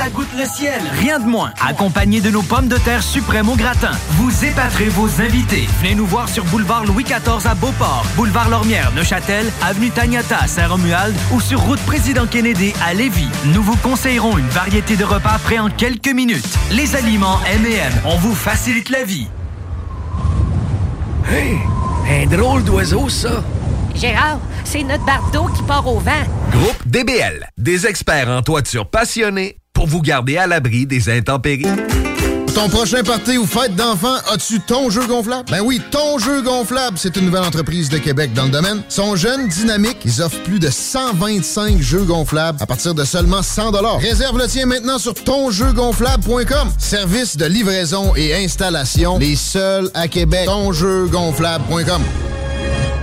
Ça goûte le ciel. Rien de moins. Accompagné de nos pommes de terre suprêmes au gratin. Vous épaterez vos invités. Venez nous voir sur boulevard Louis XIV à Beauport, boulevard Lormière, Neuchâtel, avenue Taniata à Saint-Romuald ou sur route Président Kennedy à Lévis. Nous vous conseillerons une variété de repas prêts en quelques minutes. Les aliments M&M, on vous facilite la vie. Hey, un drôle d'oiseau, ça. Gérard, c'est notre bardeau qui part au vent. Groupe DBL, des experts en toiture passionnés pour vous garder à l'abri des intempéries. Ton prochain party ou fête d'enfant, as-tu ton jeu gonflable? Ben oui, ton jeu gonflable, c'est une nouvelle entreprise de Québec dans le domaine. Ils sont jeunes, dynamiques, ils offrent plus de 125 jeux gonflables à partir de seulement 100 Réserve le tien maintenant sur tonjeugonflable.com. Service de livraison et installation, les seuls à Québec. Tonjeugonflable.com.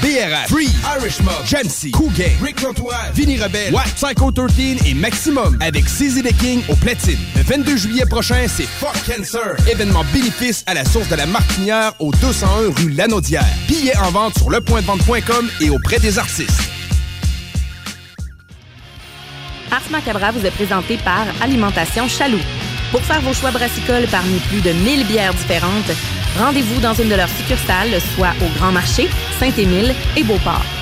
BRF, Free, Irish Mob, Jamsey, Cool Gang, Rick L'Antoine, Vinny Rebelle, Watt, Psycho 13 et Maximum avec CZ The King au platine. Le 22 juillet prochain, c'est Fuck Cancer. Événement bénéfice à la source de la Martinière au 201 rue Lanaudière. Billets en vente sur lepointdevente.com et auprès des artistes. Ars Macabra vous est présenté par Alimentation Chaloux. Pour faire vos choix brassicoles parmi plus de 1000 bières différentes, rendez-vous dans une de leurs succursales, soit au Grand Marché, Saint-Émile et Beauport.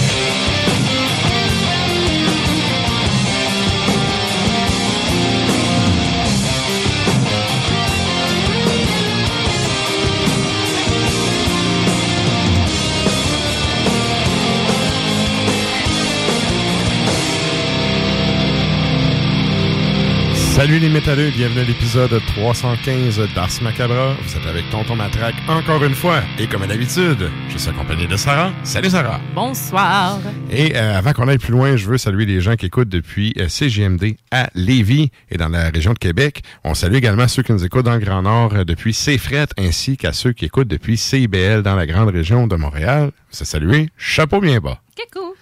Salut les métalleux, bienvenue à l'épisode 315 d'Ars Macabra. Vous êtes avec Tonton Matraque encore une fois. Et comme à l'habitude, je suis accompagné de Sarah. Salut Sarah. Bonsoir. Et euh, avant qu'on aille plus loin, je veux saluer les gens qui écoutent depuis euh, CGMD à Lévis et dans la région de Québec. On salue également ceux qui nous écoutent dans le Grand Nord euh, depuis CFRET ainsi qu'à ceux qui écoutent depuis CIBL dans la grande région de Montréal. C'est salué. Chapeau bien bas. Coucou.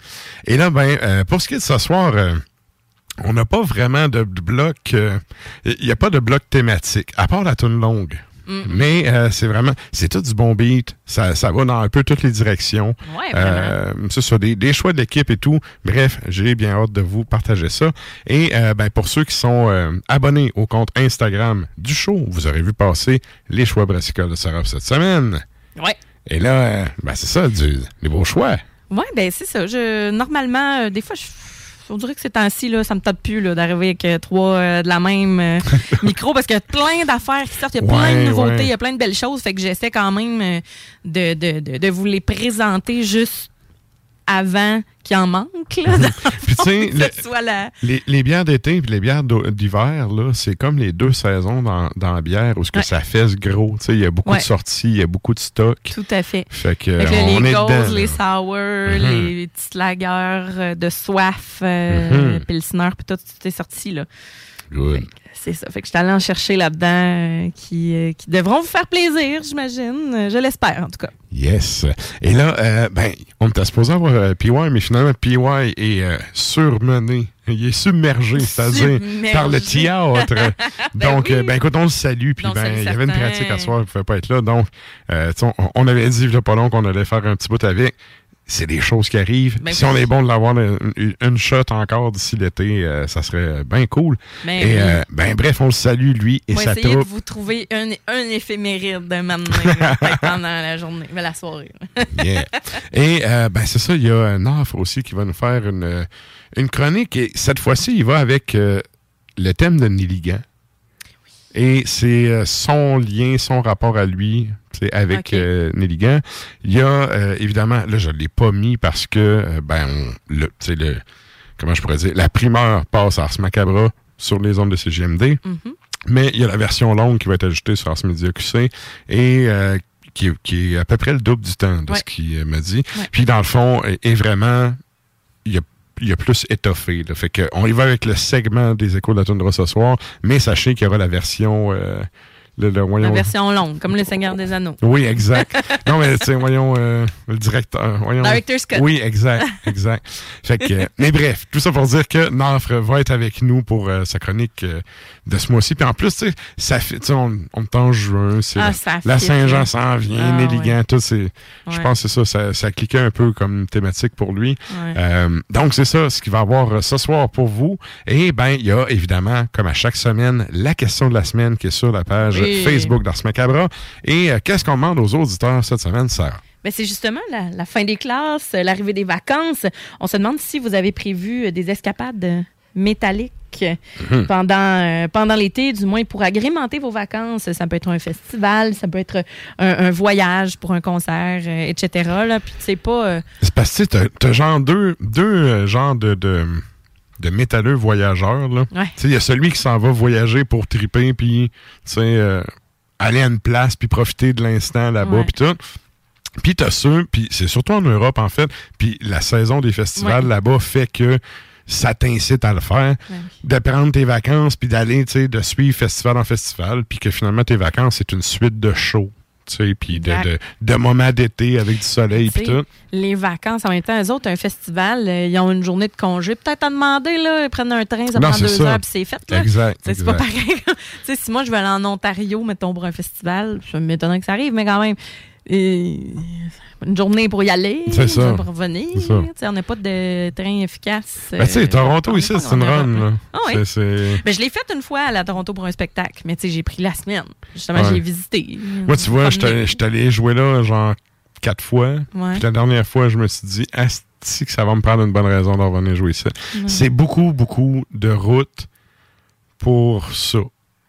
Et là, ben, euh, pour ce qui est de ce soir, euh, on n'a pas vraiment de bloc. Il n'y a pas de bloc thématique, à part la tune longue. Mm. Mais euh, c'est vraiment, c'est tout du bon beat. Ça, ça va dans un peu toutes les directions. Ouais, euh, c'est ça, des, des choix de l'équipe et tout. Bref, j'ai bien hâte de vous partager ça. Et euh, ben, pour ceux qui sont euh, abonnés au compte Instagram du show, vous aurez vu passer les choix brassicoles de Sarah cette semaine. Ouais. Et là, euh, ben, c'est ça, du, des beaux choix. Oui, ben c'est ça. Je, normalement, euh, des fois, je, on dirait que ces temps-ci, là, ça me tape plus là, d'arriver avec euh, trois euh, de la même euh, micro parce qu'il y a plein d'affaires qui sortent, il y a plein de nouveautés, ouais. il y a plein de belles choses. Fait que j'essaie quand même de, de, de, de vous les présenter juste avant qu'il en manque. Là, dans le Puis tu fond, sais, que le- ce soit la- Les, les bières d'été et les bières d'hiver, c'est comme les deux saisons dans, dans la bière où ce que Ouais. ça fesse gros. Tu sais, Il y a beaucoup Ouais. de sorties, il y a beaucoup de stock. Tout à fait. Fait que, Fait que là, on les gauzes, dedans. les sour, Mhm. les petites lagers euh, de soif, euh, Mhm. pilsner, puis tout, tout est sorti. Là. Good. C'est ça. Fait que je suis allée en chercher là-dedans euh, qui, euh, qui devront vous faire plaisir, j'imagine. Je l'espère, en tout cas. Yes. Et là, euh, ben, on était supposé avoir PY, mais finalement, PY est surmené. Il est submergé, c'est-à-dire par le théâtre. Ben donc, oui. ben, écoute, on le salue. Puis, ben, il y avait une pratique à soir, il ne pouvait pas être là. Donc, on, on avait dit, il y a pas long, qu'on allait faire un petit bout avec. C'est des choses qui arrivent. Ben si on est bon de l'avoir une, shot encore d'ici l'été, euh, ça serait bien cool. Ben et, oui. euh, ben, bref, on le salue, lui et sa essayer de troupe. vous trouver un, un éphéméride là, peut-être pendant la journée, mais la soirée. Yeah. Et euh, ben c'est ça, il y a un offre aussi qui va nous faire une, une chronique. Et cette fois-ci, il va avec le thème de Niligan. Et c'est euh, son lien, son rapport à lui, c'est avec Ok. euh, Niligan. Il y a euh, évidemment, là je l'ai pas mis parce que euh, ben on- le, tu sais, le comment je pourrais dire, la primeur passe à Ars Macabra sur les ondes de CGMD. Mhm. Mais il y a la version longue qui va être ajoutée sur Ars Media QC et qui, est- qui est à peu près le double du temps de Ouais. ce qu'il m'a dit. Ouais. Puis dans le fond, est, est vraiment, il y a, il y a plus étoffé. Là. Fait que on y va avec le segment des échos de la toundra ce soir, mais sachez qu'il y aura la version, euh, le, le- La version longue, comme le Seigneur des Anneaux. oui, exact. non, mais tu sais, voyons, euh, le directeur. Voyons. Cut. Oui, exact, exact. Fait que, mais bref, tout ça pour dire que Nafre va être avec nous pour euh, sa chronique euh, de ce mois-ci. Puis en plus, tu sais, ça fait, on, on est en juin, c'est Ah, la, Saint-Jean s'en vient, Ah, Néligan, tout, c'est, je pense que c'est ça, ça, ça cliquait un peu comme thématique pour lui. Ouais. Donc, c'est ça, ce qu'il va avoir ce soir pour vous. Et ben, il y a évidemment, comme à chaque semaine, la question de la semaine qui est sur la page Oui. Facebook d'Ars Macabra. Et euh, qu'est-ce qu'on demande aux auditeurs cette semaine, Sarah? Ben, c'est justement la, la fin des classes, euh, l'arrivée des vacances. On se demande si vous avez prévu euh, des escapades métalliques Mhm. pendant, euh, pendant l'été, du moins pour agrémenter vos vacances. Ça peut être un festival, ça peut être un, un voyage pour un concert, euh, etc. Là. Puis c'est pas... euh, C'est parce que tu t'as genre deux, deux genres de, de, de métalleux voyageurs. là. Ouais. Il y a celui qui s'en va voyager pour triper, puis euh, aller à une place, puis profiter de l'instant là-bas, Ouais. puis tout. Puis t'as ceux, puis c'est surtout en Europe, en fait, puis la saison des festivals Ouais. là-bas fait que ça t'incite à le faire, de prendre tes vacances, puis d'aller, tu sais, de suivre festival en festival, puis que finalement tes vacances, c'est une suite de shows, puis de, Exact. de, de moments d'été avec du soleil, puis tout. Les vacances, en même temps, eux autres, un festival, euh, ils ont une journée de congé. Peut-être à demander, là, ils prennent un train, ça Non, prend deux ça. heures, puis c'est fait. Là. Exact, C'est pas pareil. Si moi, je veux aller en Ontario, mettons, pour un festival, ça m'étonnerait que ça arrive, mais quand même, et- une journée pour y aller, ça. une journée pour revenir. Ça. On n'a pas de train efficace. Ben, tu sais, euh, Toronto ici, c'est une run. Ah oui? Ben, je l'ai fait une fois à la Toronto pour un spectacle, mais tu sais, j'ai pris la semaine. Justement, Ouais. j'ai visité. Moi, tu vois, je suis allé jouer là, genre, quatre fois. Ouais. Puis la dernière fois, je me suis dit, Asti, que ça va me prendre une bonne raison d'en revenir jouer. Ouais. C'est beaucoup, beaucoup de route pour ça.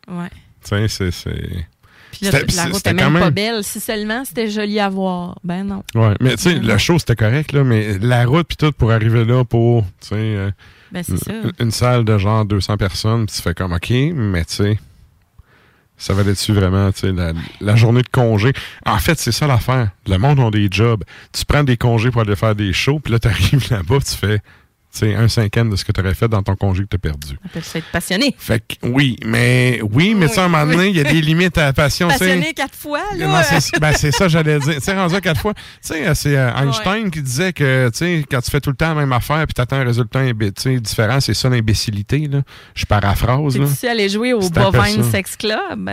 Ouais. Tu sais, c'est. Puis là, C'était- la route quand même, pas belle. Si seulement c'était joli à voir. Ben non. Ouais, mais tu sais, le show, c'était correct, là, mais la route, puis tout, pour arriver là, pour, tu sais, euh, Ben, une, une salle de genre 200 personnes, tu fais comme, OK, mais tu sais, ça va dessus vraiment, tu sais, la, la journée de congé? En fait, c'est ça l'affaire. Le monde a des jobs. Tu prends des congés pour aller faire des shows, puis là, tu arrives là-bas, tu fais, tu sais, un cinquième de ce que tu aurais fait dans ton congé que tu as perdu. On appelle ça être passionné. Fait que, oui, mais, oui, mais tu sais, à un moment donné, il y a des limites à la passion, tu sais. Passionné quatre fois, là. C'est ben, c'est ça, j'allais dire. Tu sais, rendu à quatre fois. Tu sais, euh, c'est euh, Einstein qui disait que, tu sais, quand tu fais tout le temps la même affaire puis t'attends un résultat tu sais, différent, c'est ça l'imbécilité, là. Je paraphrase, là. T'es-tu allé jouer au C'est Bovine ça. Sex Club?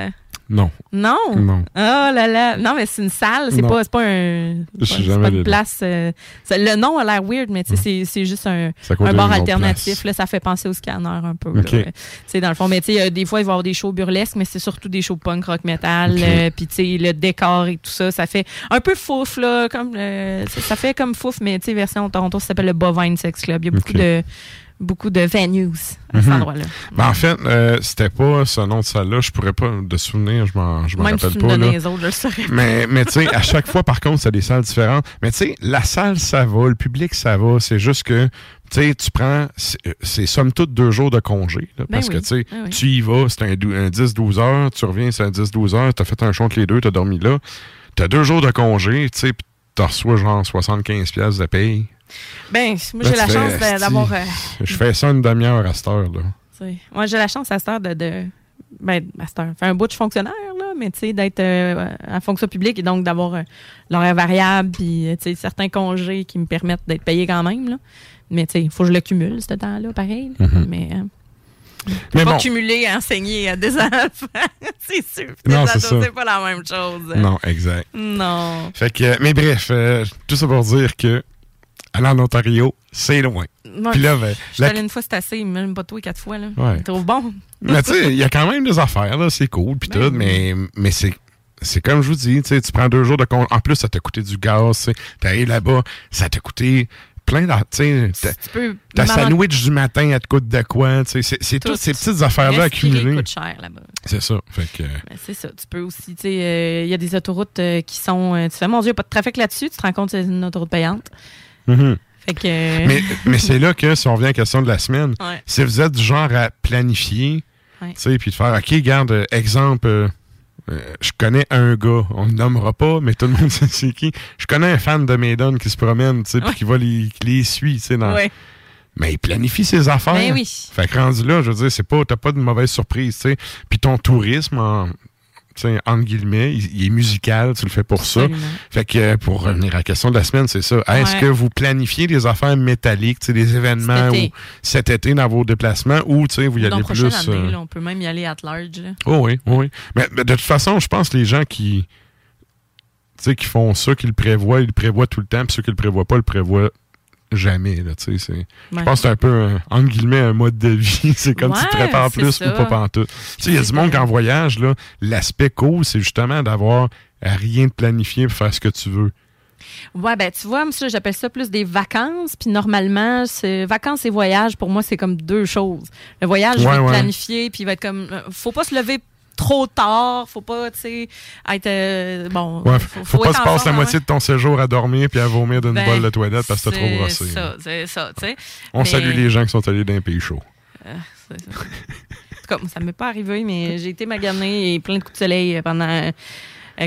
Non. Non? Non. Oh là là. Non, mais c'est une salle. C'est pas, c'est pas, un, pas, pas une place. euh, le nom a l'air weird, mais sais, c'est, juste un, un bar alternatif. Là, ça fait penser au scanner un peu. OK. là. Tu sais, dans le fond, mais tu sais, euh, des fois, il va y avoir des shows burlesques, mais c'est surtout des shows punk, rock, metal. OK. euh, Puis, tu sais, le décor et tout ça, ça fait un peu fouf, là. Comme, euh, ça, ça fait comme fouf, mais tu sais, version Toronto, ça s'appelle le Bovine Sex Club. Il y a beaucoup de beaucoup de venues à cet Mhm. endroit-là. Ben, en fait, euh, c'était pas ce nom de salle-là. Je pourrais pas de souvenir, je m'en si rappelle tu pas. là. les autres, je le saurais. Mais, mais tu sais, à chaque fois, par contre, c'est des salles différentes. Mais tu sais, la salle, ça va. Le public, ça va. C'est juste que, tu sais, tu prends, c'est somme toute deux jours de congé. là, Ben parce oui, que, tu sais, ben oui. tu y vas, c'est un, dou- un 10-12 heures, tu reviens, c'est un 10-12 heures, t'as fait un show entre les deux, t'as dormi là. T'as deux jours de congé, tu sais, puis t'en reçois genre 75 pièces de paye. Ben, moi, Là, j'ai la chance d'avoir. euh, Je fais ça une demi-heure à cette heure, là. moi, j'ai la chance à cette heure de. de ben, à cette heure, faire un bout de fonctionnaire, là, mais tu sais, d'être euh, en fonction publique et donc d'avoir euh, l'horaire variable, puis euh, tu sais, certains congés qui me permettent d'être payé quand même, là. Mais tu sais, il faut que je le cumule, ce temps-là, pareil. là. Mhm. Mais. euh, Mais pas bon. cumuler et enseigner à des enfants. c'est sûr. Non, c'est ados, ça. c'est pas la même chose. Non, exact. Non. Fait que, mais bref, euh, tout ça pour dire que aller en Ontario, c'est loin. Puis là, ben, Je suis la- une fois, c'est assez, même pas toi quatre fois. Là. Ouais. Trouves bon? mais tu sais, il y a quand même des affaires, là, c'est cool, puis Ben tout, mais, mais c'est. C'est comme je vous dis, tu prends deux jours de con. En plus, ça t'a coûté du gaz, tu sais. T'arrives là-bas, ça t'a coûté plein d'argent. Tu sais, ta sandwich du matin, elle te coûte de quoi. C'est- C'est Tout. toutes ces petites affaires-là accumulées. coûte cher là-bas. C'est ça. Fait que. Ben, c'est ça. Tu peux aussi, tu sais, euh, il y a des autoroutes euh, qui sont. euh, tu fais, mon Dieu, pas de trafic là-dessus. Tu te rends compte que c'est une autoroute payante. Mhm. Fait que. euh, Mais, mais c'est là que, si on revient à la question de la semaine, Ouais. si vous êtes du genre à planifier, Ouais. tu sais, puis de faire, OK, garde, euh, exemple, euh, euh, je connais un gars, on ne le nommera pas, mais tout le monde sait c'est qui. Je connais un fan de Maiden qui se promène, tu sais, puis qui va les, qui les suit, tu sais, dans... Mais il planifie ses affaires. Ben oui. Fait que rendu là, je veux dire, c'est pas, t'as pas de mauvaise surprise, tu sais. Puis ton tourisme, en, entre guillemets, il, il est musical, tu le fais pour ça. Fait que euh, pour revenir à la question de la semaine, c'est ça. Est-ce Ouais. que vous planifiez des affaires métalliques, des événements Cet été. ou cet été dans vos déplacements ou tu sais, vous y allez plus. année, euh, là, on peut même y aller at large. là. Oh oui, oh oui. Mais, mais de toute façon, je pense que les gens qui, font ça, qui le prévoient, ils le prévoient tout le temps, puis ceux qui le prévoient pas, le prévoient jamais. Là, tu sais, c'est- Je Ouais. pense que c'est un peu, un, entre guillemets, un mode de vie. c'est comme tu te Ouais, prépares plus ça. ou pas pantoute. Tu sais, il y a du monde qui en voyage, là, l'aspect cool, c'est justement d'avoir rien de planifier pour faire ce que tu veux. Ouais, ben tu vois, ça, j'appelle ça plus des vacances. Puis normalement, c'est vacances et voyage, pour moi, c'est comme deux choses. Le voyage, je Ouais, vais le ouais. planifier, puis il va être comme. euh, Faut pas se lever trop tard, faut pas, tu sais, être. euh, bon. Ouais, faut, pas se passer la moitié de ton séjour à dormir puis à vomir d'une Ben, bolle de toilette parce que t'as trop C'est brossé. ça, c'est ça, tu sais. On Mais- salue les gens qui sont allés dans un pays chaud. Euh, c'est ça. En tout cas, ça m'est pas arrivé, mais j'ai été maganée et plein de coups de soleil pendant. euh,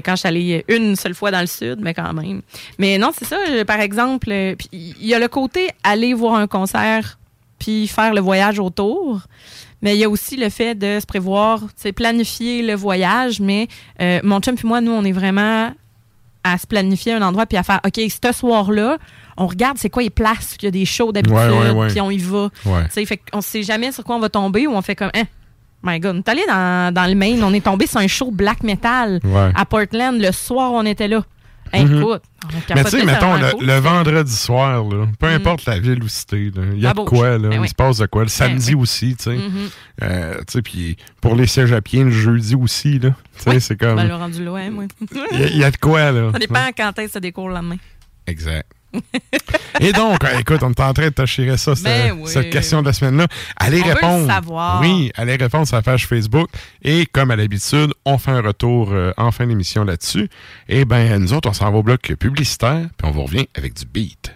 quand je suis allée une seule fois dans le sud, mais quand même. Mais non, c'est ça. euh, Par exemple, il y a le côté aller voir un concert puis faire le voyage autour. Mais il y a aussi le fait de se prévoir, c'est planifier le voyage. Mais euh, mon chum puis moi, nous, on est vraiment à se planifier un endroit puis à faire, OK, ce soir-là, on regarde c'est quoi les places, qu'il y a des shows d'habitude, Ouais, ouais, ouais. puis on y va. Fait qu'on sait jamais sur quoi on va tomber ou on fait comme, hein, my God, on est allé dans, dans le Maine, on est tombé sur un show black metal à Portland. Le soir, on était là. Hey, Mhm. Écoute, on Mais tu sais, mettons, le, cool. le vendredi soir, là, peu Mhm. importe la ville c'était, là, il y a La de quoi, là, Ben il oui. se passe de quoi. Le samedi oui. aussi, tu sais. Mhm. Euh, tu sais, puis pour les cégepiens, le jeudi aussi, là. Tu sais, c'est comme... Ben, le rendu loin, moi. Il y, a- il y a de quoi, là. Ça dépend quand est-ce que ça découle le lendemain. Exact. Et donc, euh, écoute, on est en train de t'achirer ça, cette, Ben oui. cette question de la semaine-là. Allez On veut le répondre. savoir. Oui, allez répondre sur la page Facebook. Et comme à l'habitude, on fait un retour euh, en fin d'émission là-dessus. Et ben nous autres, on s'en va au bloc publicitaire, puis on vous revient avec du beat.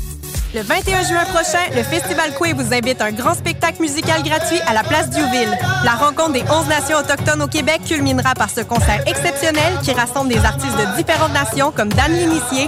Le 21 juin prochain, le Festival Coué vous invite à un grand spectacle musical gratuit à la place Diouville. La rencontre des 11 nations autochtones au Québec culminera par ce concert exceptionnel qui rassemble des artistes de différentes nations comme Dan L'Initié,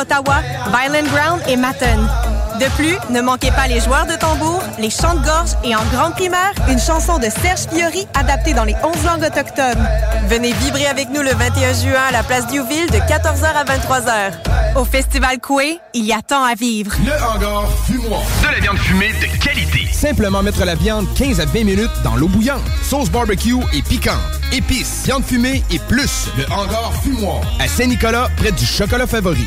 Ottawa, Violent Ground et Matten. De plus, ne manquez pas les joueurs de tambour, les chants de gorge et en grande primeur, une chanson de Serge Fiori adaptée dans les 11 langues autochtones. Venez vibrer avec nous le 21 juin à la place Diouville de 14h à 23h. Au Festival Coué, il y a tant à vivre. Le hangar fumoir. De la viande fumée de qualité. Simplement mettre la viande 15 à 20 minutes dans l'eau bouillante. Sauce barbecue et piquante. Épices, viande fumée et plus. Le hangar fumoir. À Saint-Nicolas, près du chocolat favori.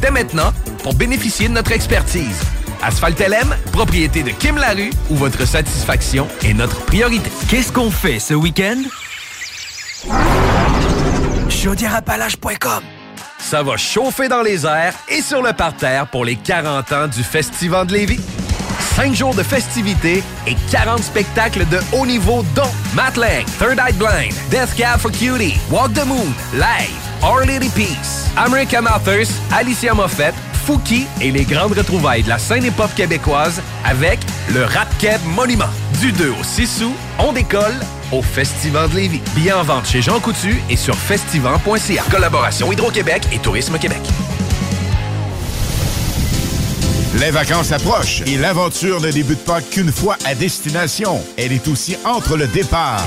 dès maintenant pour bénéficier de notre expertise. Asphalt LM, propriété de Kim Larue, où votre satisfaction est notre priorité. Qu'est-ce qu'on fait ce week-end? Ça va chauffer dans les airs et sur le parterre pour les 40 ans du Festival de Lévis. 5 jours de festivités et 40 spectacles de haut niveau dont Matt Lang, Third Eye Blind, Death Cab for Cutie, Walk the Moon, Live, Our Lady Peace, American Authors, Alicia Moffett, Fouki et les grandes retrouvailles de la scène hip-hop québécoise avec le Rap Monument. Du 2 au 6 août, on décolle au Festival de Lévis. Billets en vente chez Jean Coutu et sur festival.ca. Collaboration Hydro-Québec et Tourisme Québec. Les vacances approchent et l'aventure ne débute pas qu'une fois à destination. Elle est aussi entre le départ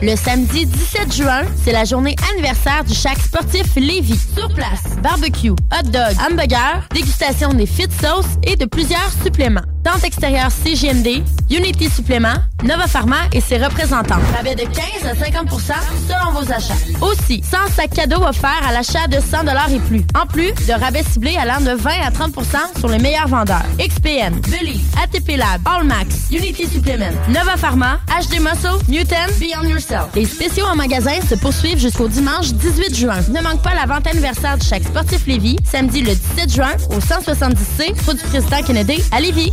Le samedi 17 juin, c'est la journée anniversaire du Chac sportif Lévis. Sur place, barbecue, hot dog, hamburger, dégustation des fit sauce et de plusieurs suppléments. Tente extérieure CGMD, Unity Supplément, Nova Pharma et ses représentants. Rabais de 15 à 50% selon vos achats. Aussi, 100 sacs cadeaux offerts à l'achat de 100 et plus. En plus de rabais ciblés allant de 20 à 30% sur les meilleurs vendeurs. XPN, Belize, ATP Lab, Allmax, Unity Supplement, Nova Pharma, HD Muscle, Newton, Beyond Yourself. Les spéciaux en magasin se poursuivent jusqu'au dimanche 18 juin. Ne manque pas la vente anniversaire du Chac sportif Lévis, samedi le 17 juin au 170C, route du Président Kennedy à Lévis.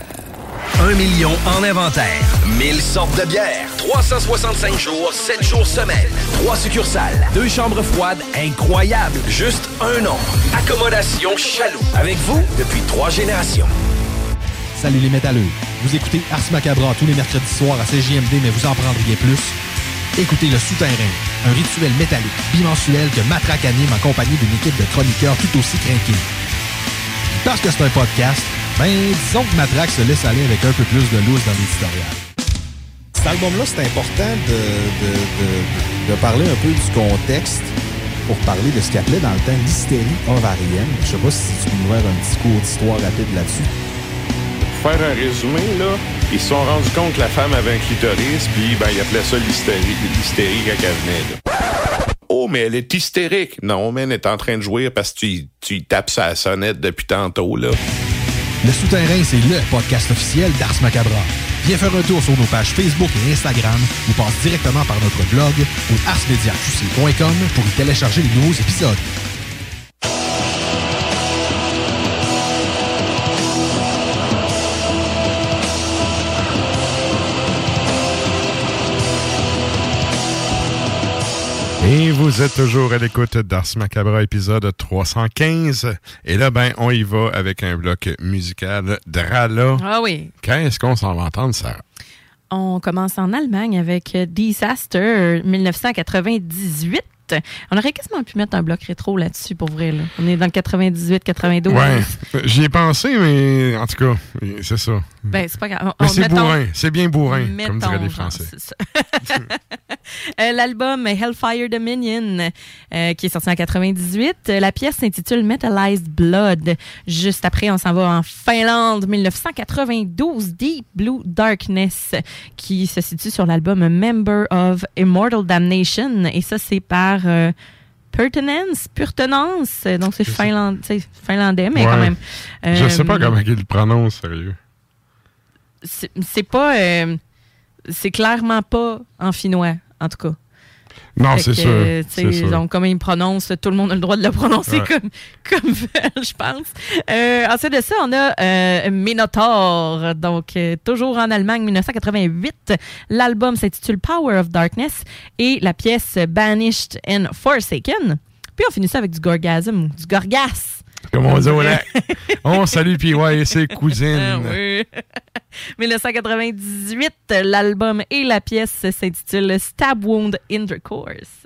1 million en inventaire. 1000 sortes de bières. 365 jours, 7 jours semaine. 3 succursales. 2 chambres froides incroyables. Juste un nom. Accommodation Chaloux. Avec vous depuis 3 générations. Salut les métalleux. Vous écoutez Ars Macabra tous les mercredis soirs à CJMD, mais vous en prendriez plus. Écoutez Le Souterrain, un rituel métallique bimensuel que Matraque anime en compagnie d'une équipe de chroniqueurs tout aussi craqués. Parce que c'est un podcast, ben disons que Matraque se laisse aller avec un peu plus de loose dans l'éditorial. Cet album-là, c'est important de, de, de, de parler un peu du contexte pour parler de ce qu'il appelait dans le temps l'hystérie ovarienne. Je sais pas si tu peux nous faire un petit cours d'histoire rapide là-dessus. Pour faire un résumé, là, ils se sont rendus compte que la femme avait un clitoris, puis ben, ils appelaient ça l'hystérie, l'hystérie quand elle venait. là. Oh, mais elle est hystérique. Non, mais elle est en train de jouer parce que tu, tu tapes sa sonnette depuis tantôt, là. Le Souterrain, c'est le podcast officiel d'Ars Macabra. Viens faire un tour sur nos pages Facebook et Instagram ou passe directement par notre blog ou arsmediaqc.com pour y télécharger les nouveaux épisodes. Et vous êtes toujours à l'écoute d'Ars Macabra, épisode 315. Et là, ben, on y va avec un bloc musical Drala. Ah oui. Qu'est-ce qu'on s'en va entendre, Sarah? On commence en Allemagne avec Disaster 1998. On aurait quasiment pu mettre un bloc rétro là-dessus pour vrai. là. On est dans le 98-92. Ouais, j'y ai pensé, mais en tout cas, c'est ça. Ben, c'est pas grave. Mais c'est bourrin, c'est bien bourrin, comme diraient les Français. Euh, L'album Hellfire Dominion, euh, qui est sorti en 98. Euh, La pièce s'intitule Metallized Blood. Juste après, on s'en va en Finlande, 1992, Deep Blue Darkness, qui se situe sur l'album Member of Immortal Damnation. Et ça, c'est par euh, Pertinence, Purtenance. Donc, c'est finland- c'est finlandais, mais Ouais. quand même. Je sais pas Euh, comment il le prononce, sérieux. c'est c'est pas. euh, c'est clairement pas en finnois, en tout cas. Non, c'est sûr, euh. Donc, comme ils me prononcent, tout le monde a le droit de le prononcer Ouais. comme, comme je pense. Euh, ensuite de ça, on a euh, Minotaur, donc euh, toujours en Allemagne, 1988. L'album s'intitule Power of Darkness et la pièce Banished and Forsaken. Puis on finit ça avec du Gorgasm, du Gorgas comme on dit au oh, on salue PY et ses cousines. Ah oui. 1998, l'album et la pièce s'intitule Stab Wound Intercourse.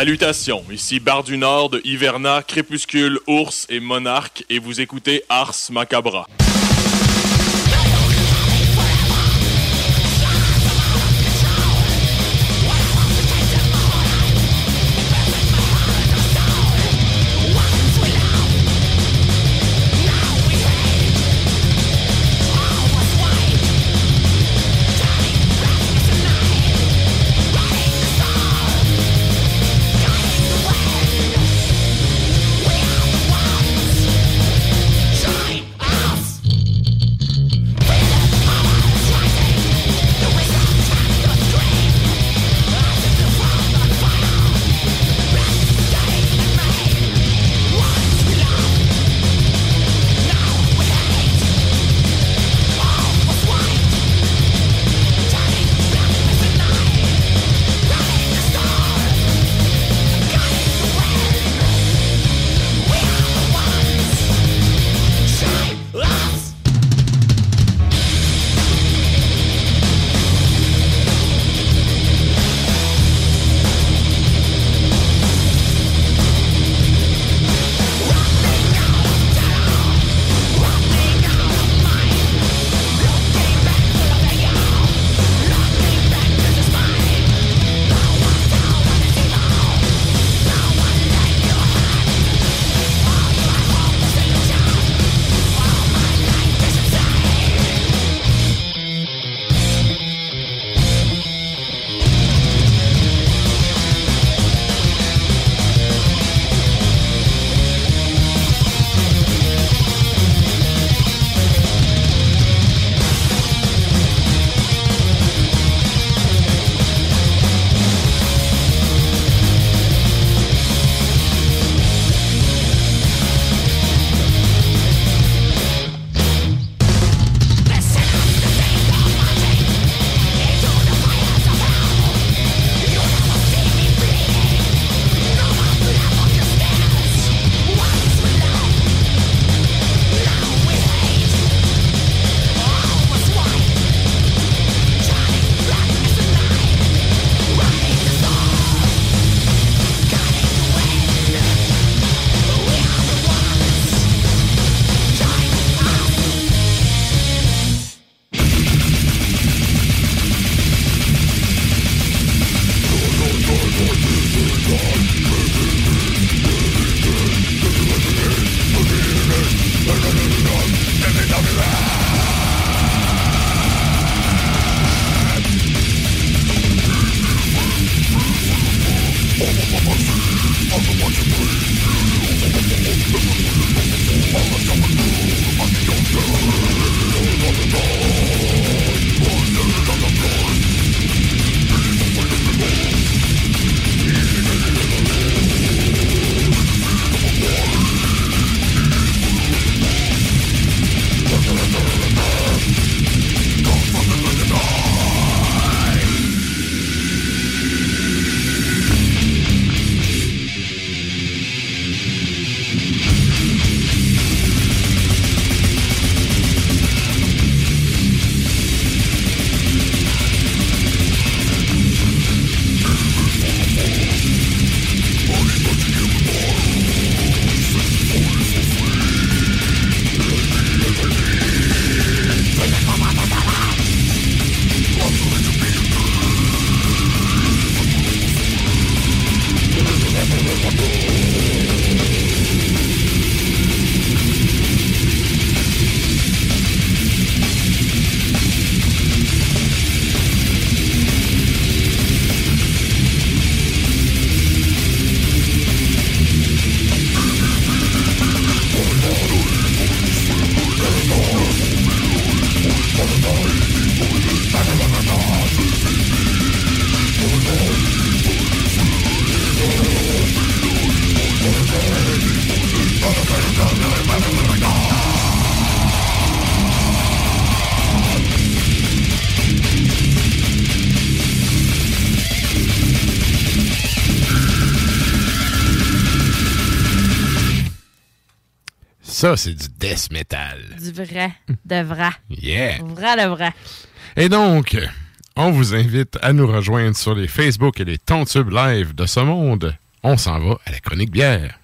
Salutations, ici Bar du Nord de Hiverna, Crépuscule, Ours et Monarque et vous écoutez Ars Macabra. Ça, c'est du death metal. Du vrai, de vrai. Yeah. Vrai, de vrai. Et donc, on vous invite à nous rejoindre sur les Facebook et les Tontubes Live de ce monde on s'en va à la chronique bière.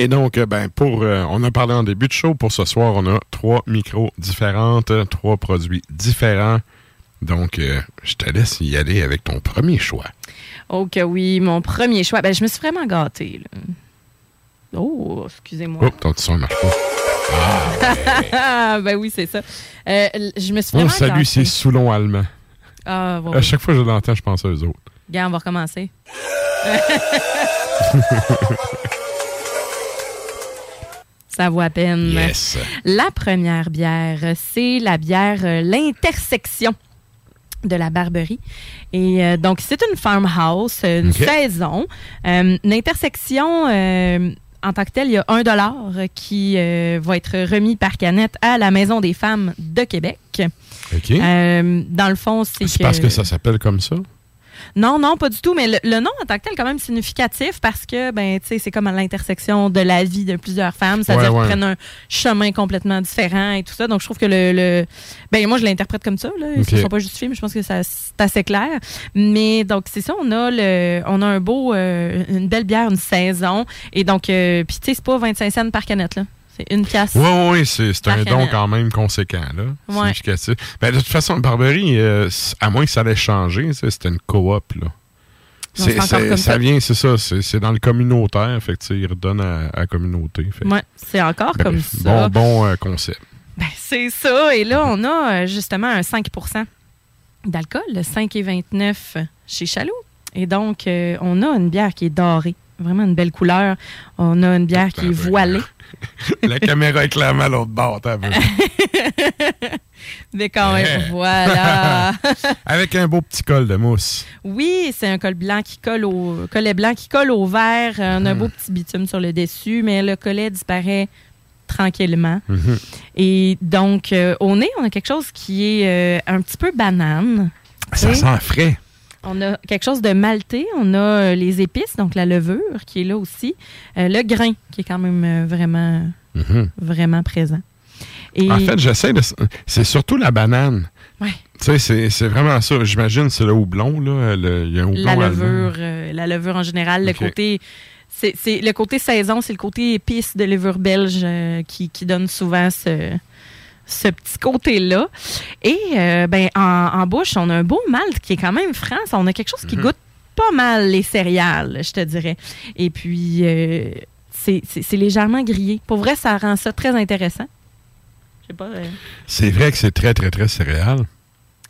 Et donc, euh, ben, pour, euh, on a parlé en début de show. Pour ce soir, on a trois micros différentes, trois produits différents. Donc, euh, je te laisse y aller avec ton premier choix. Oh que oui, mon premier choix. Ben, je me suis vraiment gâtée. là. Oh, excusez-moi. Oh, ton son ne marche pas. Ah, ben oui, c'est ça. Euh, je me suis oh, vraiment salut, gâtée. c'est Soulon allemand. Ah, ouais, À chaque fois que je l'entends, je pense à eux autres. Gars, on va recommencer. Ça vaut à peine. Yes. La première bière, c'est la bière euh, L'Intersection de la Barberie. Et euh, donc, c'est une farmhouse, une Ok. saison. Euh, L'Intersection, euh, en tant que telle, il y a un dollar qui euh, va être remis par canette à la Maison des femmes de Québec. OK. Euh, dans le fond, c'est c'est parce que ça s'appelle comme ça? Non, non, pas du tout. Mais le, le nom en tant que tel est quand même significatif parce que ben, tu sais, c'est comme à l'intersection de la vie de plusieurs femmes. C'est-à-dire Ouais, prennent un chemin complètement différent et tout ça. Donc, je trouve que le. le- ben, moi, je l'interprète comme ça. Là. Ils ne sont pas justifiés, mais je pense que ça- c'est assez clair. Mais donc, c'est ça. On a, le, on a un beau, euh, une belle bière, une saison. Et donc, euh, puis, tu sais, c'est pas 25 cents par canette. là. C'est une pièce. Oui, oui, oui, c'est un don quand même conséquent, là. Ouais. Significatif. Ben, de toute façon, Barberie, euh, à moins que ça allait changer, c'était une coop, là. Ça ça. vient, c'est ça, c'est dans le communautaire, fait que, ils redonnent à, à la communauté. Ouais, c'est encore Ben, comme Bon, ça. bon euh, concept. Ben, c'est ça. Et là, on a euh, justement un 5% d'alcool, le 5,29 chez Chaloux. Et donc, euh, on a une bière qui est dorée. Vraiment une belle couleur. On a une bière qui est voilée. La caméra est clairement à l'autre bord, t'as vu. Mais quand même, Eh. voilà. Avec un beau petit col de mousse. oui, c'est un col blanc qui colle au collet blanc qui colle au verre. On a un beau petit bitume sur le dessus, mais le collet disparaît tranquillement. Mhm. Et donc, euh, au nez, on a quelque chose qui est euh, un petit peu banane. Ça sent frais. On a quelque chose de maltais. On a euh, les épices, donc la levure qui est là aussi. Euh, le grain qui est quand même euh, vraiment, Mhm. vraiment présent. Et En fait, j'essaie de. C'est surtout la banane. Ouais. Tu sais, c'est- vraiment ça. J'imagine c'est le houblon, là. le- Il y a un houblon la levure, euh, la levure en général, le côté. C'est c'est- le côté saison, c'est le côté épice de levure belge euh, qui, qui donne souvent ce, ce petit côté-là. Et euh, ben, en, en bouche, on a un beau malt qui est quand même franc. On a quelque chose qui Mhm. goûte pas mal les céréales, je te dirais. Et puis, euh, c'est légèrement grillé. Pour vrai, ça rend ça très intéressant. Je sais pas. euh, C'est vrai que c'est très, très, très céréal.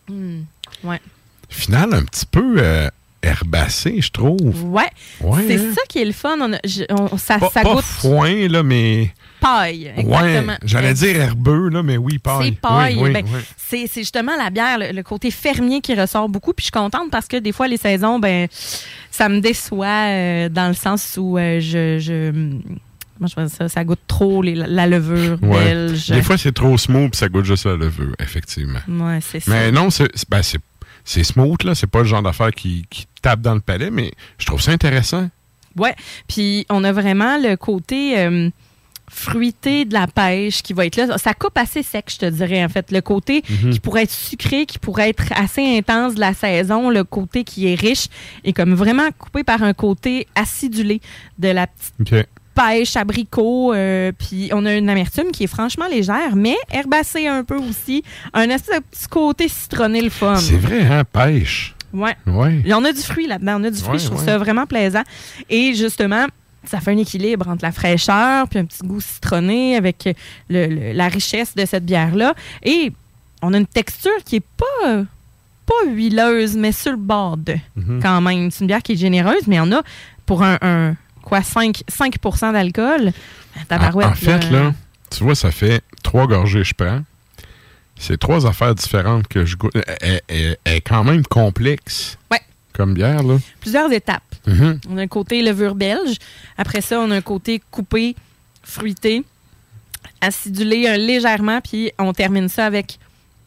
hmm, ouais. Final, un petit peu herbacé, je trouve. Ouais. Ouais, c'est hein? ça qui est le fun. On a- je- on- ça, Pas, ça pas goûte foin, là, mais. Paille. Ouais, Exactement. j'allais dire herbeux, là, mais oui, paille. C'est paille. Oui, oui, Ben, oui. C'est c'est justement la bière, le, le côté fermier qui ressort beaucoup. Puis je suis contente parce que des fois, les saisons, ben, ça me déçoit euh, dans le sens où euh, je. je comment je ça? Ça goûte trop les- la levure Ouais. belge. Des fois, c'est trop smooth, puis ça goûte juste la levure, effectivement. Ouais, c'est ça. Mais non, c'est c'est- ben, c'est- c'est smooth, là. C'est pas le genre d'affaire qui, qui tape dans le palais, mais je trouve ça intéressant. Ouais. Puis on a vraiment le côté euh, fruité de la pêche qui va être là. Ça coupe assez sec, je te dirais, en fait. Le côté Mhm. qui pourrait être sucré, qui pourrait être assez intense de la saison, le côté qui est riche, est comme vraiment coupé par un côté acidulé de la petite pêche, abricot, euh, puis on a une amertume qui est franchement légère, mais herbacée un peu aussi. Un petit côté citronné le fun. C'est vrai, hein, pêche. Ouais. Ouais. Il y en a du fruit là-dedans. On a du fruit. Ouais, je trouve ouais. ça vraiment plaisant. Et justement, ça fait un équilibre entre la fraîcheur puis un petit goût citronné avec le- le- la richesse de cette bière-là. Et on a une texture qui est pas, pas huileuse, mais sur le bord de Mhm. quand même. C'est une bière qui est généreuse, mais on a pour un, un, quoi, 5, 5% d'alcool. En, Tabarouette, en fait, là, tu vois, ça fait trois gorgées je prends. C'est trois affaires différentes que je goûte. Elle, elle- elle est quand même complexe. Ouais. Comme bière, là. plusieurs étapes. Mhm. On a un côté levure belge. Après ça, on a un côté coupé, fruité, acidulé euh, légèrement. Puis on termine ça avec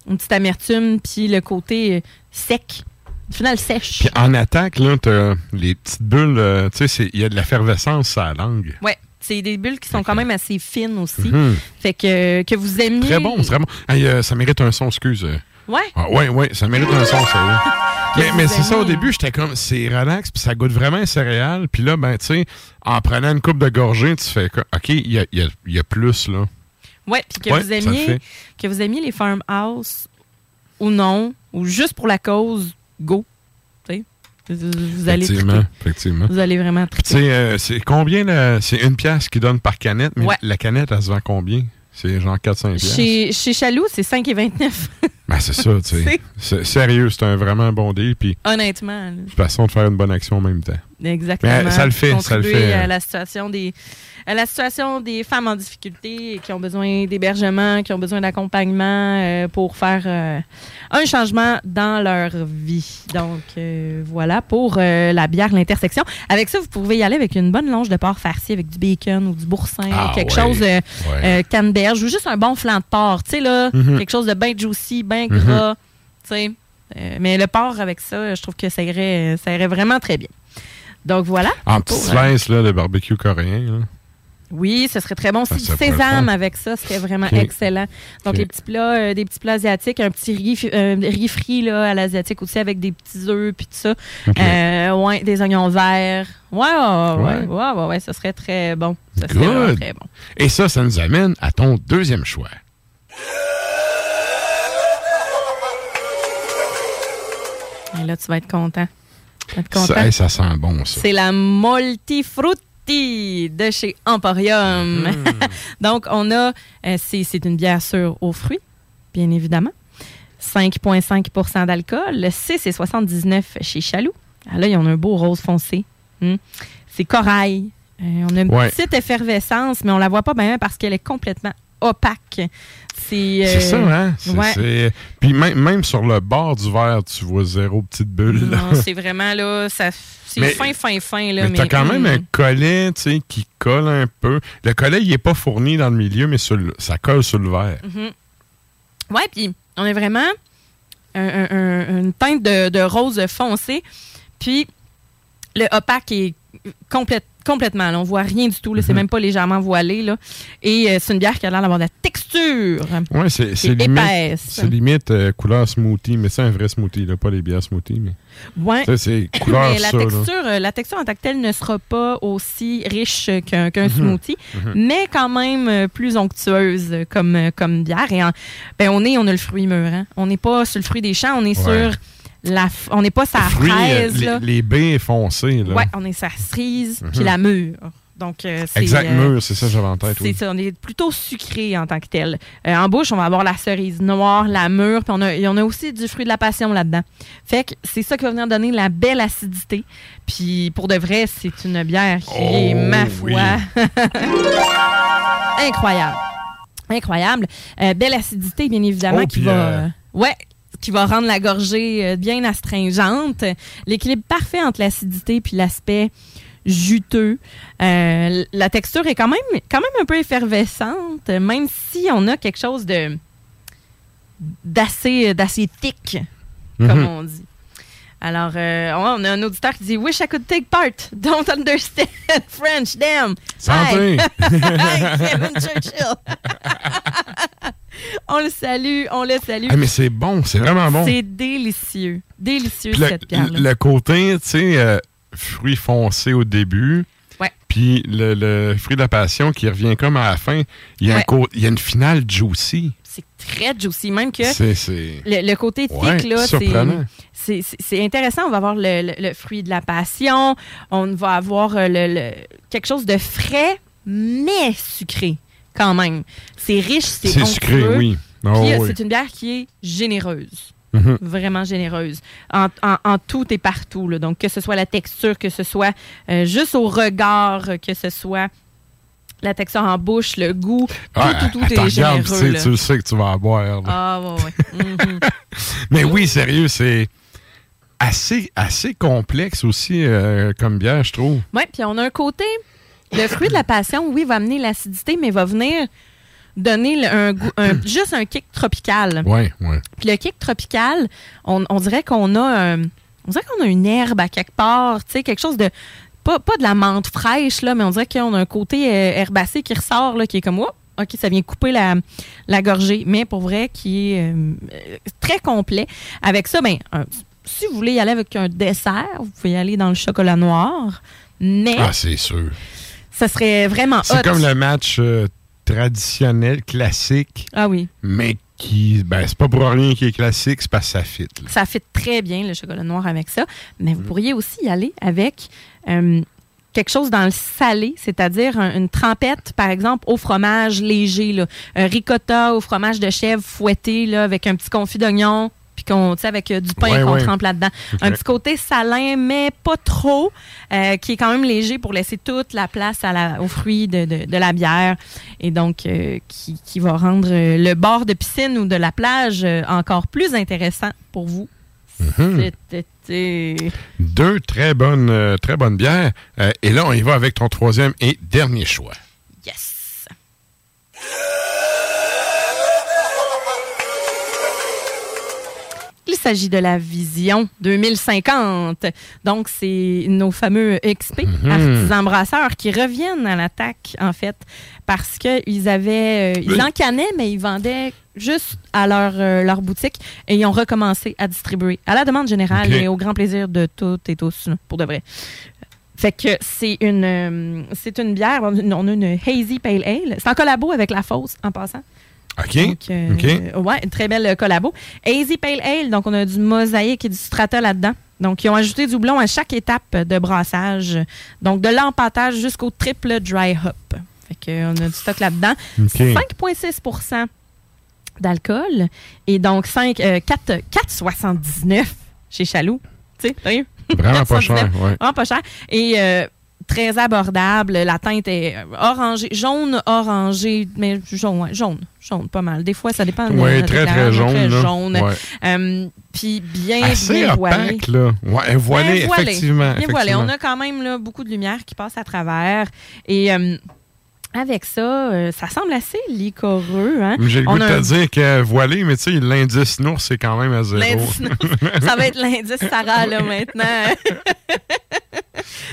une petite amertume, puis le côté euh, sec finale sèche. Puis en attaque, là, t'as les petites bulles, euh, tu sais, il y a de l'effervescence à la langue. Ouais, c'est des bulles qui sont quand même assez fines aussi. Mhm. Fait que, que vous aimiez. Très bon, bon. Hey, euh, ça mérite un son, excuse. Euh. Ouais. Ah, ouais, ouais, ça mérite un son, ça. mais mais c'est ça, au début, j'étais comme, c'est relax, puis ça goûte vraiment un céréales. Puis là, ben, tu sais, en prenant une coupe de gorgée, tu fais, OK, il y a, il y a- il y a plus, là. Ouais, puis que Ouais, vous aimiez que vous aimiez les farmhouse ou non, ou juste pour la cause, go. Tu sais, Vous, allez Effectivement, effectivement. Vous allez vraiment triper. tu sais, euh, c'est combien, la- c'est une pièce qu'ils donnent par canette, mais Ouais. la canette, elle se vend combien? C'est genre 4-5 pièces. Chez, chez Chaloux, c'est 5,29. Ben, c'est ça, tu sais. Sérieux, c'est un vraiment bon deal, puis Honnêtement. là. façon de faire une bonne action en même temps. Exactement. Mais ça le fait, ça le fait. à la situation des à la situation des femmes en difficulté qui ont besoin d'hébergement, qui ont besoin d'accompagnement euh, pour faire euh, un changement dans leur vie. Donc euh, voilà pour la bière l'intersection. Avec ça, vous pouvez y aller avec une bonne longe de porc farci avec du bacon ou du boursin, Ah, quelque ouais. chose Ouais. canneberge ou juste un bon flan de porc, tu sais là, Mhm. quelque chose de bien juicy, bien Mhm. gras, tu sais. Mais le porc avec ça, je trouve que ça irait, ça irait vraiment très bien. Donc voilà. En petit Pour, euh, slice là, de barbecue coréen. là. oui, ce serait très bon. Ça, aussi. ça le sésame avec ça serait vraiment excellent. Donc, les petits plats, euh, des petits plats asiatiques, un petit riz, euh, riz frit là, à l'asiatique aussi avec des petits œufs puis tout ça. Ok. Euh, ouais, des oignons verts. Ouais, ouais, ouais, Ouais. ouais, ça serait très bon. Ça serait très bon. Et ça, ça nous amène à ton deuxième choix. Et là, tu vas être content. Ça, hey, ça sent bon, ça. C'est la Multifrutti de chez Emporium. Mm. Donc, on a, euh, c'est une bière sûre aux fruits, bien évidemment. 5,5% d'alcool. Le 6 et 79 chez Chaloux. Ah, là, il y en a un beau rose foncé. Hmm. C'est corail. Euh, on a une Ouais. petite effervescence, mais on la voit pas bien parce qu'elle est complètement opaque. C'est C'est ça, euh, hein? Ouais. Puis même, même sur le bord du verre, tu vois zéro petite bulle. là. Non, c'est vraiment là, ça, c'est fin, fin, fin. Là, mais t'as quand même hum. un collet, tu sais, qui colle un peu. Le collet, il est pas fourni dans le milieu, mais sur le- ça colle sur le verre. Mhm. Ouais, puis on a vraiment un- un- un- une teinte de, de rose foncé. Puis le opaque est complète- complètement. Là, on voit rien du tout. là, C'est Mhm. même pas légèrement voilé. Là. Et euh, c'est une bière qui a l'air d'avoir de la texture. Ouais, c'est limite, épaisse. c'est limite euh, couleur smoothie, mais c'est un vrai smoothie, là, pas les bières smoothie. Mais... Ça, c'est couleur Mais la ça. texture, euh, la texture en tant que telle ne sera pas aussi riche qu'un Mhm. smoothie, Mhm. mais quand même plus onctueuse comme, comme bière. Et en- ben, on est, on a le fruit mûr. hein. On n'est pas sur le fruit des champs, on est Ouais. sur la, f- on n'est pas Fruits, euh, fraise. les, là. les baies foncées. Ouais, on est la cerise puis Mhm. la mûre. Donc, euh, c'est. Exact, euh, mûr, c'est ça que j'avais en tête. c'est oui. ça, on est plutôt sucré en tant que tel. Euh, en bouche, on va avoir la cerise noire, la mûre, puis on a, et on a aussi du fruit de la passion là-dedans. Fait que c'est ça qui va venir donner la belle acidité. Puis pour de vrai, c'est une bière qui est, Oh, ma oui. foi, incroyable. Incroyable. Belle acidité, bien évidemment, Oh, qui puis, va... Ouais, qui va rendre la gorgée euh, bien astringente. L'équilibre parfait entre l'acidité puis l'aspect juteux. Euh, la texture est quand même, quand même un peu effervescente, même si on a quelque chose de d'assez d'assez thick, comme Mhm. on dit. Alors, euh, on a un auditeur qui dit Wish I could take part. Don't understand French, damn. Santé. Hi, Kevin Churchill. On le salue, on le salue. Ah, mais c'est bon, c'est vraiment bon. C'est délicieux. Délicieux, le, cette bière-là. le côté, tu sais, euh, fruit foncé au début. Puis le, le fruit de la passion qui revient comme à la fin. Il y a, Ouais. il y a une finale juicy. C'est très juicy, même que le, le côté thick, Ouais, là, c'est- intéressant. On va avoir le, le- fruit de la passion, on va avoir euh, le, le- quelque chose de frais, mais sucré quand même. C'est riche, c'est sucré, oui. Oh, Puis, euh, oui. c'est une bière qui est généreuse. Mhm. Vraiment généreuse. En, en- en tout et partout. là. Donc, que ce soit la texture, que ce soit euh, juste au regard, que ce soit la texture en bouche, le goût, tout, Ah, tout, tout te est généreux. tu sais- tu le sais que tu vas en boire. là. Ah, ouais, ouais. Mhm. Mais oui, sérieux, c'est assez, assez complexe aussi euh, comme bière, je trouve. Oui, puis on a un côté, le fruit de la passion, oui, va amener l'acidité, mais va venir donner un goût, un- juste un kick tropical. Ouais, ouais. Puis le kick tropical, on, on dirait qu'on a un, on dirait qu'on a une herbe à quelque part, tu sais, quelque chose de pas, pas de la menthe fraîche là, mais on dirait qu'on a un côté euh, herbacé qui ressort là, qui est comme oh, OK, ça vient couper la, la gorgée, mais pour vrai, qui est euh, très complet. Avec ça, ben, un- si vous voulez y aller avec un dessert, vous pouvez y aller dans le chocolat noir. Mais Ah, c'est sûr. Ça serait vraiment C'est comme le match euh, traditionnel, classique, Ah oui. mais qui. Ben, c'est pas pour rien qu'il est classique, c'est parce que ça fit. là. Ça fit très bien le chocolat noir avec ça. Mais vous pourriez aussi y aller avec euh, quelque chose dans le salé, c'est-à-dire un- une trempette, par exemple, au fromage léger. Là. Un ricotta au fromage de chèvre fouetté là, avec un petit confit d'oignon. Puis qu'on, avec euh, du pain Ouais, qu'on ouais. trempe là-dedans. Un petit côté salin, mais pas trop, euh, qui est quand même léger pour laisser toute la place à la, aux fruits de, de- de la bière. Et donc, euh, qui, qui va rendre le bord de piscine ou de la plage encore plus intéressant pour vous été. Deux très bonnes, très bonnes bières. Et là, on y va avec ton troisième et dernier choix. Yes! Il s'agit de la Vision 2050. Donc, c'est nos fameux XP, Mhm. artisans brasseurs, qui reviennent à l'attaque, en fait, parce qu'ils avaient. euh, ils Oui. encanaient, mais ils vendaient juste à leur, euh, leur boutique et ils ont recommencé à distribuer à la demande générale et au grand plaisir de toutes et tous, pour de vrai. Fait que c'est une, euh, c'est une bière, on a une Hazy Pale Ale. C'est en collabo avec la Fosse, en passant. OK. Donc, euh, ouais, une très belle euh, collabo. Hazy Pale Ale, donc on a du mosaïque et du strata là-dedans. Donc, ils ont ajouté du houblon à chaque étape de brassage. Donc, de l'empâtage jusqu'au triple dry hop. Fait que, on a du stock là-dedans. OK. 5,6% d'alcool. Et donc, 5, euh, 4, 4,79 chez Chaloux. Tu sais? Vraiment pas 4,79. cher, ouais. Vraiment pas cher. Et euh, très abordable. La teinte est euh, orangée, jaune, orangé, mais jaune, ouais, jaune, jaune, pas mal. Des fois, ça dépend. notre très, très jaune, Très là. jaune. Ouais. Euh, Puis bien, Assez bien voilé. opaque, là. Ouais, voilé, Bien voilé. effectivement. Bien voilé. effectivement. On a quand même là, beaucoup de lumière qui passe à travers. Et euh, avec ça, euh, ça semble assez liquoreux. Hein? J'ai le goût de te un- dire que voilé, mais tu sais, l'indice nours, c'est quand même à zéro. L'indice nours. ça va être l'indice Sarah, là, maintenant.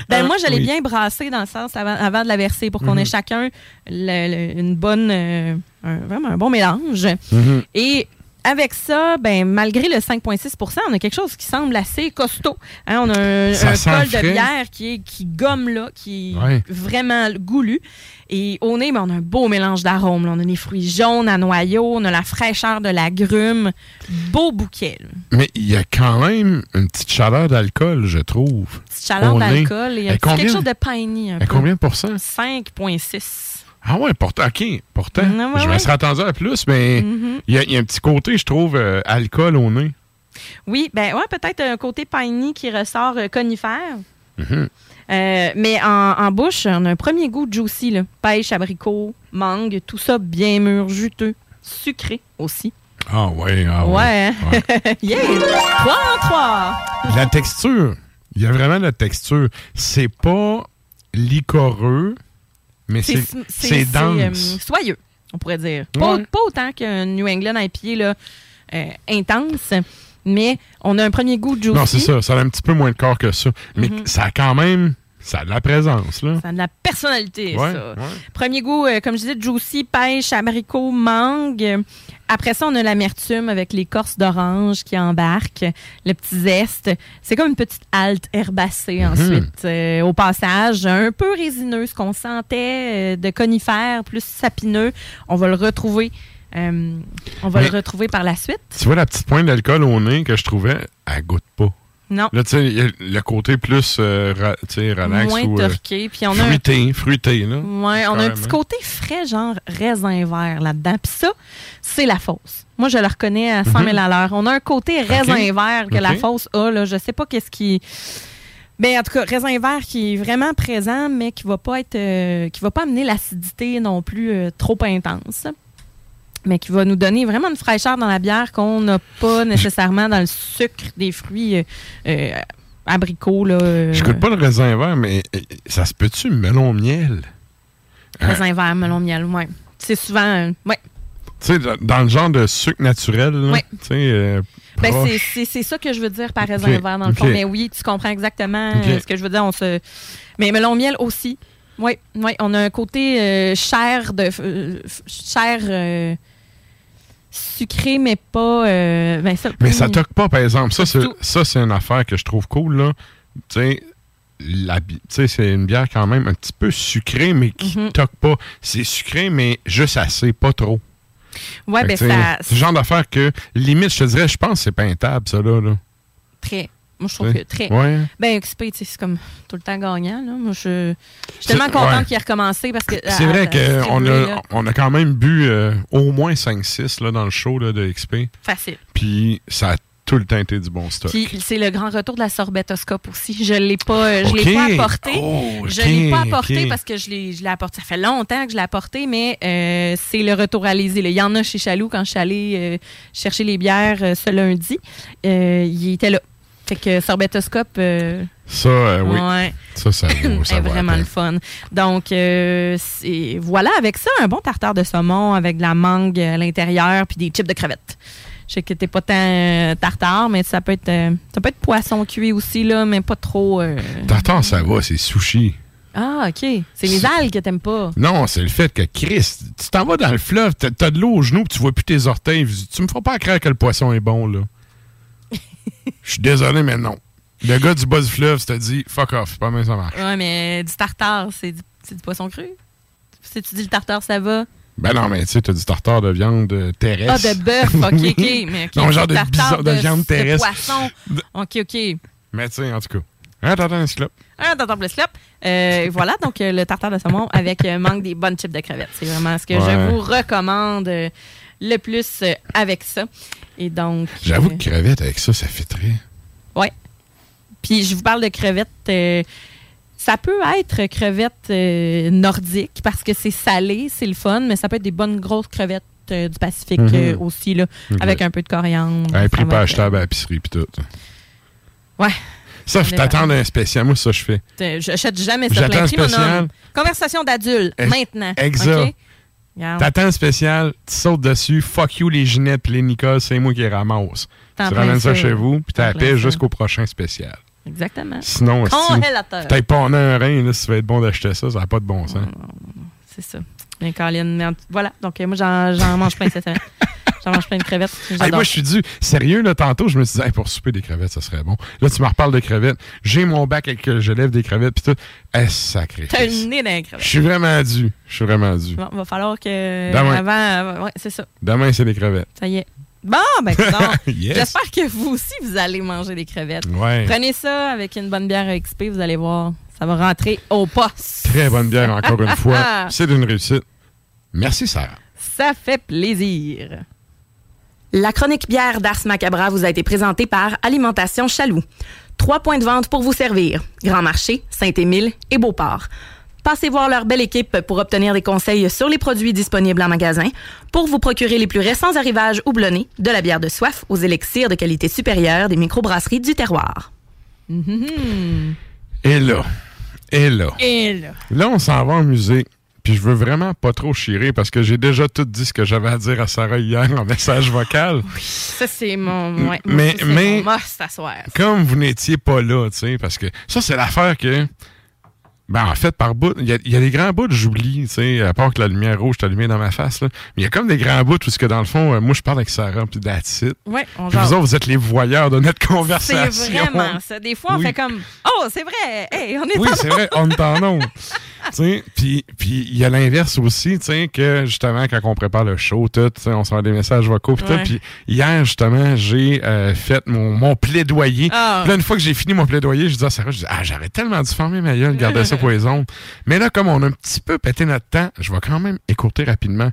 ben, moi, je l'ai Oui. bien brassé dans le sens avant, avant de la verser pour qu'on Mhm. ait chacun le- le- une bonne, euh, un- vraiment un bon mélange. Mhm. Et avec ça, ben, malgré le 5,6% on a quelque chose qui semble assez costaud. Hein, on a un, col de bière qui, est, qui gomme là, qui est Ouais. vraiment goulu. Et au nez, ben, on a un beau mélange d'arômes. On a des fruits jaunes à noyaux, on a la fraîcheur de l'agrume. Beau bouquet. là. Mais il y a quand même une petite chaleur d'alcool, je trouve. Petite chaleur d'alcool petit- quelque chose de piney. Un peu. combien de pourcents? 5,6. Ah ouais, pourtant, OK. Pourtant, ouais, je me ouais. serais attendu à plus, mais Mhm. il y, a- il y a un petit côté, je trouve, euh, alcool au nez. Oui, ben ouais, peut-être un côté piney qui ressort euh, conifère. Mhm. Euh, mais en, en bouche, on a un premier goût juicy. Là. Pêche, abricot, mangue, tout ça bien mûr, juteux, sucré aussi. Ah ouais, ah ouais. ouais. hein? yeah! 3 en 3! La texture, il y a vraiment la texture. C'est pas liquoreux, mais c'est c'est dense. euh, soyeux, on pourrait dire. Pas, Ouais. pas autant qu'un New England IPA là, euh, intense, mais on a un premier goût juicy. non, c'est ça. Ça a un petit peu moins de corps que ça. Mais Mhm. ça a quand même... Ça a de la présence, là. Ça a de la personnalité, Ouais, ça. ouais. Premier goût, euh, comme je disais, juicy, pêche, abricot, mangue. Après ça, on a l'amertume avec l'écorce d'orange qui embarque, le petit zeste. C'est comme une petite halte herbacée Mhm. ensuite. euh, au passage, un peu résineux, ce qu'on sentait euh, de conifère, plus sapineux. On va le retrouver. euh, on va Mais- le retrouver par la suite. Tu vois la petite pointe d'alcool au nez que je trouvais, elle goûte pas. Non. Là, tu sais, il y a le côté plus euh, ra- relax Moins ou euh, torqué. Puis on a un- fruité, fruité, là. Ouais, on a un petit côté frais, genre raisin vert là-dedans. Puis ça, c'est la fausse. Moi, je le reconnais à 100 000 à l'heure. On a un côté raisin vert que la fausse a. Là. Je sais pas qu'est-ce qui. Ben, en tout cas, raisin vert qui est vraiment présent, mais qui va pas être, euh, qui va pas amener l'acidité non plus euh, trop intense. Mais qui va nous donner vraiment une fraîcheur dans la bière qu'on n'a pas nécessairement dans le sucre des fruits euh, euh, abricots. Là, euh, Je goûte pas le raisin vert, mais euh, ça se peut-tu melon miel? Raisin vert, melon miel, ouais. C'est souvent. euh, ouais. Tu sais, dans, le genre de sucre naturel, là, Ouais. tu sais, Ben, c'est- ça que je veux dire par raisin vert, dans le fond. Mais oui, tu comprends exactement ce que je veux dire. On se... Mais melon miel aussi. Oui, oui, on a un côté euh, chair, de, euh, chair euh, sucré, mais pas. euh, ben, ça, Mais ça toque pas, par exemple. Ça, c'est, ça, c'est une affaire que je trouve cool, là. Tu sais, la c'est une bière quand même un petit peu sucrée, mais qui Mhm. toque pas. C'est sucré, mais juste assez, pas trop. Ouais, ben ça. C'est le genre d'affaire que, limite, je te dirais, je pense que c'est peintable, ça, là. là. Très. Moi, je trouve que très. Ouais. Ben, XP, tu sais, c'est comme tout le temps gagnant. Là. Moi, je, je suis tellement contente ouais. qu'il ait recommencé parce que. C'est vrai qu'on a, on a quand même bu euh, au moins 5-6 là, dans le show là, de XP. Facile. Puis ça a tout le temps été du bon stock. Puis c'est le grand retour de la sorbetoscope aussi. Je l'ai pas, euh, je Ok. l'ai pas apporté. Oh, Je l'ai pas apporté parce que je l'ai, je l'ai apporté. Ça fait longtemps que je l'ai apporté, mais euh, c'est le retour à l'Élysée. Il y en a chez Chaloux quand je suis allée euh, chercher les bières ce lundi. Il était là. Fait que sorbetoscope. euh, Ça, euh, oui. Ouais. Ça, ça ça est vraiment le fun. Donc, euh, voilà, avec ça, un bon tartare de saumon avec de la mangue à l'intérieur puis des chips de crevettes. Je sais que t'es pas tant tartare, mais ça peut être ça peut être poisson cuit aussi, là, mais pas trop. Tartare, ça va, c'est sushi. Ah, OK. C'est les algues que t'aimes pas. Non, c'est le fait que Chris, tu t'en vas dans le fleuve, t'as, t'as de l'eau aux genoux, tu vois plus tes orteils. Tu me feras pas croire que le poisson est bon, là. Je suis désolé, mais non. Le gars du bas du fleuve t'a dit fuck off, pas mal ça marche. Ouais, mais du tartare, c'est du, c'est du poisson cru? Si tu dis le tartare, ça va? Ben non, mais tu sais, t'as du tartare de viande euh, Ah, terrestre. de bœuf, OK. OK. Mais Non, genre de, tartare bison- de viande terrestre. De poisson. OK, OK. Mais tu sais, en tout cas. Hein, t'entends un cyclope? Un tartare plus clope. Euh, voilà, donc euh, le tartare de saumon avec euh, manque des bonnes chips de crevettes. C'est vraiment ce que Ouais. je vous recommande le plus euh, avec ça. Et donc. J'avoue euh, que crevette avec ça, ça fait très. Ouais. Puis je vous parle de crevettes. euh, ça peut être crevettes euh, nordiques parce que c'est salé, c'est le fun, mais ça peut être des bonnes grosses crevettes euh, du Pacifique Mhm. euh, aussi, là, avec un peu de coriandre. Un prix pas achetable à l'épicerie pis tout. Ouais. Ça, t'attends un spécial. Moi, ça, je fais. J'achète jamais ça J'attends un spécial. Conversation d'adulte, maintenant. Exact. T'attends un spécial, tu sautes dessus, fuck you les Ginette pis les Nicole, c'est moi qui les ramasse. Tu ramènes ça chez vous, puis ça. jusqu'au prochain spécial. Exactement. Sinon, si Congélateur. t'as pas en un rein, là, si tu vas être bon d'acheter ça, ça n'a pas de bon sens. C'est ça. Mais Colin, voilà. Donc, euh, moi, j'en j'en mange plein cette semaine. J'en mange plein de crevettes. Hey, moi, je suis dû. Sérieux, là, tantôt, je me suis dit, Hey, pour souper des crevettes, ça serait bon. Là, tu me reparles de crevettes. J'ai mon bac avec que je lève des crevettes, puis tout. Eh, sacré. T'as le nez dans les Je crevettes. suis vraiment dû. Je suis vraiment dû. Bon, va falloir que. Demain. Avant. ouais, c'est ça. Demain, c'est des crevettes. Ça y est. Bon, ben, Yes. j'espère que vous aussi, vous allez manger des crevettes. Ouais. Prenez ça avec une bonne bière XP, vous allez voir. Ça va rentrer au poste. Très bonne bière, encore une fois. C'est d'une réussite. Merci, Sarah. Ça fait plaisir. La chronique bière d'Ars Macabra vous a été présentée par Alimentation Chaloux. Trois points de vente pour vous servir. Grand Marché, Saint-Émile et Beauport. Passez voir leur belle équipe pour obtenir des conseils sur les produits disponibles en magasin, pour vous procurer les plus récents arrivages houblonnés, de la bière de soif aux élixirs de qualité supérieure des microbrasseries du terroir. Et là, et là, Et là. là, on s'en va en musique. Puis je veux vraiment pas trop chirer parce que j'ai déjà tout dit ce que j'avais à dire à Sarah hier en message vocal. Ça, c'est mon, ouais, Mais- ça, mais- mon must à soir. Comme vous n'étiez pas là, tu sais, parce que ça, c'est l'affaire que. Ben, en fait, par bout, il y, a- il y a des grands bouts que j'oublie, tu sais, à part que la lumière rouge est allumée dans ma face, là. Mais il y a comme des grands bouts où, ce que dans le fond, euh, moi, je parle avec Sarah, puis that's it. Ouais, on Puis vous autres, vous êtes les voyeurs de notre C'est conversation. vraiment ça. Des fois, on Oui. fait comme Oh, c'est vrai! Hey, on est Oui, c'est vrai, on est en onde. Tu sais, Puis il y a l'inverse aussi, tu sais, que justement, quand on prépare le show, tout, on se rend des messages vocaux, puis tout. Ouais. Puis hier, justement, j'ai euh, fait mon, mon plaidoyer. Puis là, une fois que j'ai fini mon plaidoyer, je dis à Sarah, je dis, ah, j'aurais tellement dû fermer ma gueule, garder ça Mais là, comme on a un petit peu pété notre temps, je vais quand même écouter rapidement.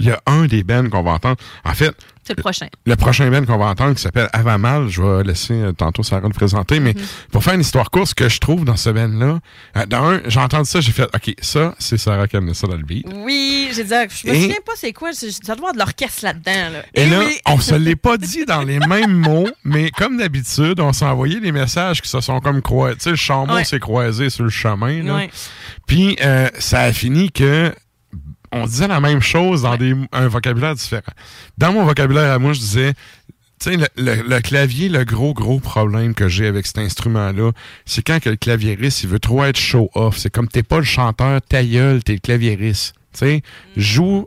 Il y a un des bands qu'on va entendre. En fait, C'est le prochain. le prochain band qu'on va entendre qui s'appelle Avant Mal, je vais laisser euh, tantôt Sarah le présenter, mais pour faire une histoire courte, ce que je trouve dans ce band-là, euh, dans un, j'ai entendu ça, j'ai fait, OK, ça, c'est Sarah qui a amené ça dans le beat. Oui, j'ai dit, je me Et- souviens pas c'est quoi, ça doit avoir de l'orchestre là-dedans. Là. Et, là, oui. on se l'est pas dit dans les mêmes mots, mais comme d'habitude, on s'est envoyé des messages qui se sont comme croisés. Tu sais, le chameau Ouais. s'est croisé sur le chemin. là. Ouais. Puis, euh, ça a fini que on disait la même chose dans des, un vocabulaire différent. Dans mon vocabulaire à moi, je disais Tu sais, le, le- le clavier, le gros, gros problème que j'ai avec cet instrument-là, c'est quand que le claviériste, il veut trop être show-off. C'est comme t'es pas le chanteur, ta gueule, t'es le claviériste. Tu sais, joue,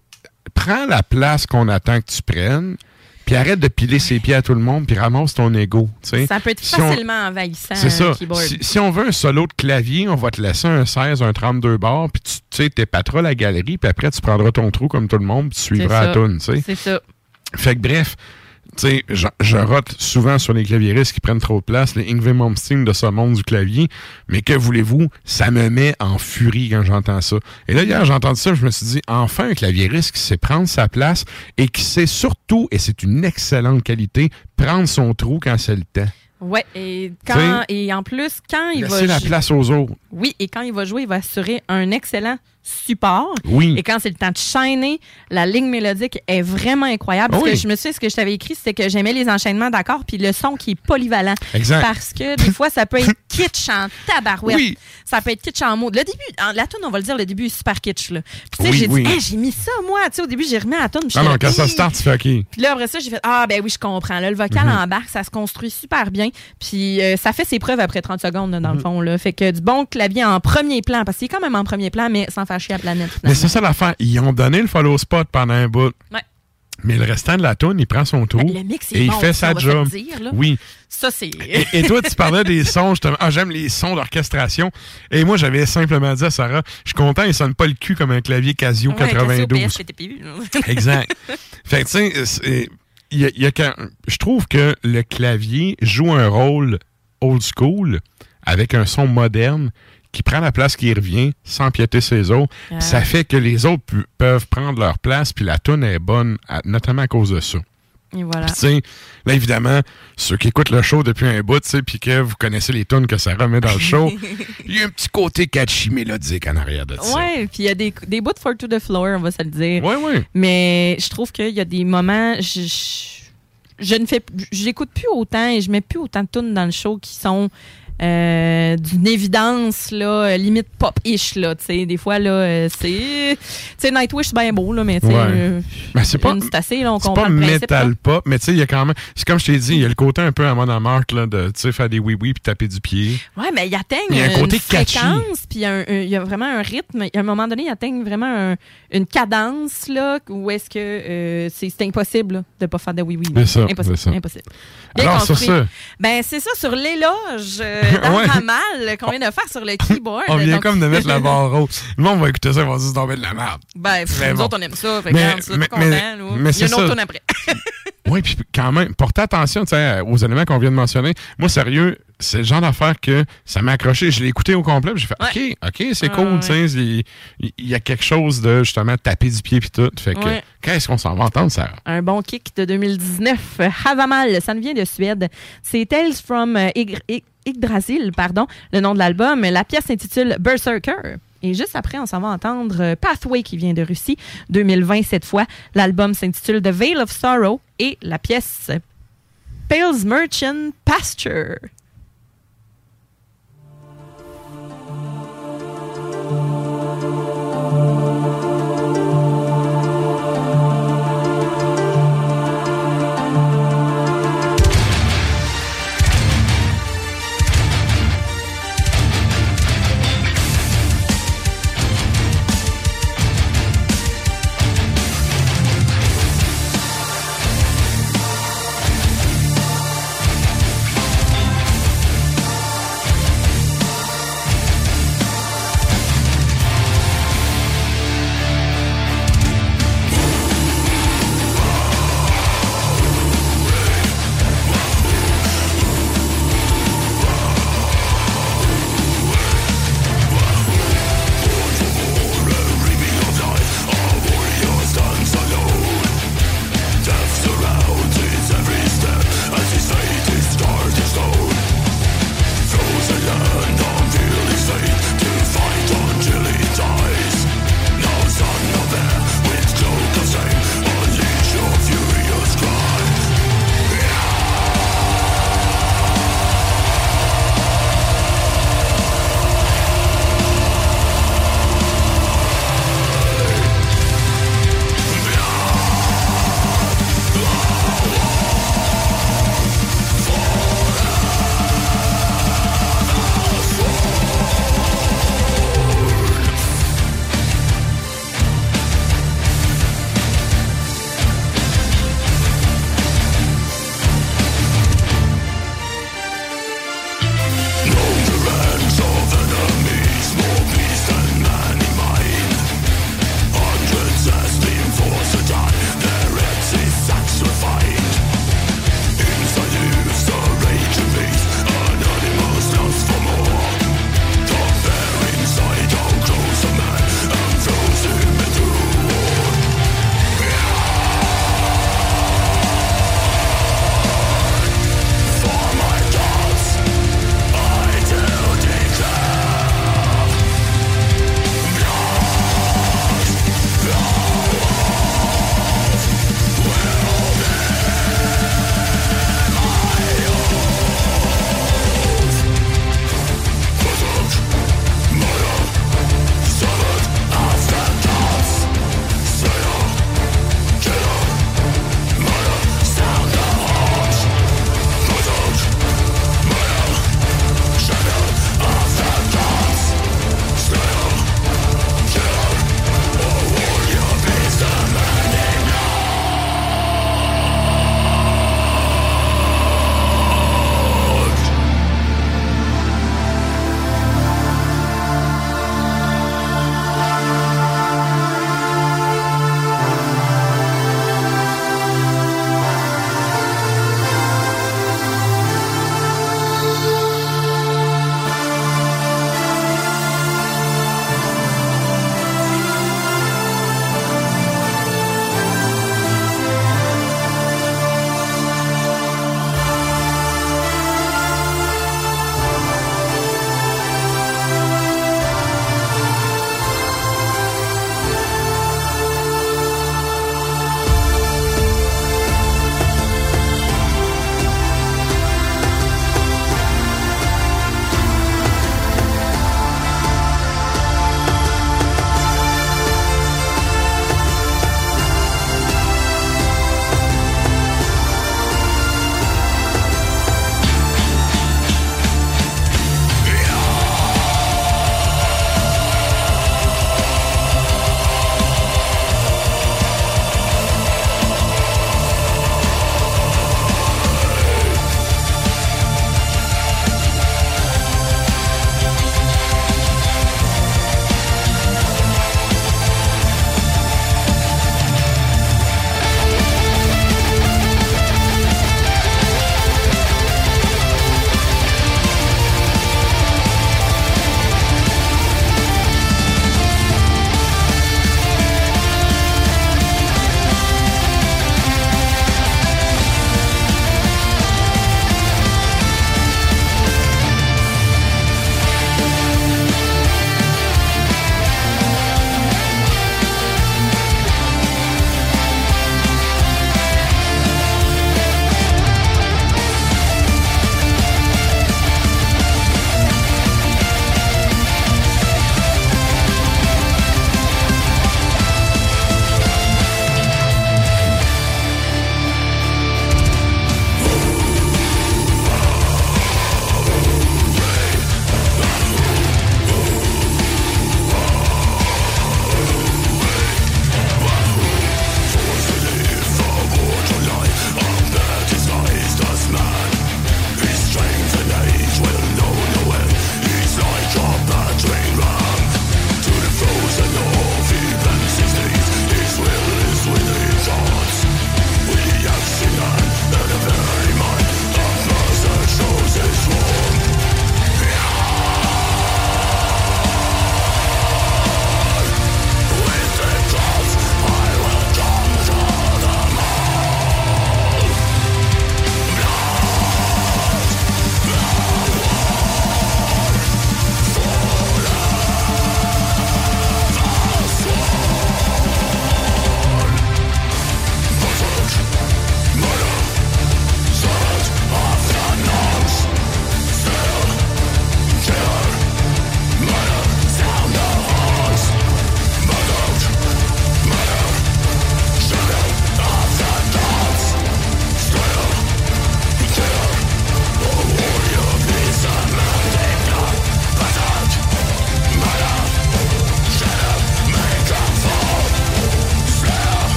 prends la place qu'on attend que tu prennes, puis arrête de piler ses pieds à tout le monde, puis ramasse ton ego. Ça peut être Si on- facilement envahissant, c'est ça. keyboard. Si, si on veut un solo de clavier, on va te laisser un 16, un 32 bars, puis tu t'épateras la galerie, puis après, tu prendras ton trou comme tout le monde, puis tu suivras la toune. C'est ça. Fait que bref, tu sais, je, je rote souvent sur les claviéristes qui prennent trop de place, les Ingve Malmsteen de ce monde du clavier, mais que voulez-vous, ça me met en furie quand j'entends ça. Et là, hier, j'ai entendu ça, je me suis dit, enfin, un claviériste qui sait prendre sa place et qui sait surtout, et c'est une excellente qualité, prendre son trou quand c'est le temps. Ouais, et quand T'sais, et en plus quand il va Laisser la place aux autres. Oui, et quand il va jouer, il va assurer un excellent support. Oui. Et quand c'est le temps de shiner, la ligne mélodique est vraiment incroyable. Parce Oui. que je me suis ce que je t'avais écrit, c'était que j'aimais les enchaînements d'accords puis le son qui est polyvalent. Exact. Parce que des fois, ça peut être kitsch en tabarouette. Oui. Ça peut être kitsch en mots. Le début, en- la tune, on va le dire, le début est super kitsch. Là. Puis tu sais, Oui, j'ai dit, Hey, j'ai mis ça, moi. Tu sais, au début, j'ai remis à la tune. Non, non, quand ça start, tu fais OK. Puis là, après ça, j'ai fait Ah, ben oui, je comprends. Là, le vocal Mhm. embarque, ça se construit super bien. Puis euh, ça fait ses preuves après 30 secondes, là, dans Mhm. le fond. Là. Fait que du bon clavier en premier plan, parce qu'il est quand même en premier plan, mais sans faire chier à la planète. Mais c'est ça l'affaire. Ils ont donné le follow spot pendant un bout. Ouais. Mais le restant de la tune, il prend son. Ben, mix est et il fait sa job. dire, oui. Ça, c'est. Et, et toi, tu parlais des sons, justement. Ah, j'aime les sons d'orchestration. Et moi, j'avais simplement dit à Sarah, je suis content, il sonne pas le cul comme un clavier Casio Ouais, Casio 92. PS PTPU, là. exact. Fait que, tu sais, y a- y a qu'un- je trouve que le clavier joue un rôle old school avec un son moderne qui prend la place qui revient sans piéter ses autres. Ah. Ça fait que les autres pu- peuvent prendre leur place, puis la tune est bonne, à- notamment à cause de ça. Et voilà. Puis, tu sais, là, évidemment, ceux qui écoutent le show depuis un bout, tu sais, puis que vous connaissez les tunes que ça remet dans le show, il y a un petit côté catchy mélodique en arrière de ça. Ouais, puis il y a des, des bouts de For to the Floor, on va se le dire. Ouais, ouais. Mais je trouve qu'il y a des moments. Je, je, je ne fais j'écoute plus autant et je mets plus autant de tunes dans le show qui sont euh, d'une évidence là euh, limite pop-ish là tu sais des fois là euh, c'est tu sais Nightwish c'est bien beau là mais tu sais Ouais. Ben, c'est pas, c'est assez là on comprend pas le principe là. metal pop, mais tu sais, il y a quand même. C'est comme je t'ai dit, il y a le côté un peu à Mona Mark, là, de tu sais, faire des oui-oui puis taper du pied. Ouais, mais il atteigne Il y a un une côté fréquence, puis il y, a vraiment un rythme. À un moment donné, il atteigne vraiment un- une cadence, là, où est-ce que euh, c'est impossible là, de ne pas faire de. C'est ça, Impossible. c'est ça. impossible. Alors, sur ça. Ben, c'est ça, sur l'éloge euh, la malle qu'on vient de faire sur le keyboard. On vient Donc- comme de mettre la barre haute. Le monde va écouter ça, ils vont se dire, tomber de la merde. Ben, pff, Mais nous bon. autres, on aime ça. Fait Mais- regarde, ça, mais- content, mais- là. mais Il y a une autre tourne après. Oui, puis quand même, portez attention tu sais, aux éléments qu'on vient de mentionner. Moi, sérieux, c'est le genre d'affaire que ça m'a accroché. Je l'ai écouté au complet, j'ai fait OK, OK, c'est cool. ouais. Il y, a quelque chose de justement taper du pied puis tout. Fait que qu'est-ce qu'on s'en va entendre, ça? Un bon kick de 2019. euh, Havamal, ça nous vient de Suède. C'est Tales from euh, Yggdrasil, pardon, le nom de l'album. La pièce s'intitule Berserker. Et juste après, on s'en va entendre euh, Pathway qui vient de Russie, 2020 cette fois. L'album s'intitule The Veil of Sorrow et la pièce Pales Merchant Pasture.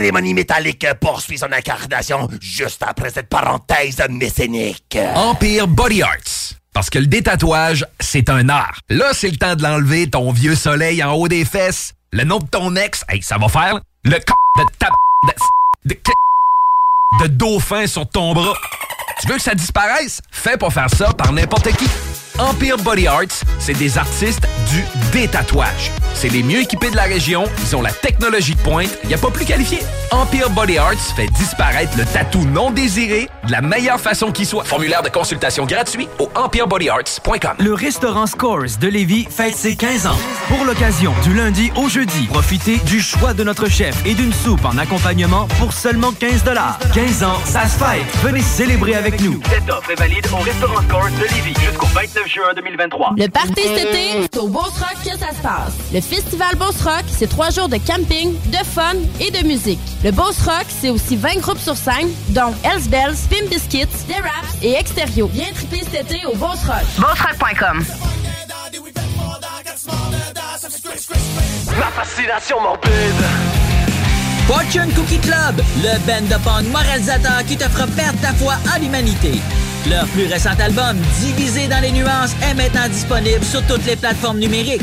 Cérémonie métallique poursuit son incarnation juste après cette parenthèse mécénique. Empire Body Arts. Parce que le détatouage, c'est un art. Là, c'est le temps de l'enlever, ton vieux soleil en haut des fesses. Le nom de ton ex, hey, ça va faire. Le c de ta... de... de dauphin sur ton bras. Tu veux que ça disparaisse? Fais pas faire ça par n'importe qui. Empire Body Arts, c'est des artistes du détatouage. C'est les mieux équipés de la région, ils ont la technologie de pointe, il n'y a pas plus qualifié. Empire Body Arts fait disparaître le tatou non désiré de la meilleure façon qui soit. Formulaire de consultation gratuit au empirebodyarts.com. Le restaurant Scores de Lévis fête ses 15 ans. Pour l'occasion, du lundi au jeudi, profitez du choix de notre chef et d'une soupe en accompagnement pour seulement 15 15 ans, ça se fête. Venez célébrer avec nous. Cette offre est valide au restaurant Scores de Lévis jusqu'au 29 juin 2023. Le party cet été, c'est au Beauce Rock que ça se passe. Le festival Beauce Rock, c'est trois jours de camping, de fun et de musique. Le Beauce Rock, c'est aussi 20 groupes sur scène, dont Hells Bells, Biscuits, The Raps et Exterio. Viens triper cet été au Beauce Rock. BeauceRock.com Ma fascination morbide. Fortune Cookie Club, le band de punk moralisateur qui te fera perdre ta foi en l'humanité. Leur plus récent album, Divisé dans les nuances, est maintenant disponible sur toutes les plateformes numériques.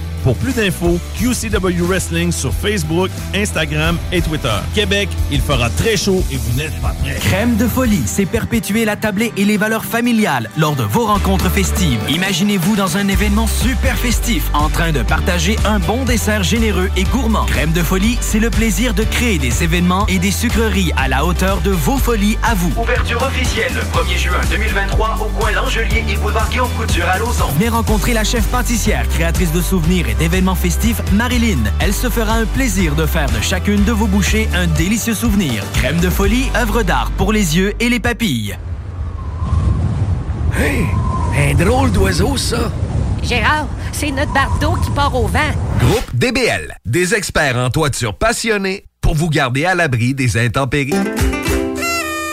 Pour plus d'infos, QCW Wrestling sur Facebook, Instagram et Twitter. Québec, il fera très chaud et vous n'êtes pas prêts. Crème de folie, c'est perpétuer la tablée et les valeurs familiales lors de vos rencontres festives. Imaginez-vous dans un événement super festif en train de partager un bon dessert généreux et gourmand. Crème de folie, c'est le plaisir de créer des événements et des sucreries à la hauteur de vos folies à vous. Ouverture officielle le 1er juin 2023 au coin L'Angelier et boulevard Guillaume Couture à Lauson. Venez rencontrer la chef pâtissière, créatrice de souvenirs et d'événements festifs Marilyn. Elle se fera un plaisir de faire de chacune de vos bouchées un délicieux souvenir. Crème de folie, œuvre d'art pour les yeux et les papilles. Hey, un drôle d'oiseau, ça. Gérard, c'est notre bardeau qui part au vent. Groupe DBL, des experts en toiture passionnés pour vous garder à l'abri des intempéries.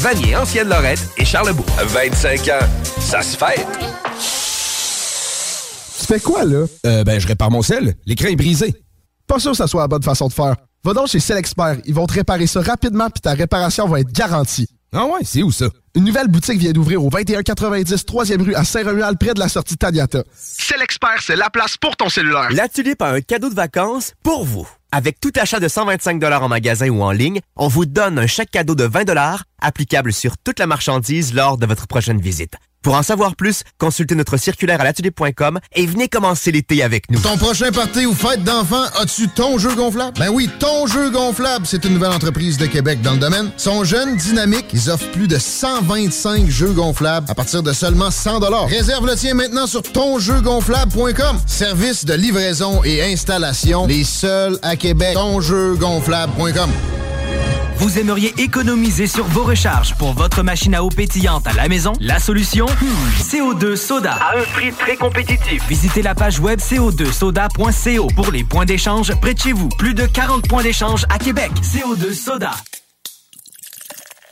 Vanier, Ancienne-Lorette et Charlebourg. 25 ans, ça se fait. Tu fais quoi, là? Euh, ben, je répare mon sel. L'écran est brisé. Pas sûr que ça soit la bonne façon de faire. Va donc chez Selexpert. Ils vont te réparer ça rapidement puis ta réparation va être garantie. Ah ouais, c'est où ça? Une nouvelle boutique vient d'ouvrir au 2190 3e rue à Saint-Romuald, près de la sortie Taniata. Selexpert, c'est la place pour ton cellulaire. La Tulipe a un cadeau de vacances pour vous. Avec tout achat de 125 en magasin ou en ligne, on vous donne un chèque cadeau de 20 applicable sur toute la marchandise lors de votre prochaine visite. Pour en savoir plus, consultez notre circulaire à l'atelier.com et venez commencer l'été avec nous. Ton prochain party ou fête d'enfant, as-tu ton jeu gonflable? Ben oui, ton jeu gonflable, c'est une nouvelle entreprise de Québec dans le domaine. Sont jeunes, dynamiques, ils offrent plus de 125 jeux gonflables à partir de seulement 100 Réserve le tien maintenant sur tonjeugonflable.com. Service de livraison et installation, les seuls à Québec. Tonjeugonflable.com. Vous aimeriez économiser sur vos recharges pour votre machine à eau pétillante à la maison? La solution? Hmm, CO2 Soda. À un prix très compétitif. Visitez la page web co2soda.co pour les points d'échange près de chez vous. Plus de 40 points d'échange à Québec. CO2 Soda.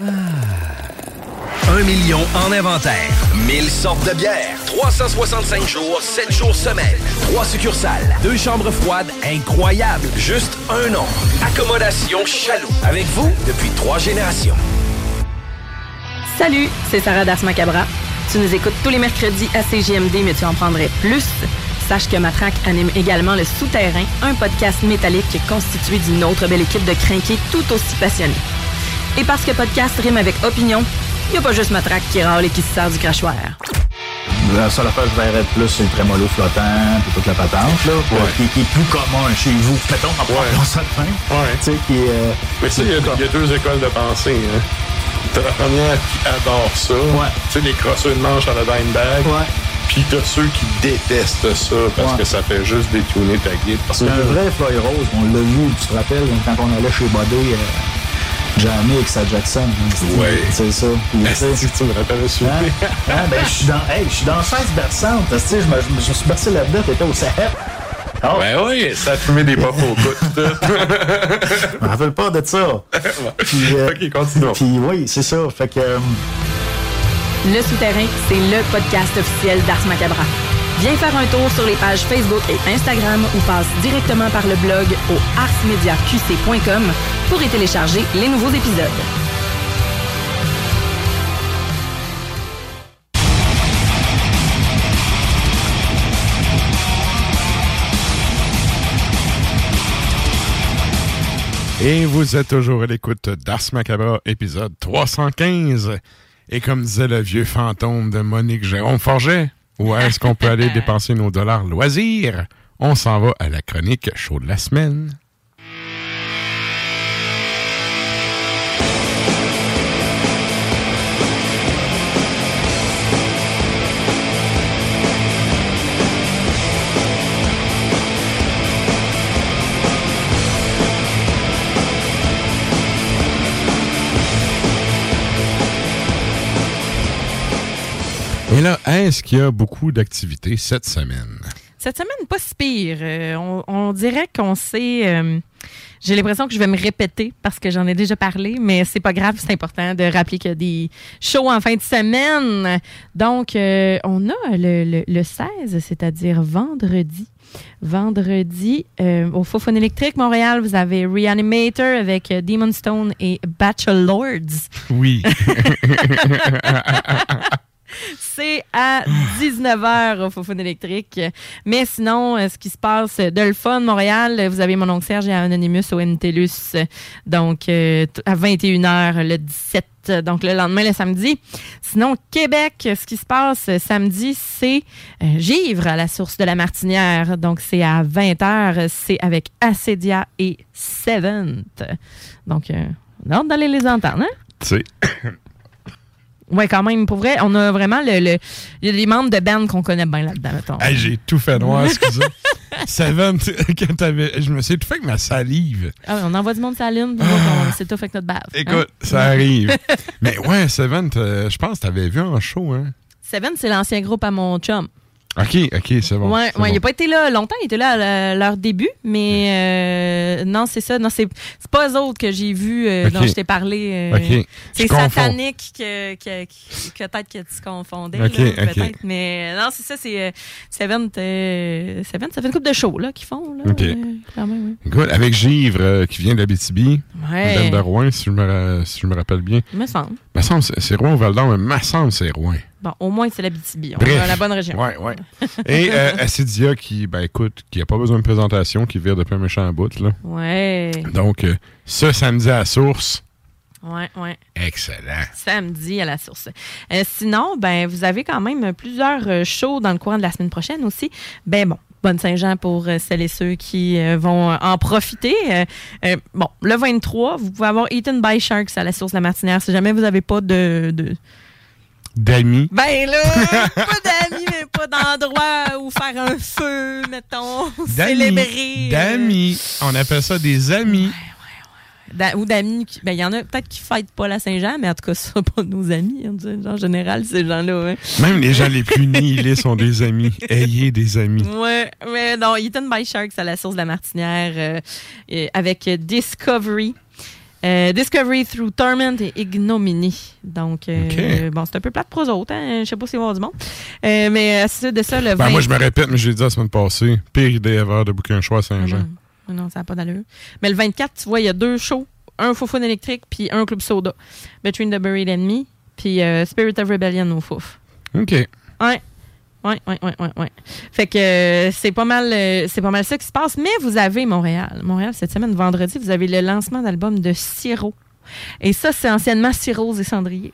Un million en inventaire. 1000 sortes de bières. 365 jours, 7 jours semaine. Trois succursales. Deux chambres froides incroyables. Juste un nom. Accommodation Chaloux. Avec vous depuis trois générations. Salut, c'est Sarah Das Macabra. Tu nous écoutes tous les mercredis à CGMD, mais tu en prendrais plus. Sache que Matraque anime également Le Souterrain, un podcast métallique constitué d'une autre belle équipe de crinqués tout aussi passionnés. Et parce que podcast rime avec opinion, il n'y a pas juste Matraque qui râle et qui se sert du crachoir. La seule affaire que je verrais plus, c'est le trémolo flottant puis toute la patente, là, Ouais. qui, qui est plus commun chez vous. Mettons, ça de fin. Ouais. Tu sais, qui euh, Mais tu sais, il y a- il y, a deux écoles de pensée. Hein. T'as la première qui adore ça. Tu sais, les crosseurs de manche à la Dimebag. Puis t'as ceux qui détestent ça parce Ouais. que ça fait juste détourner ta guide. Parce C'est que un vrai Floyd Rose. On l'a vu, tu te rappelles, quand on allait chez Bodé, euh, Jamie avec sa Jackson. hein, Ouais. C'est ça. Puis, tu me rappelles le souper. Hein? Hein? Ben, je suis dans, hey, je suis dans 16 berçantes. Tu sais, je me, suis bercé là-dedans, t'étais au Sahel. Ben oui, ça a fumé des pop au bout. tout. Je me rappelle pas de ça. Puis, euh, ok, continue. Puis oui, c'est ça. Fait que... euh, Le Souterrain, c'est le podcast officiel d'Ars Macabra. Viens faire un tour sur les pages Facebook et Instagram ou passe directement par le blog au arsmediaqc.com pour y télécharger les nouveaux épisodes. Et vous êtes toujours à l'écoute d'Ars Macabra, épisode 315. Et comme disait le vieux fantôme de Monique Jérôme Forget, où est-ce qu'on peut aller dépenser nos dollars loisirs? On s'en va à la chronique chaud de la semaine. Et là, est-ce qu'il y a beaucoup d'activités cette semaine? Cette semaine, pas si pire. Euh, on, on dirait qu'on sait. euh, j'ai l'impression que je vais me répéter parce que j'en ai déjà parlé, mais c'est pas grave, c'est important de rappeler qu'il y a des shows en fin de semaine. Donc, euh, on a le, le- le 16, c'est-à-dire vendredi. Vendredi, euh, au Faux électrique Montréal, vous avez Reanimator avec Demon Stone et Bachelords. Oui. à 19h au Fofone électrique. Mais sinon, euh, ce qui se passe de le fun, Montréal, vous avez mon oncle Serge et Anonymous au MTLUS. Donc, euh, à 21h le 17 donc le lendemain, le samedi. Sinon, Québec, ce qui se passe samedi, c'est euh, Givre à la source de la Martinière. Donc, c'est à 20h. C'est avec Acedia et Seventh. Donc, on a hâte d'aller les entendre, hein? Oui, quand même, pour vrai, on a vraiment le. le- Il y a des membres de band qu'on connaît bien là-dedans, mettons. Hey, j'ai tout fait noir, excusez. Seven, quand t'avais. Je me suis tout fait avec ma salive. Ah oui, on envoie du monde autres, on- c'est tout avec notre bave. hein? Écoute, ça arrive. Mais ouais, Seven, je pense que t'avais vu en show, hein? Seven, c'est l'ancien groupe à mon chum. OK, OK, c'est bon. ouais, ouais, il bon. n'a pas été là longtemps, il était là à leur début, mais euh, non, c'est ça. Non, c'est c'est pas eux autres que j'ai vus euh, dont je t'ai parlé. euh, Ok. C'est satanique que, que, que- peut-être que tu confondais. Ok, là, ok. peut-être. Mais euh, non, c'est ça, c'est Seven, Seven, ça fait une couple de shows là, qu'ils font. Là, ouais. Écoute, avec Givre, qui vient d'Abitibi, Ouais. de Rouen, si je me, si je me rappelle bien. Il me semble. Me semble c'est c'est Rouen ou Val-d'Or, mais me semble c'est Rouen. Bon, au moins, c'est la BTB. On Bref. est dans la bonne région. Ouais, ouais. Et euh, Acidia, qui, ben écoute, qui a pas besoin de présentation, qui vire depuis un méchant bout, là. Ouais. Donc, euh, ce samedi à la source, Ouais, ouais. excellent. Samedi à la source. Euh, sinon, ben, vous avez quand même plusieurs euh, shows dans le courant de la semaine prochaine aussi. Ben bon. Bonne Saint-Jean pour euh, celles et ceux qui euh, vont en profiter. Bon, le 23, vous pouvez avoir Eaten by Sharks à la source de la Martinière si jamais vous n'avez pas de, de- D'amis. Ben là, pas d'amis, mais pas d'endroit où faire un feu, mettons, célébrer. euh, D'amis. On appelle ça des amis. ou d'amis. qui- Ben, il y en a peut-être qui fêtent pas la Saint-Jean, mais en tout cas, ce sont pas nos amis. hein, En général, ces gens-là. hein. Même les gens les plus nihilistes sont des amis. Ayez des amis. Ouais, mais non, Eaten by Sharks à la source de la Martinière euh, avec Discovery. Euh, Discovery through Torment et Ignominy. Donc, euh, bon, c'est un peu plate pour eux autres. Hein? Je sais pas s'il va y avoir du monde. Euh, mais euh, c'est de ça le 20... Ben, moi, je me répète, mais j'ai dit la semaine passée, pire idée ever de bouquin choix à Saint-Jean. Ah Non, ça n'a pas d'allure. Mais le 24, tu vois, il y a deux shows. Un Foufoune électrique, puis un Club Soda. Between the Buried Enemy, puis Spirit of Rebellion au Fouf. OK. Ouais. Ouais, ouais, ouais, ouais, ouais. Fait que euh, c'est pas mal euh, c'est pas mal ça qui se passe. Mais vous avez Montréal. Montréal, cette semaine, vendredi, vous avez le lancement d'album de Siro. Et ça, c'est anciennement Sirose et Cendrier.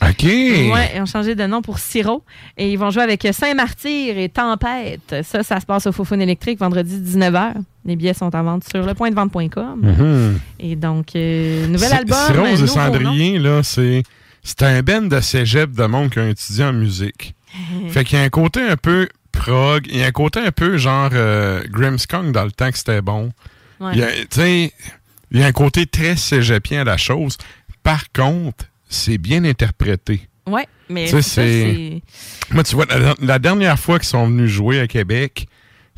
OK. Ouais, ils ont changé de nom pour Siro. Et ils vont jouer avec Saint-Martyr et Tempête. Ça, ça se passe au Foufoune électrique vendredi 19h. Les billets sont en vente sur lepointdevente.com. Mhm. Et donc, euh, nouvel album. c'est Rose et nom. Cendrier, là, c'est. C'est un band de cégep de monde qui a étudié en musique. Fait qu'il y a un côté un peu prog, il y a un côté un peu genre euh, Grimmskong dans le temps que c'était bon. Ouais. Il y a- Tu sais, il y a un côté très cégepien à la chose. Par contre, c'est bien interprété. Ouais, mais c'est. Moi, tu vois, la, la dernière fois qu'ils sont venus jouer à Québec,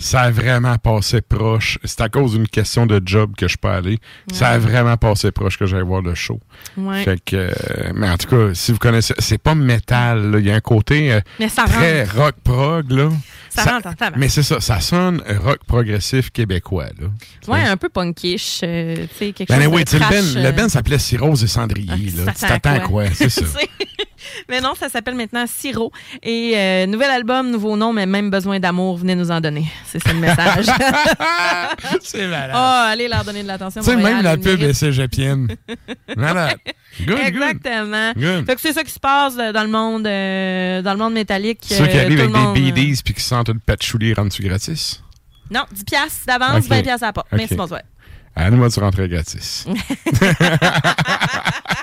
ça a vraiment passé proche. C'est à cause d'une question de job que je peux aller. Ça a vraiment passé proche que j'aille voir le show. Ouais. Fait que, euh, mais en tout cas, si vous connaissez, c'est pas métal. Il y a un côté euh, Mais ça très rentre. rock prog là. Ça rentre en. Mais c'est ça, ça sonne rock progressif québécois là. Ouais, un peu punkish. euh, tu sais, quelque Ben chose oui, tu sais, le Ben, le Ben s'appelait Cirrose et Cendrier. là. Tu t'attends à quoi? C'est ça. C'est- mais non, ça s'appelle maintenant Siro. Et euh, nouvel album, nouveau nom, mais même besoin d'amour, venez nous en donner. C'est ça le message. c'est malade. Oh, allez leur donner de l'attention. Montréal, même la pub est cégepienne. Malade. Good. Exactement. Good. Fait que c'est ça qui se passe euh, dans le monde, euh, dans le monde métallique. Ceux qui euh, arrivent avec monde, des BDs puis qui sentent le patchouli rendu gratis? Non, 10 piastres d'avance, Ok. 20 piastres à la porte. Ok. Merci, bonsoir. À nous, tu rentrer gratis?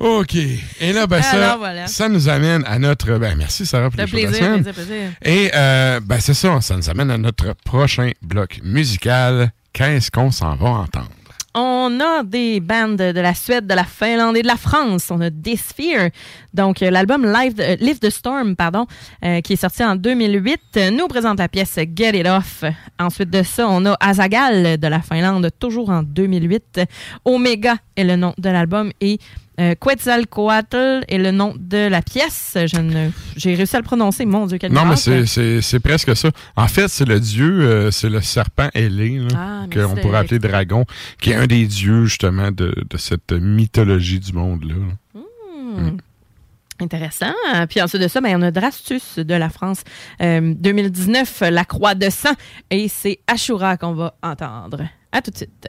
OK. Et là, ben, ça, voilà. ça nous amène à notre. Ben, merci, Sarah, pour plaisir, semaine. plaisir, plaisir. Et, euh, ben, c'est ça, ça nous amène à notre prochain bloc musical. Qu'est-ce qu'on s'en va entendre? On a des bandes de la Suède, de la Finlande et de la France. On a Dysphere. Donc, euh, l'album Live euh, Live the Storm, pardon, euh, qui est sorti en 2008, euh, nous présente la pièce Get It Off. Ensuite de ça, on a Azagal de la Finlande, toujours en 2008. Omega est le nom de l'album et euh, Quetzalcoatl est le nom de la pièce. J'ai réussi à le prononcer. Mon Dieu, quel Non, mais c'est- presque ça. En fait, c'est le dieu, euh, c'est le serpent ailé, Ah, qu'on pourrait appeler dragon, qui est un des dieux, justement, de, de cette mythologie du monde-là. Hmm. Intéressant. Puis ensuite de ça, ben, on a Drastus de la France. Euh, 2019, La Croix de sang. Et c'est Ashura qu'on va entendre. À tout de suite.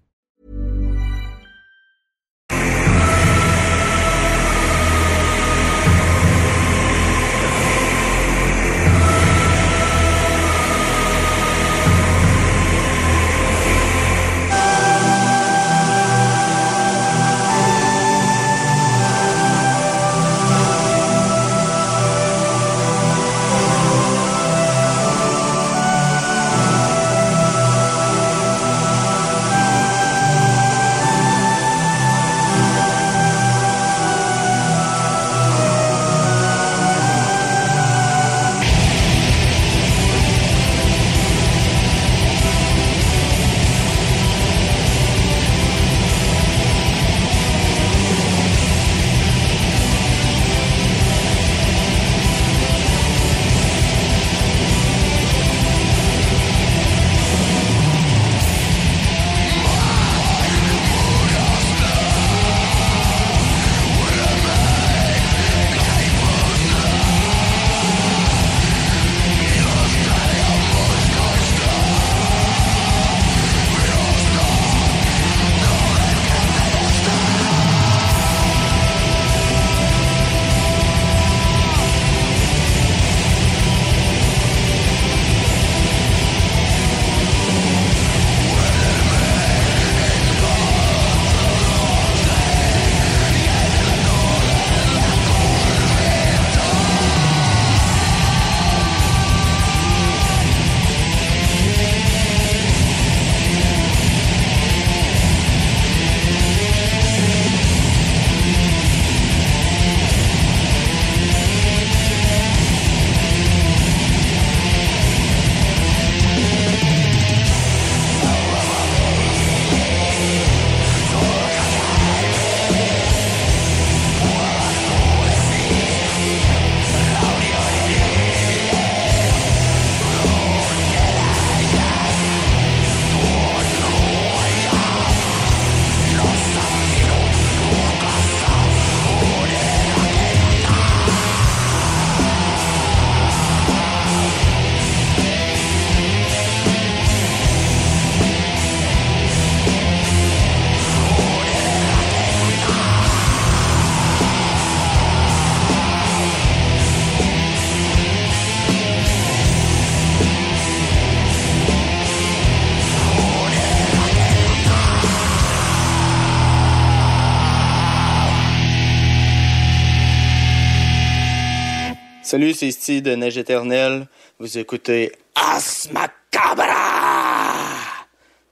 Salut, c'est Steve de Neige Éternelle. Vous écoutez Asmacabra!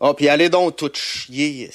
Oh, puis allez donc tout chier.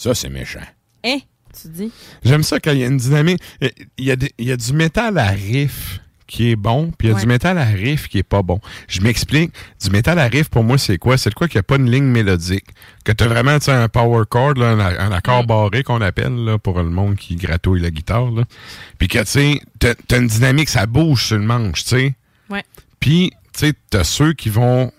Ça, c'est méchant. Hein? Tu dis? J'aime ça quand il y a une dynamique. Il y a, des- il y a du métal à riff qui est bon, puis il y a Ouais. du métal à riff qui est pas bon. Je m'explique. Du métal à riff, pour moi, c'est quoi? C'est de quoi qu'il n'y a pas une ligne mélodique. Que tu as vraiment tu sais, un power chord, là, un, un accord barré qu'on appelle là, pour le monde qui gratouille la guitare. Là. Puis que tu sais, t'as- t'as une dynamique, ça bouge sur le manche, tu sais. Ouais. Puis, tu sais, t'as ceux qui vont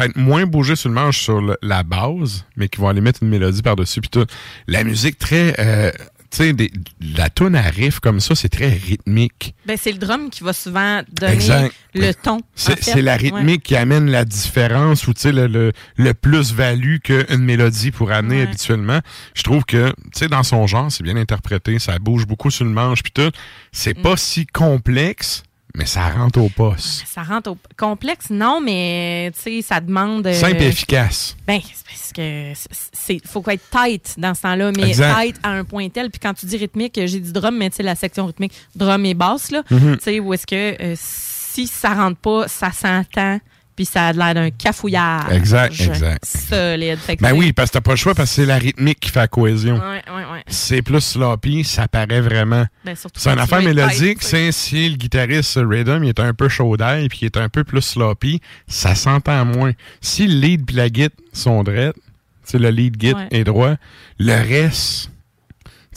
peut-être moins bouger sur le manche sur le- la base, mais qui vont aller mettre une mélodie par-dessus. Puis tout. La musique très... euh, tu sais, des- la tune à riff comme ça, c'est très rythmique. Ben, c'est le drum qui va souvent donner Exact. le ton. C'est en fait. c'est la Ouais. rythmique qui amène la différence ou tu sais, le, le, le plus-value qu'une mélodie pour amener habituellement. Je trouve que, tu sais, dans son genre, c'est bien interprété, ça bouge beaucoup sur le manche puis tout. C'est Mm. pas si complexe, mais ça rentre au poste. Ça rentre au complexe, non, mais tu sais, ça demande. euh, Simple et efficace. Ben, parce que c'est- faut qu'on être tight dans ce temps-là, mais Exact. tight à un point tel. Puis quand tu dis rythmique, j'ai dit drum, mais tu sais, la section rythmique, drum et basse, là. Mhm. Tu sais, où est-ce que euh, si ça rentre pas, ça s'entend, puis ça a l'air d'un cafouillard. Exact, exact. Solide. Fait que Ben oui, parce que t'as pas le choix parce que c'est la rythmique qui fait la cohésion. Ouais, ouais, ouais. C'est plus sloppy, ça paraît vraiment. Ben, c'est une affaire mélodique, c'est si le guitariste Rhythm il est un peu chaud d'ail puis il est un peu plus sloppy, ça s'entend moins. Si le lead puis la git sont sais, le lead git Ouais. est droit, le reste,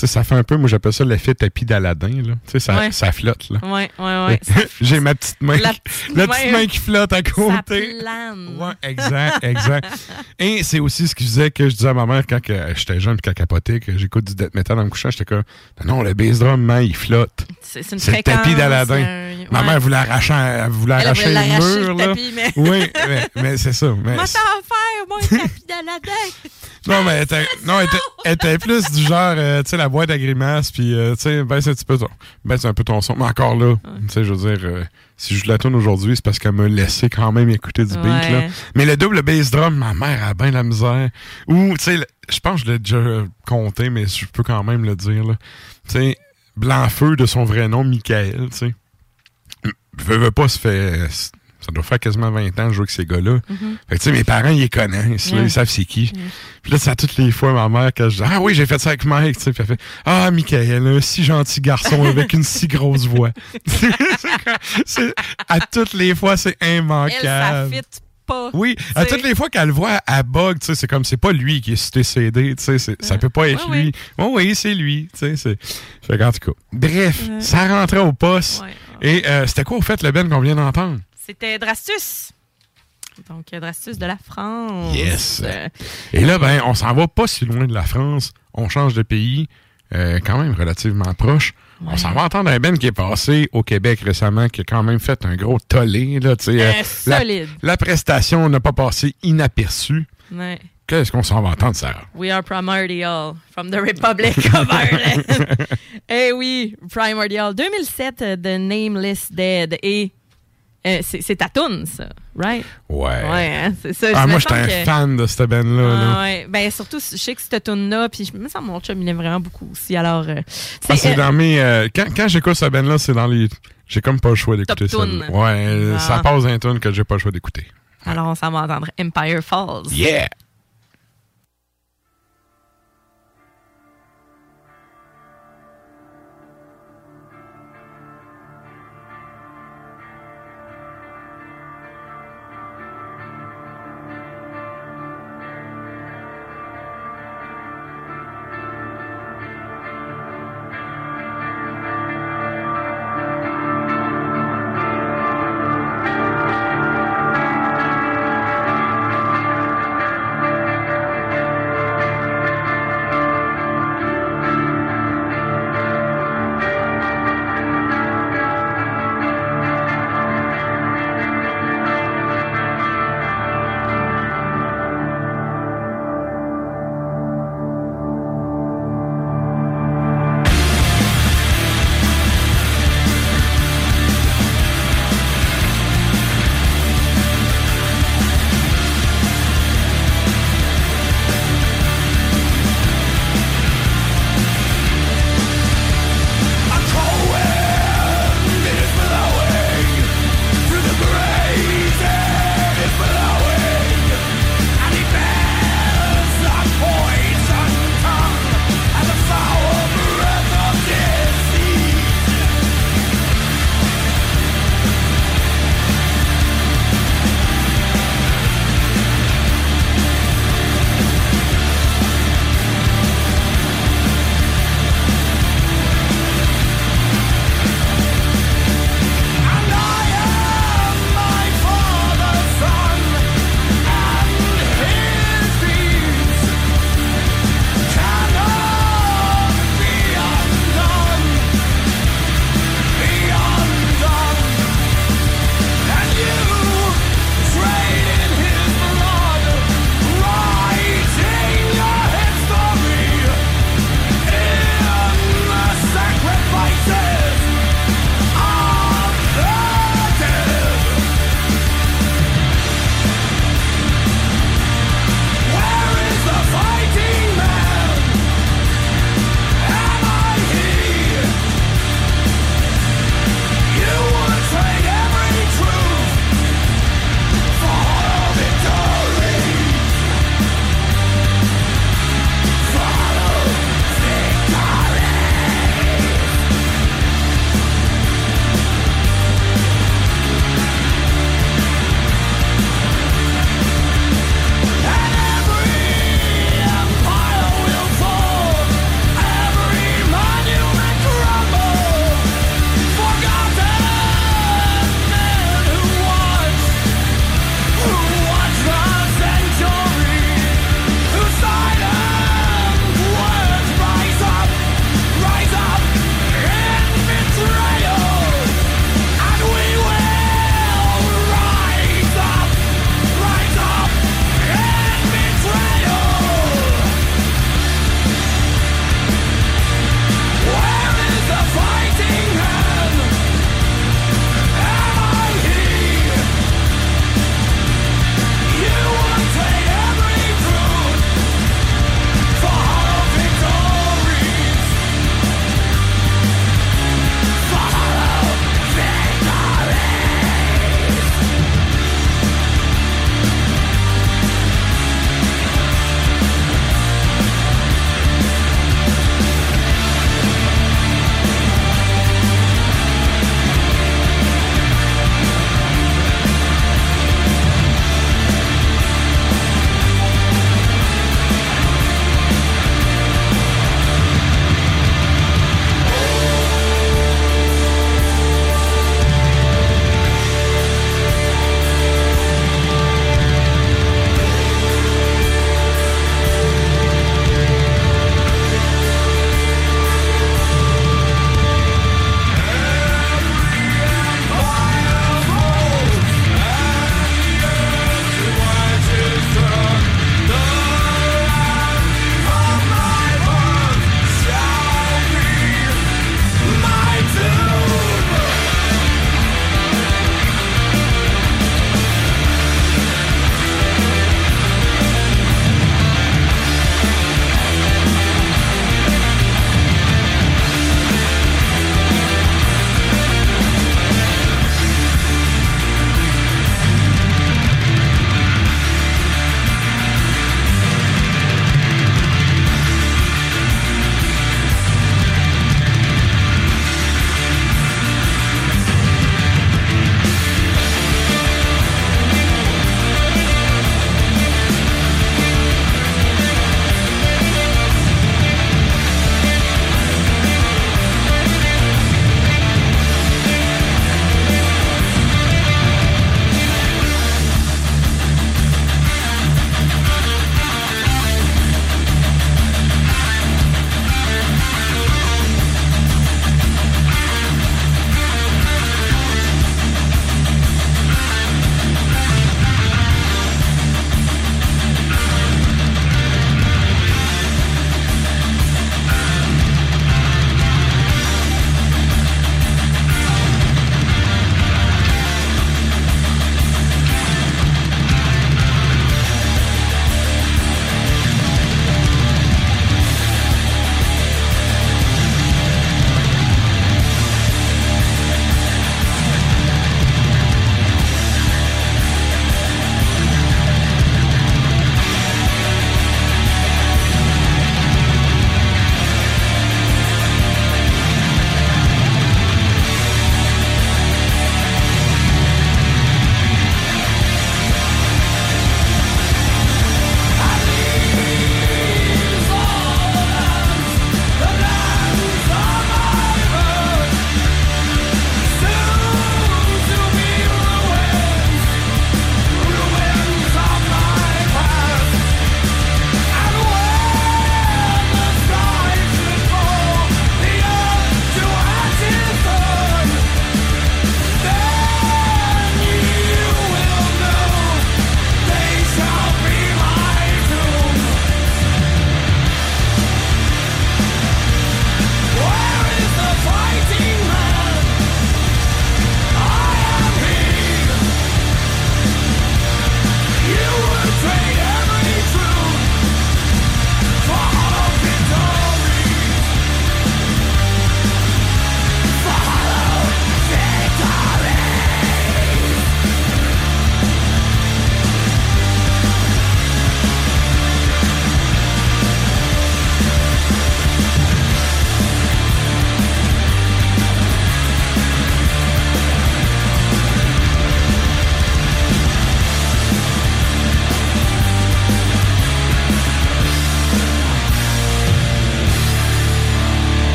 sais, ça fait un peu, moi j'appelle ça l'effet tapis d'Aladin, là. Tu sais, ça, Ouais. ça flotte, là. Ouais, ouais, ouais. Ça- J'ai ma petite main, La qui- petite la main, petite main qui flotte à Ça côté. plane. Ouais, exact, exact. Et c'est aussi ce qui faisait que je disais à ma mère quand que j'étais jeune et qu'elle capotait, que j'écoute du death metal en me couchant, j'étais comme, non, le bass drum, man, il flotte. C'est une C'est le tapis d'Aladin. Ma mère voulait arracher, elle voulait Elle arracher voulait le mur, le là. tapis, mais- Oui, mais, mais c'est ça. Mais Moi, t'en faire, moi, un tapis d'Aladin. non, mais elle était, non, elle était, elle était plus du genre, euh, tu sais, la boîte à grimaces, puis, euh, tu sais, baisse un petit peu ton, baisse un peu ton son. Mais encore là, tu sais, je veux dire, euh, si je la tourne aujourd'hui, c'est parce qu'elle m'a laissé quand même écouter du beat, là. Mais le double bass drum, ma mère a bien la misère. Ou, tu sais, je pense que je l'ai déjà compté, mais je peux quand même le dire, là. Tu sais, Blanc-Feu de son vrai nom, Michael, tu sais. Veux, veux pas, se fait. Ça doit faire quasiment 20 ans que je joue avec ces gars-là. Mhm. Fait que, tu sais, mes parents, ils les connaissent, là, ils savent c'est qui. Puis là, c'est à toutes les fois, ma mère, quand je dis Ah oui, j'ai fait ça avec Mike, tu sais, puis elle fait Ah, Michael, un si gentil garçon avec une si grosse voix. C'est- à toutes les fois, c'est immanquable. Elle, ça pas. Oui, à toutes les fois qu'elle le voit, elle bug, tu sais, c'est comme, c'est pas lui qui est CD, tu sais, ça peut pas être Ouais, lui. Oui, oui, c'est lui, tu sais, c'est... Fait qu'en tout cas, bref, ça rentrait au poste. Ouais, Et euh, c'était quoi, au fait, le Ben qu'on vient d'entendre? C'était Drastus. Donc, euh, Drastus de la France. Yes. Euh, Et là, ben, on s'en va pas si loin de la France. On change de pays, euh, quand même relativement proche. On s'en va entendre un Ben qui est passé au Québec récemment, qui a quand même fait un gros tollé. Là, tu sais, Euh, euh, la, solide. la prestation n'a pas passé inaperçue. ouais. Qu'est-ce qu'on s'en va entendre, Sarah? We are primordial from the Republic of Ireland. eh oui, primordial. 2007, euh, The Nameless Dead. Et euh, c'est ta toune, ça, right? Ouais. Ouais, hein, c'est ça. Ah, Je moi, j'étais un que- fan de cette band-là. Ah, là. ouais. Ben, surtout, je sais que cette tune-là, puis je me sens mon chum, il aime vraiment beaucoup aussi. Alors, euh, Ah, c'est euh, dans mes. quand quand j'écoute cette band-là, c'est dans les. J'ai comme pas le choix d'écouter ça. Ouais, euh, Ah. ça passe un tune que j'ai pas le choix d'écouter. alors, on s'en va entendre Empire Falls. Yeah!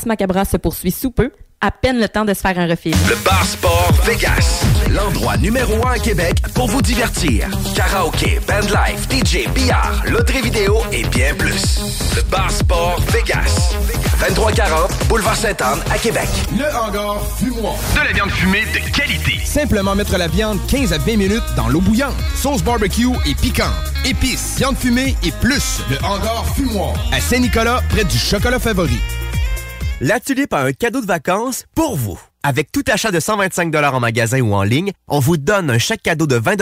Ars Macabra se poursuit sous peu, à peine le temps de se faire un refil. Le Bar Sport Vegas, l'endroit numéro un à Québec pour vous divertir. Karaoke, bandlife, DJ, billard, loterie vidéo et bien plus. Le Bar Sport Vegas, 2340 Boulevard Sainte-Anne à Québec. Le hangar fumoir. De la viande fumée de qualité. Simplement mettre la viande 15 à 20 minutes dans l'eau bouillante. Sauce barbecue et piquante. Épices, viande fumée et plus. Le hangar fumoir. À Saint-Nicolas, près du chocolat favori. La Tulipe a un cadeau de vacances pour vous. Avec tout achat de 125 en magasin ou en ligne, on vous donne un chèque cadeau de 20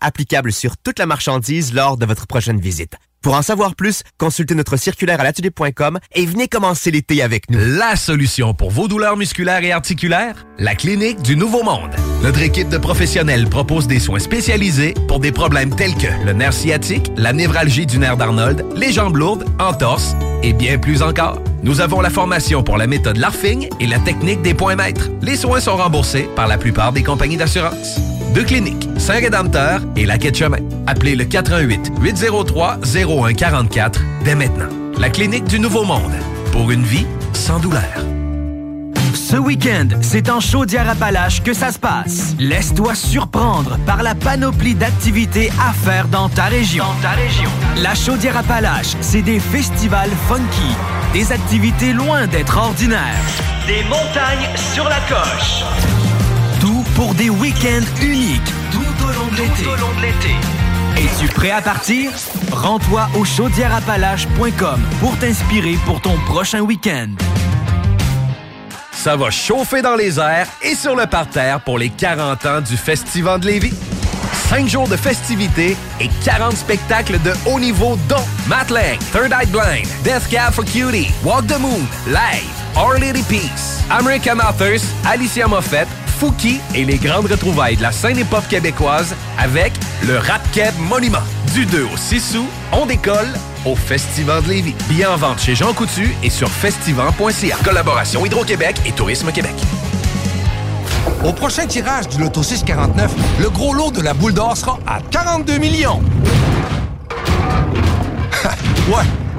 applicable sur toute la marchandise lors de votre prochaine visite. Pour en savoir plus, consultez notre circulaire à latulipe.com et venez commencer l'été avec nous. La solution pour vos douleurs musculaires et articulaires? La clinique du Nouveau Monde. Notre équipe de professionnels propose des soins spécialisés pour des problèmes tels que le nerf sciatique, la névralgie du nerf d'Arnold, les jambes lourdes, entorse et bien plus encore. Nous avons la formation pour la méthode LARFING et la technique des points maîtres. Les soins sont remboursés par la plupart des compagnies d'assurance. Deux cliniques, Saint-Rédempteur et la Quai de Chemin. Appelez le 88 803 0144 dès maintenant. La clinique du Nouveau Monde. Pour une vie sans douleur. Ce week-end, c'est en Chaudière-Appalaches que ça se passe. Laisse-toi surprendre par la panoplie d'activités à faire dans ta région. Dans ta région. La Chaudière-Appalaches, c'est des festivals funky, des activités loin d'être ordinaires, des montagnes sur la coche. Pour des week-ends uniques tout au long de l'été. Es-tu prêt à partir? Rends-toi au chaudièreappalaches.com pour t'inspirer pour ton prochain week-end. Ça va chauffer dans les airs et sur le parterre pour les 40 ans du Festival de Lévis. 5 jours de festivités et 40 spectacles de haut niveau dont Matt Lang, Third Eye Blind, Death Cab for Cutie, Walk the Moon, Live, Our Lady Peace, American Authors, Alicia Moffett, Fouki et les grandes retrouvailles de la scène hip-hop québécoise avec le Rap Keb Monument. Du 2 au 6 août, on décolle au Festival de Lévis. Billets en vente chez Jean Coutu et sur festival.ca. Collaboration Hydro-Québec et Tourisme Québec. Au prochain tirage du Loto 649, le gros lot de la boule d'or sera à 42 millions. ouais,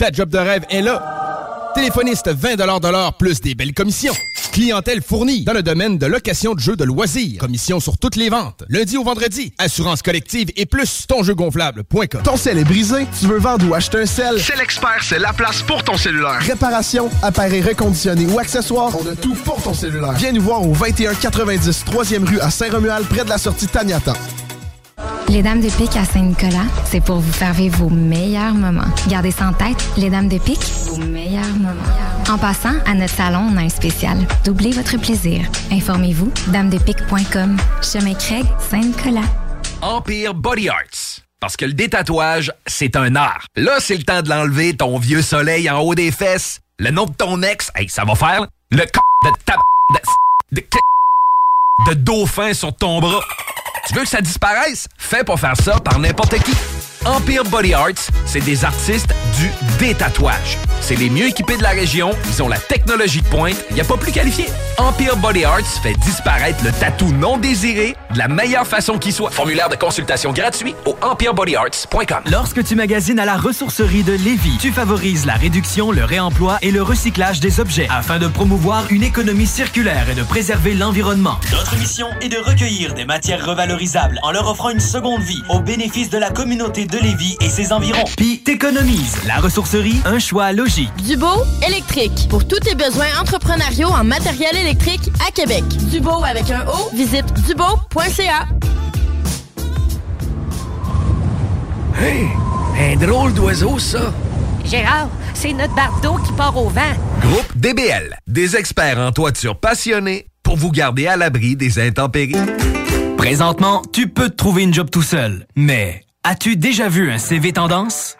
Ta job de rêve est là. Téléphoniste 20 de l'heure plus des belles commissions. Clientèle fournie dans le domaine de location de jeux de loisirs. Commission sur toutes les ventes. Lundi au vendredi. Assurance collective et plus tonjeugonflable.com. Ton sel est brisé? Tu veux vendre ou acheter un sel? C'est l'expert, c'est la place pour ton cellulaire. Réparation, appareil reconditionné ou accessoires, on a tout pour ton cellulaire. Viens nous voir au 2190 3e rue à Saint-Romuald près de la sortie Taniata. Les Dames de Pique à Saint-Nicolas, c'est pour vous faire vivre vos meilleurs moments. Gardez ça en tête, les Dames de Pique, vos meilleurs moments. En passant, à notre salon, on a un spécial. Doublez votre plaisir. Informez-vous, damedepique.com. Chemin Craig, Saint-Nicolas. Empire Body Arts. Parce que le détatouage, c'est un art. Là, c'est le temps de l'enlever, ton vieux soleil en haut des fesses. Le nom de ton ex, hey, ça va faire le c de ta de, de, de dauphin sur ton bras. Tu veux que ça disparaisse? Fais pas faire ça par n'importe qui. Empire Body Arts, c'est des artistes du détatouage. C'est les mieux équipés de la région, ils ont la technologie de pointe, il n'y a pas plus qualifié. Empire Body Arts fait disparaître le tatou non désiré de la meilleure façon qui soit. Formulaire de consultation gratuit au empirebodyarts.com. Lorsque tu magasines à la ressourcerie de Lévis, tu favorises la réduction, le réemploi et le recyclage des objets afin de promouvoir une économie circulaire et de préserver l'environnement. Notre mission est de recueillir des matières revalorisables en leur offrant une seconde vie au bénéfice de la communauté de Lévis et ses environs. Puis t'économises. La ressourcerie, un choix logique. Dubo électrique. Pour tous tes besoins entrepreneuriaux en matériel électrique à Québec. Dubo avec un O, visite dubo.ca. Hey, un drôle d'oiseau, ça. Gérard, c'est notre bardeau qui part au vent. Groupe DBL, des experts en toiture passionnés pour vous garder à l'abri des intempéries. Présentement, tu peux te trouver une job tout seul, mais as-tu déjà vu un CV tendance?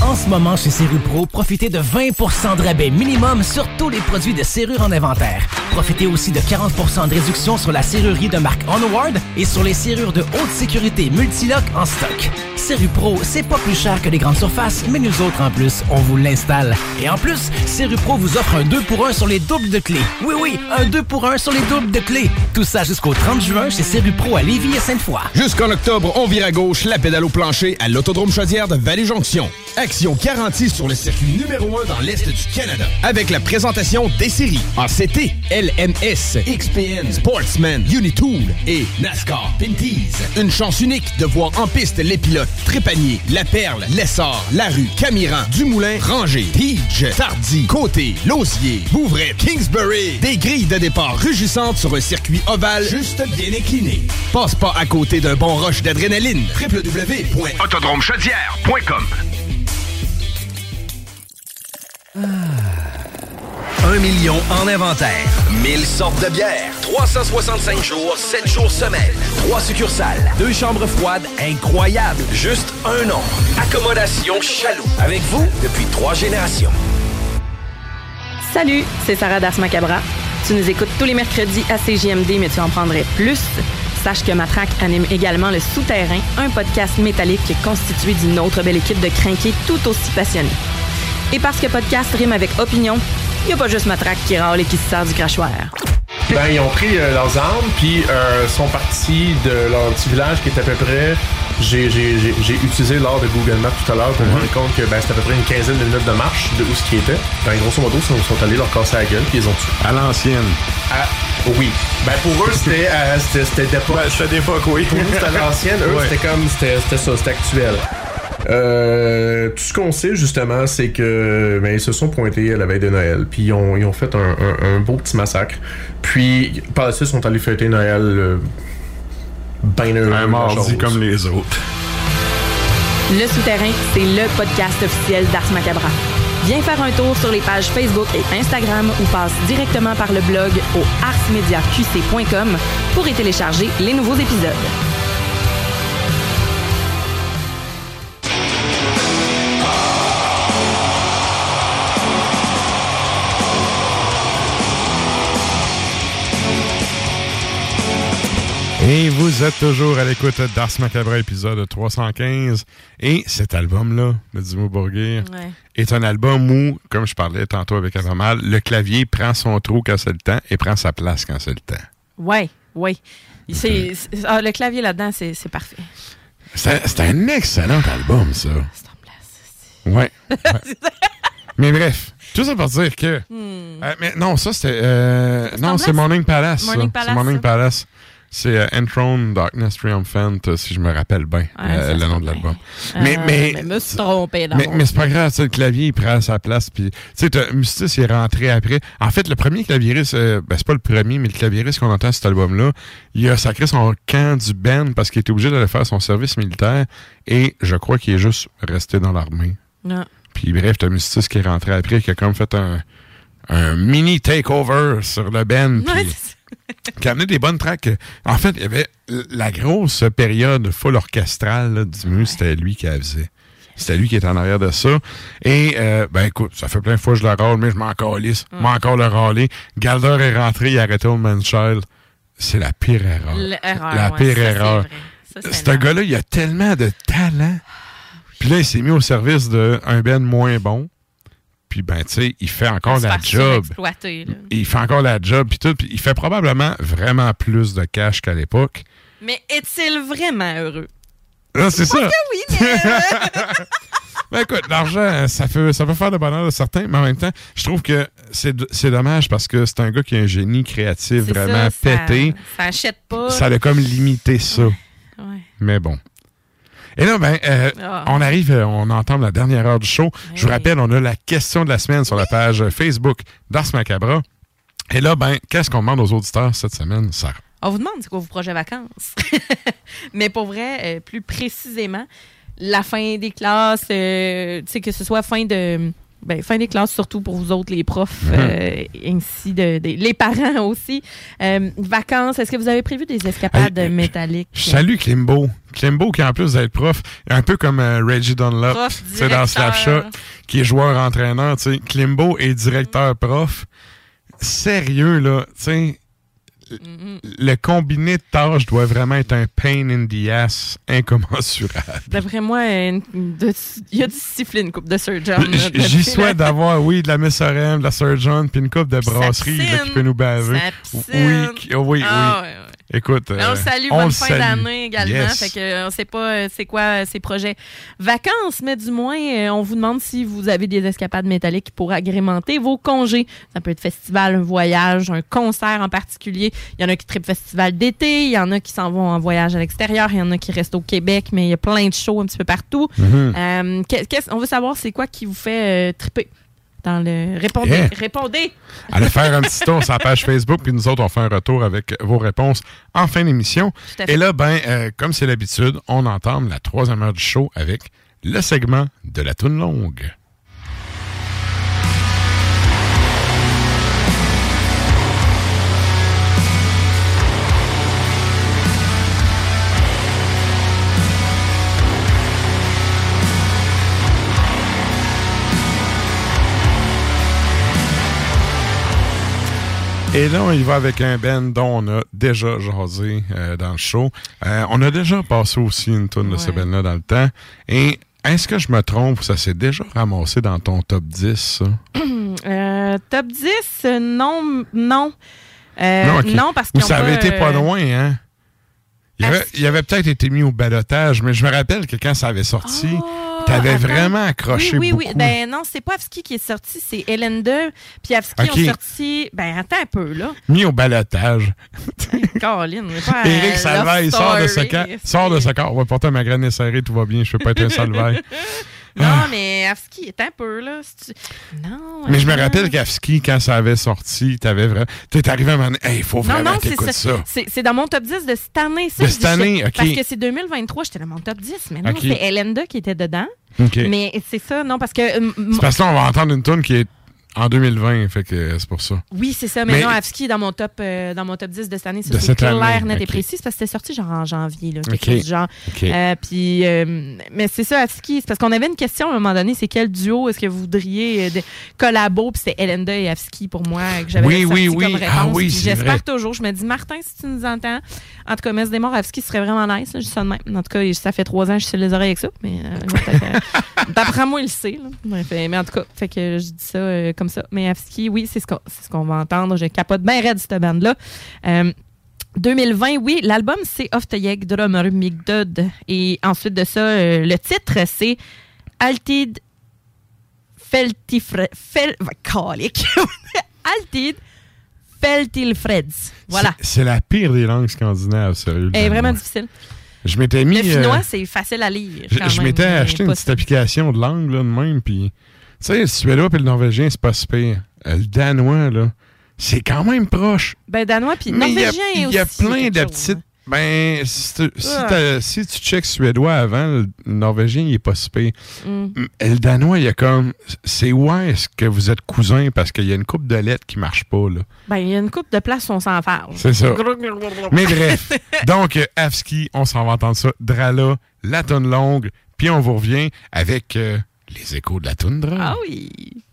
En ce moment, chez Serrupro, profitez de 20% de rabais minimum sur tous les produits de serrure en inventaire. Profitez aussi de 40% de réduction sur la serrurerie de marque Onward et sur les serrures de haute sécurité Multilock en stock. Serrupro, c'est pas plus cher que les grandes surfaces, mais nous autres, en plus, on vous l'installe. Et en plus, Serrupro vous offre un 2 pour 1 sur les doubles de clés. Oui, oui, un 2 pour 1 sur les doubles de clés. Tout ça jusqu'au 30 juin chez Serrupro à Lévis et Sainte-Foy. Jusqu'en octobre, on vire à gauche la pédale au plancher à l'Autodrome Chaudière de Vallée-Jonction. Action garantie sur le circuit numéro 1 dans l'Est du Canada. Avec la présentation des séries ACT, LMS, XPN, Sportsman, Unitool et NASCAR Pinties. Une chance unique de voir en piste les pilotes Trépanier, La Perle, Lessard, Larue, Camiran, Dumoulin, Ranger, Tige, Tardy, Côté, Lausier, Bouvray, Kingsbury. Des grilles de départ rugissantes sur un circuit ovale juste bien incliné. Passe pas à côté d'un bon rush d'adrénaline. www.autodromechaudière.com Un million en inventaire. 1000 sortes de bières. 365 jours, 7 jours semaine. 3 succursales. Deux chambres froides incroyables. Juste un nom. Accommodation Chaloux. Avec vous depuis trois générations. Salut, c'est Sarah Das Macabra. Tu nous écoutes tous les mercredis à CJMD, mais tu en prendrais plus. Sache que Matraque anime également Le Souterrain, un podcast métallique constitué d'une autre belle équipe de crinqués tout aussi passionnés. Et parce que podcast rime avec opinion, il n'y a pas juste Matraque qui râle et qui se sert du crachoir. Ben, ils ont pris euh, leurs armes, puis euh, sont partis de leur petit village qui est à peu près. J'ai, j'ai, j'ai, j'ai utilisé l'art de Google Maps tout à l'heure pour me rendre compte que ben, c'était à peu près une quinzaine de minutes de marche de où ce qui était. Ben, grosso modo, ils sont, sont allés leur casser la gueule, puis ils ont tué. À l'ancienne. Ah, oui. Ben, pour eux, c'était, euh, c'était, c'était d'époque. c'était d'époque, oui. Pour nous, c'était à l'ancienne. Eux, Ouais. c'était comme, c'était, c'était ça, c'était actuel. Euh, tout ce qu'on sait justement, c'est que ben, ils se sont pointés à la veille de Noël, puis ils ont, ils ont fait un, un- un beau petit massacre. Puis par la suite, ils sont allés fêter Noël euh, ben heureux. Un mardi comme les autres. Le Souterrain, c'est le podcast officiel d'Ars Macabra. Viens faire un tour sur les pages Facebook et Instagram ou passe directement par le blog au arsmediaqc.com pour y télécharger les nouveaux épisodes. Et vous êtes toujours à l'écoute d'Ars Macabre, épisode 315. Et cet album-là, de Dimo Bourguer, Ouais. est un album où, comme je parlais tantôt avec Avamal, le clavier prend son trou quand c'est le temps et prend sa place quand c'est le temps. C'est, c'est- ah, le clavier là-dedans, c'est, c'est parfait. C'est c'est un excellent album, ça. Ouais. ouais. mais bref, tout ça pour dire que. Hmm. Euh, mais non, ça c'était. euh, non, c'est Morning Palace. Morning C'est Palace, Morning. Palace. C'est euh, Enthroned Darkness Triumphant, euh, si je me rappelle bien, Ouais, euh, le nom de l'album. Mais, mais, mais me suis trompé dans mais, mais c'est pas grave, tu sais, le clavier, il prend sa place. Puis, tu sais, Mustis, est rentré après. En fait, le premier claviériste, euh, ben, c'est pas le premier, mais le claviériste qu'on entend à cet album-là, il a sacré son camp du band parce qu'il était obligé d'aller faire son service militaire. Et je crois qu'il est juste resté dans l'armée. Non. Puis bref, t'as Mustis qui est rentré après, qui a comme fait un, un mini takeover sur le band. Ouais, puis qui a amené des bonnes tracks. En fait, il y avait la grosse période full orchestrale là, du Mus, c'était lui qui la faisait. C'était lui qui était en arrière de ça. Et, euh, ben écoute, ça fait plein de fois que je le râle, mais je m'en calisse. Je m'en encore le râler. Galder est rentré, il a arrêté Child. C'est la pire erreur. La ouais, pire ça, erreur. Ce gars-là, il a tellement de talent. Puis là, il s'est mis au service d'un Ben moins bon. Puis, ben, tu sais, il fait encore la job. Il fait encore la job, puis tout. Puis il fait probablement vraiment plus de cash qu'à l'époque. Mais est-il vraiment heureux? Là, c'est ça. que oui, mais... euh, Ben écoute, l'argent, ça, fait, ça peut faire de bonheur de certains, mais en même temps, je trouve que c'est dommage parce que c'est un gars qui a un génie créatif vraiment ça, ça- pété. Ça achète pas. Ça l'a comme limité ça. Ouais. Mais bon. Et là, ben, euh, Ah. on arrive, euh, on entend la dernière heure du show. Je vous rappelle, on a la question de la semaine sur la page Facebook d'Ars Macabra. Et là, ben, qu'est-ce qu'on demande aux auditeurs cette semaine, Sarah? On vous demande c'est quoi vos projets vacances. Mais pour vrai, euh, plus précisément, la fin des classes, euh, tu sais, que ce soit fin de. Ben, fin des classes, surtout pour vous autres, les profs, Mhm. euh, ainsi de, de- les parents aussi. Euh, vacances, est-ce que vous avez prévu des escapades métalliques? Je salue Klimbo. Klimbo, qui en plus d'être prof, un peu comme euh, Reggie Dunlop, sais, dans. Slapshot, qui est joueur-entraîneur. Klimbo est directeur prof. Sérieux, là, tu sais, le combiné de tâches doit vraiment être un pain in the ass incommensurable. D'après moi, il y a du siffler une coupe de Sir John. J'y souhaite d'avoir, oui, de la Miss Orem, de la Sir John, puis une coupe de brasserie là, qui peut nous baver. Oui, oui, Ah, oui. ouais, ouais. Écoute, on euh, le salue, on bonne le fin d'année également. Yes. Fait que euh, on sait pas euh, c'est quoi ces projets vacances, mais du moins, on vous demande si vous avez des escapades métalliques pour agrémenter vos congés. Ça peut être festival, un voyage, un concert en particulier. Il y en a qui tripent festival d'été, il y en a qui s'en vont en voyage à l'extérieur, il y en a qui restent au Québec, mais il y a plein de shows un petit peu partout. Euh, qu'est-ce- on veut savoir c'est quoi qui vous fait euh, triper? Dans le... Répondez, Yeah. répondez. Allez faire un petit tour sur la page Facebook, puis nous autres, on fait un retour avec vos réponses en fin d'émission. Et là, ben, euh, comme c'est l'habitude, on entame la troisième heure du show avec le segment de la toune longue. Et là, on y va avec un band dont on a déjà jasé euh, dans le show. Euh, on a déjà passé aussi une tonne de ce band-là dans le temps. Et est-ce que je me trompe, ça s'est déjà ramassé dans ton top 10, ça? Euh, top 10, euh, non. Non, non, parce Ou qu'ils ça avait pas, été pas loin, hein? Il avait, peut-être été mis au balotage, mais je me rappelle que quand ça avait sorti, Oh, attends. vraiment accroché oui, oui, beaucoup. Oui, ben non, c'est pas Avski qui est sorti, c'est Hélène 2. Puis Avski Ok. ont sorti. Ben attends un peu, là. Mis au balotage. Caroline, est pas à Éric Salvaille sort de ce cas. Sort de ce corps. On va porter ma graine serrée, tout va bien. Je peux pas être un Salvaille. Non, mais Avski est un peu, là. si tu- Non. Mais je me rappelle qu'Afski, quand ça avait sorti, t'avais vraiment. T'es arrivé à un moment donné, hey, il faut Non, vraiment non, t'écoutes ça. C'est dans mon top 10 de cette année. Ça, De cette année, ok. Parce que c'est 2023, j'étais dans mon top 10. Mais non, Ok. c'est Hélène qui était dedans. Ok. Mais c'est ça, non, parce que. euh, parce que là, on va entendre une tune qui est en 2020, fait que c'est pour ça. Oui, c'est ça. Mais, Mais- non, Avski est dans mon top euh, dans mon top 10 de cette année. Ça, c'est clair, année, net et précis. Parce que c'était sorti genre en janvier. Là, quelque Ok. chose du genre. Euh, puis, euh, mais c'est ça, Avski. C'est parce qu'on avait une question à un moment donné. C'est quel duo est-ce que vous voudriez euh, de collabo? Puis c'était Elenda et Avski pour moi que j'avais Oui, oui, oui. comme réponse. Ah oui, J'espère toujours. Je me dis, Martin, si tu nous entends, en tout cas, Messe des morts, Avski serait vraiment nice. Là, je ça de même. En tout cas, ça fait trois ans que je sais les oreilles avec ça. Mais euh, d'après moi, il le sait. là. Mais en tout cas, fait que je dis ça euh, comme ça. Mais Avski, oui, c'est ce qu'on ce qu'on va entendre. Je capote bien raide cette bande-là. Euh, 2020, oui, l'album c'est Of the Yeg Drummer Migdod. Et ensuite de ça, euh, le titre c'est Altid Feltifre... Fel... Altid Feltilfreds. Voilà. C'est la pire des langues scandinaves, sérieux. Elle est vraiment difficile. Je m'étais mis. Le finnois, euh, c'est facile à lire. Je, quand je même, m'étais acheté une petite application de langue, là, de même, puis... Tu sais, le suédois et le norvégien, c'est pas si pire. Euh, Le danois, là, c'est quand même proche. Ben, danois, puis Mais il y a- norvégien Il y a aussi, plein de petites... Ben, si, tu- si Ah. si tu checkes suédois avant, le norvégien, il est pas si pire. Mm. Le danois, il y a comme... C'est ouais, est-ce que vous êtes cousins? Parce qu'il y a une coupe de lettres qui marche pas, là. Ben, il y a une coupe de place où on s'en farge. C'est ça. Mais bref. Donc, euh, Afski, on s'en va entendre ça. Drala, la tonne longue. Puis on vous revient avec euh, les échos de la toundra. Ah oui.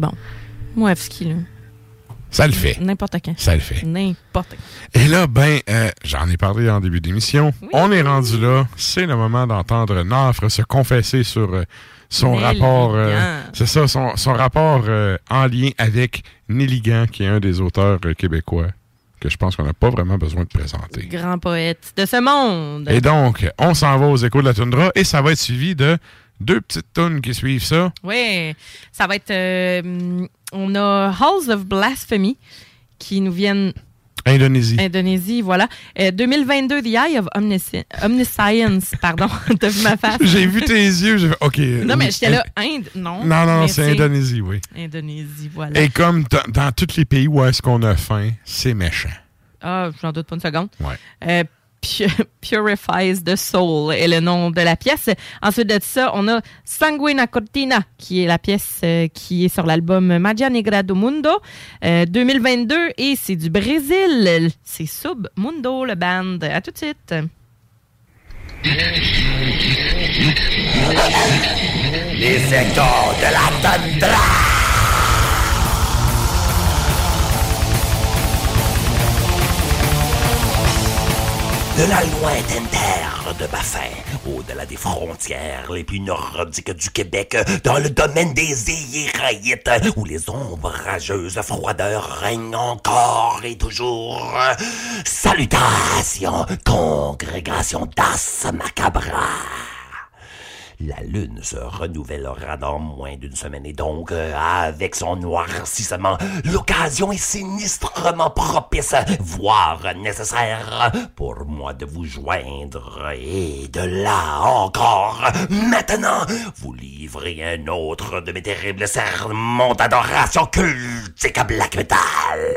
Bon. Moi, ski, là. Ça le fait. N'importe quand. Ça le fait. N'importe quand. Et là, ben, euh, j'en ai parlé en début d'émission. On est rendu là. C'est le moment d'entendre Nafre se confesser sur euh, son rapport. euh, c'est ça, son, son rapport euh, en lien avec Nelligan, qui est un des auteurs québécois que je pense qu'on n'a pas vraiment besoin de présenter. Grand poète de ce monde. Et donc, on s'en va aux échos de la toundra et ça va être suivi de deux petites tunes qui suivent ça. Oui, ça va être. euh, on a Halls of Blasphemy qui nous viennent. Indonésie. Indonésie, voilà. Euh, 2022, The Eye of Omnisci- Omniscience, pardon. T'as vu ma face? J'ai vu tes yeux, j'ai OK. Non, mais j'étais là, Inde, non. Non, non, mais c'est Indonésie, oui. Indonésie, voilà. Et comme dans- tous les pays où est-ce qu'on a faim, c'est méchant. Ah, j'en doute pas une seconde. Ouais. Euh, Purifies the Soul est le nom de la pièce. Ensuite de ça, on a Sanguina Cortina, qui est la pièce euh, qui est sur l'album Magia Negra do Mundo euh, 2022 et c'est du Brésil. C'est Sub Mundo, le band. À tout de suite. Les échos de la tundra. De la lointaine terre de Baffin, au-delà des frontières les plus nordiques du Québec, dans le domaine des Iéraïtes, où les ombrageuses froideurs règnent encore et toujours. Salutations, congrégation d'As Macabra. La lune se renouvellera dans moins d'une semaine et donc, euh, avec son noircissement, l'occasion est sinistrement propice, voire nécessaire, pour moi de vous joindre et de là encore, maintenant, vous livrer un autre de mes terribles sermons d'adoration cultique à black metal.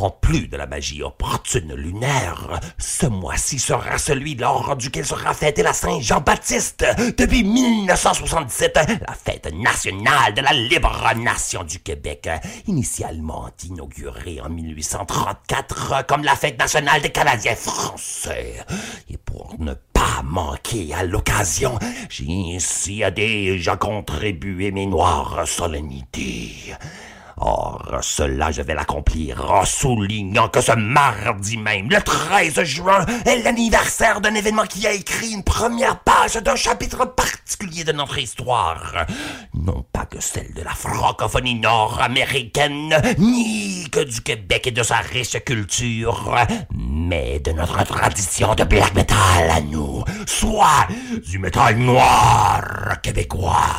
En plus de la magie opportune lunaire, ce mois-ci sera celui lors duquel sera fêtée la Saint-Jean-Baptiste. Depuis 1977, la fête nationale de la libre nation du Québec, initialement inaugurée en 1834 comme la fête nationale des Canadiens français. Et pour ne pas manquer à l'occasion, j'ai ainsi déjà contribué mes noires solennités. Or, cela, je vais l'accomplir en soulignant que ce mardi même, le 13 juin, est l'anniversaire d'un événement qui a écrit une première page d'un chapitre particulier de notre histoire. Non pas que celle de la francophonie nord-américaine, ni que du Québec et de sa riche culture, mais de notre tradition de black metal à nous, soit du métal noir québécois.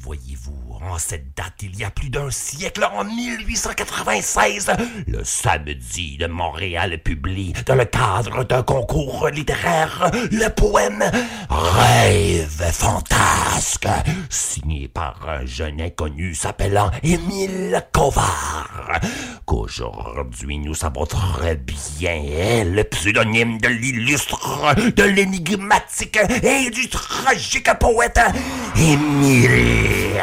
Voyez-vous, en cette date, il y a plus d'un siècle, en 1896, le samedi de Montréal publie, dans le cadre d'un concours littéraire, le poème Rêve fantasque, signé par un jeune inconnu s'appelant Émile Covard, qu'aujourd'hui nous savons très bien est le pseudonyme de l'illustre, de l'énigmatique et du tragique poète Émile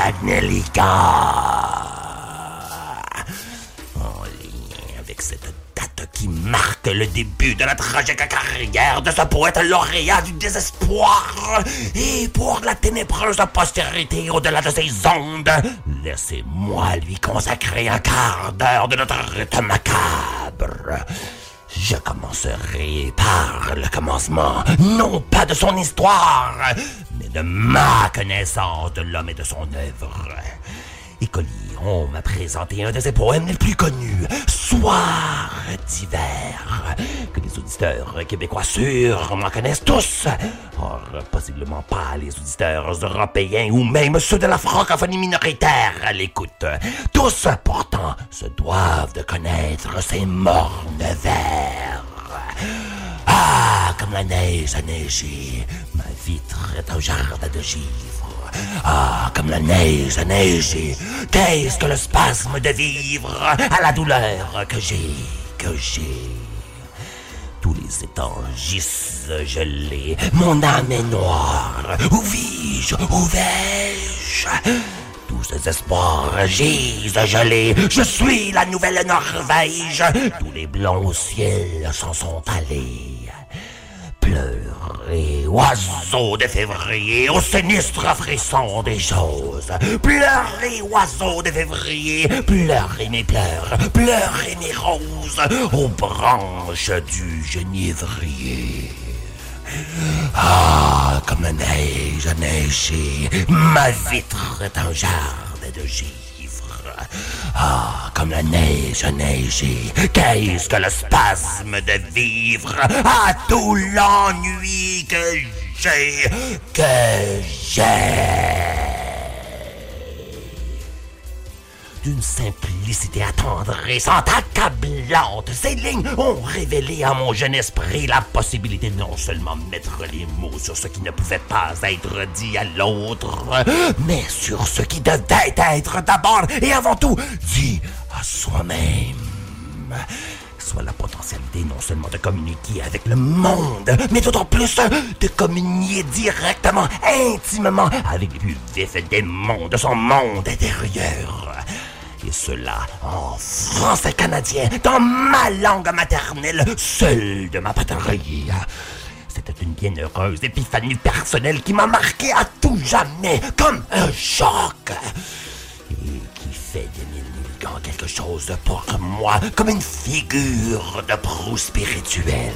En lien avec cette date qui marque le début de la tragique carrière de ce poète lauréat du désespoir, et pour la ténébreuse postérité au-delà de ses ondes, laissez-moi lui consacrer un quart d'heure de notre rite macabre. Je commencerai par le commencement, non pas de son histoire, de ma connaissance de l'homme et de son œuvre. Écolier, on m'a présenté un de ses poèmes les plus connus, Soir d'hiver, que les auditeurs québécois sûrement connaissent tous. Or, possiblement pas les auditeurs européens ou même ceux de la francophonie minoritaire à l'écoute. Tous, pourtant, se doivent de connaître ces mornes vers. Ah, comme la neige a neigé, ma vitre est un jardin de givre. Ah, comme la neige a neigé, qu'est-ce que le spasme de vivre à la douleur que j'ai, que j'ai? Tous les étangs gisent gelés, mon âme est noire. Où vis-je, où vais-je? Tous ces espoirs gisent gelés. Je suis la nouvelle Norvège. Tous les blancs au ciel s'en sont allés. Pleurez, oiseaux de février, au sinistre frisson des choses. Pleurez, oiseaux de février, pleurez mes pleurs, pleurez mes roses, aux branches du genévrier. Ah, comme la neige a neigé, ma vitre est un jardin de givre. Ah, comme la neige a neigé, qu'est-ce que le spasme de vivre? À tout l'ennui que j'ai, que j'ai. D'une simplicité attendrie, sans accablante, ces lignes ont révélé à mon jeune esprit la possibilité de non seulement mettre les mots sur ce qui ne pouvait pas être dit à l'autre, mais sur ce qui devait être d'abord et avant tout dit à soi-même soit la potentialité non seulement de communiquer avec le monde, mais d'autant plus de communier directement, intimement avec les plus vifs démons de son monde intérieur. Et cela en français canadien, dans ma langue maternelle, seule de ma patrie. C'était une bienheureuse épiphanie personnelle qui m'a marqué à tout jamais, comme un choc. Quelque chose pour moi, comme une figure de proue spirituelle.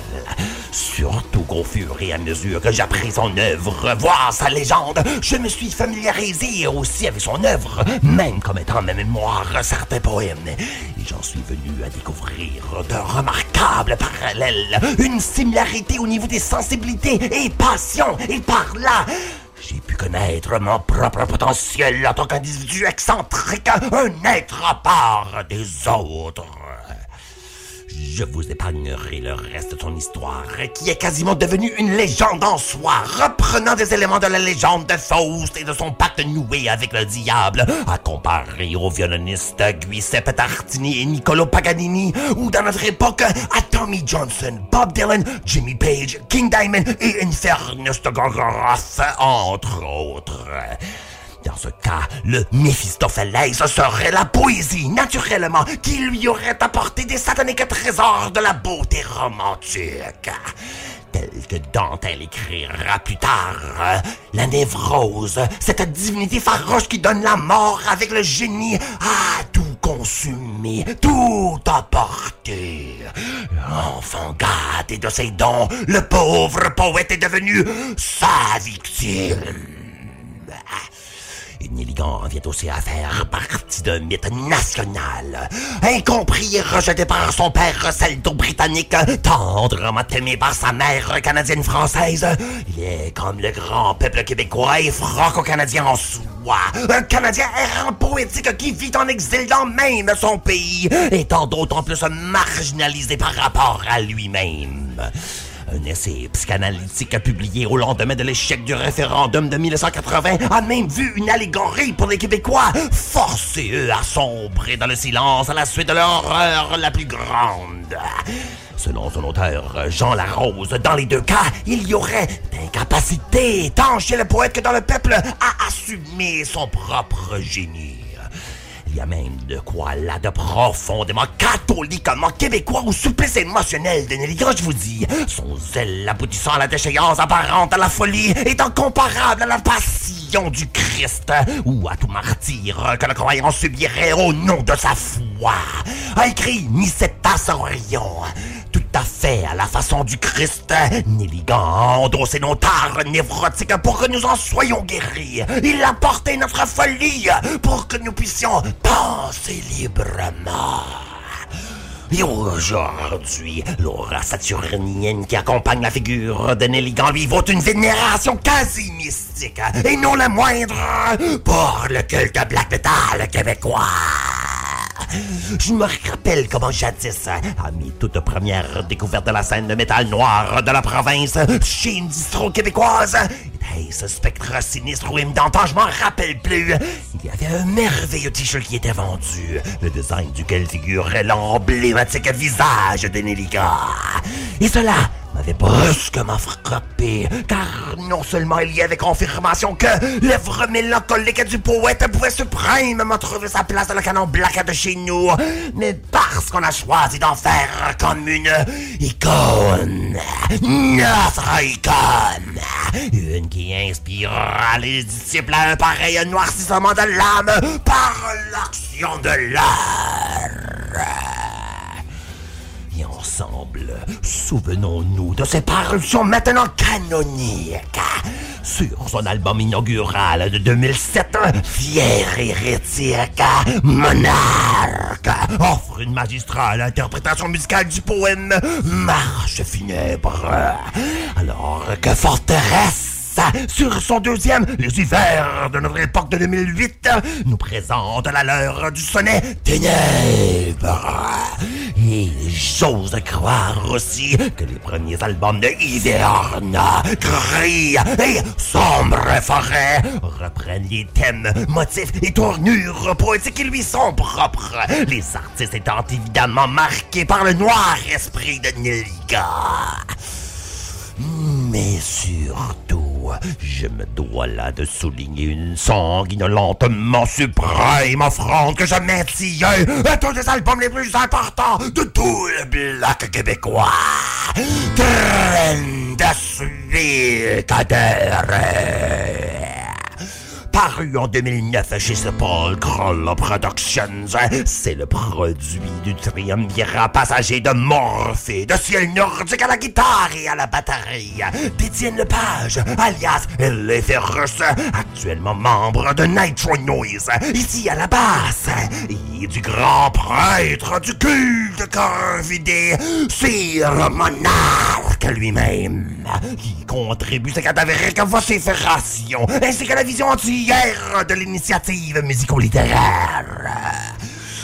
Surtout qu'au fur et à mesure que j'appris son œuvre, voir sa légende, je me suis familiarisé aussi avec son œuvre, même comme étant ma mémoire certains poèmes. Et j'en suis venu à découvrir de remarquables parallèles, une similarité au niveau des sensibilités et passions, et par là, j'ai pu connaître mon propre potentiel en tant qu'individu excentrique, un être à part des autres. Je vous épargnerai le reste de son histoire, qui est quasiment devenue une légende en soi, reprenant des éléments de la légende de Faust et de son pacte noué avec le diable, à comparer aux violonistes Giuseppe Tartini et Niccolo Paganini, ou dans notre époque à Tommy Johnson, Bob Dylan, Jimmy Page, King Diamond et Infernus de entre autres. Dans ce cas, le Mephistopheles serait la poésie, naturellement, qui lui aurait apporté des sataniques trésors de la beauté romantique. Tel que Dante écrira plus tard, la névrose, cette divinité farouche qui donne la mort avec le génie à tout consumer, tout emporter. Enfant gâté de ses dons, le pauvre poète est devenu sa victime. Néligan vient aussi à faire partie d'un mythe national. Incompris et rejeté par son père celto-britannique, tendrement aimé par sa mère canadienne-française, il est comme le grand peuple québécois et franco-canadien en soi. Un Canadien errant poétique qui vit en exil dans même son pays, étant d'autant plus marginalisé par rapport à lui-même. Un essai psychanalytique publié au lendemain de l'échec du référendum de 1980 a même vu une allégorie pour les Québécois, forcés eux à sombrer dans le silence à la suite de leur horreur la plus grande. Selon son auteur, Jean Larose, dans les deux cas, il y aurait d'incapacité, tant chez le poète que dans le peuple, à assumer son propre génie. Il y a même de quoi là de profondément catholiquement québécois au supplice émotionnel de Nelly je vous dis. Son zèle aboutissant à la déchéance apparente à la folie étant comparable à la passion du Christ ou à tout martyr que le croyant subirait au nom de sa foi. A écrit Nicetta Sorion tout à fait à la façon du Christ, Néligan endossé nos tares névrotiques pour que nous en soyons guéris. Il a porté notre folie pour que nous puissions penser librement. Et aujourd'hui, l'aura saturnienne qui accompagne la figure de Néligan lui vaut une vénération quasi mystique, et non la moindre, pour le culte black metal québécois. Je me rappelle comment jadis, à mes toutes premières découvertes de la scène de métal noir de la province, chez une distro québécoise, et ce spectre sinistre ou d'antan, je m'en rappelle plus. Il y avait un merveilleux t-shirt qui était vendu, le design duquel figurait l'emblématique visage de Nelika. Et cela m'avait brusquement frappé, car non seulement il y avait confirmation que l'œuvre mélancolique du poète pouvait suprêmement trouver sa place dans le canon black de chez nous, mais parce qu'on a choisi d'en faire comme une icône, notre icône, une qui inspirera les disciples à un pareil noircissement de l'âme par l'action de l'art. Et ensemble, souvenons-nous de ses parutions maintenant canoniques. Sur son album inaugural de 2007, Fier hérétique, Monarque offre une magistrale interprétation musicale du poème Marche funèbre. Alors que Forteresse sur son deuxième, Les hivers de notre époque de 2008, nous présente la leur du sonnet Ténèbres. Et j'ose croire aussi que les premiers albums de Hiverne, Gris et Sombre Forêt reprennent les thèmes, motifs et tournures poétiques qui lui sont propres. Les artistes étant évidemment marqués par le noir esprit de Nelliga. Mais surtout, je me dois là de souligner une sanguinolentement suprême offrande que je m'étille à tous les albums les plus importants de tout le bloc québécois. Paru en 2009 chez Paul Kroll Productions. C'est le produit du triumvirat passager de Morphée, de ciel nordique à la guitare et à la batterie, d'Étienne Lepage, alias Léferus, actuellement membre de Nitro Noise, ici à la basse, et du grand prêtre du culte corvidé, Sir Monarque lui-même, qui contribue sa cadavérique vocifération, ainsi que la vision entière de l'initiative musico-littéraire.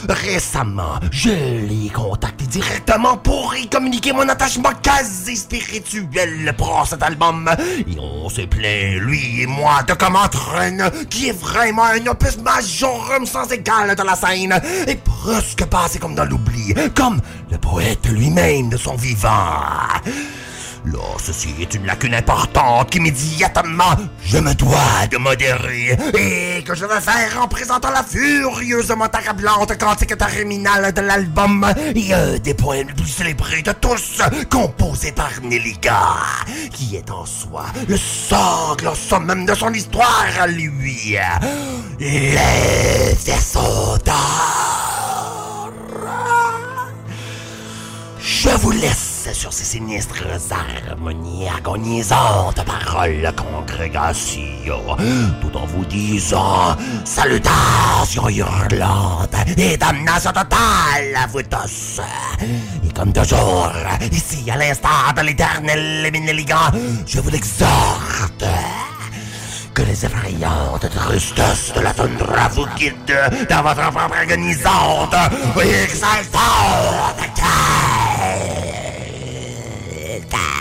Récemment, je l'ai contacté directement pour y communiquer mon attachement quasi spirituel pour cet album. Et on s'est plaint, lui et moi, de comment traîne, qui est vraiment un opus majorum sans égal dans la scène, et presque passé comme dans l'oubli, comme le poète lui-même de son vivant. Là, ceci est une lacune importante qu'immédiatement je me dois de modérer et que je vais faire en présentant la furieusement accablante cantique terminale de l'album et un des poèmes les plus célébrés de tous, composé par Nelliga, qui est en soi le sangle summum de son histoire à lui. Les vaisseaux. Je vous laisse sur ces sinistres harmonies agonisantes paroles congrégation, tout en vous disant salutations hurlantes et damnation totale à vous tous. Et comme toujours, ici à l'instar de l'éternel Émineligan, je vous exhorte que les effrayantes tristesses de la tundra vous guident dans votre propre agonisante et exaltante vuelta.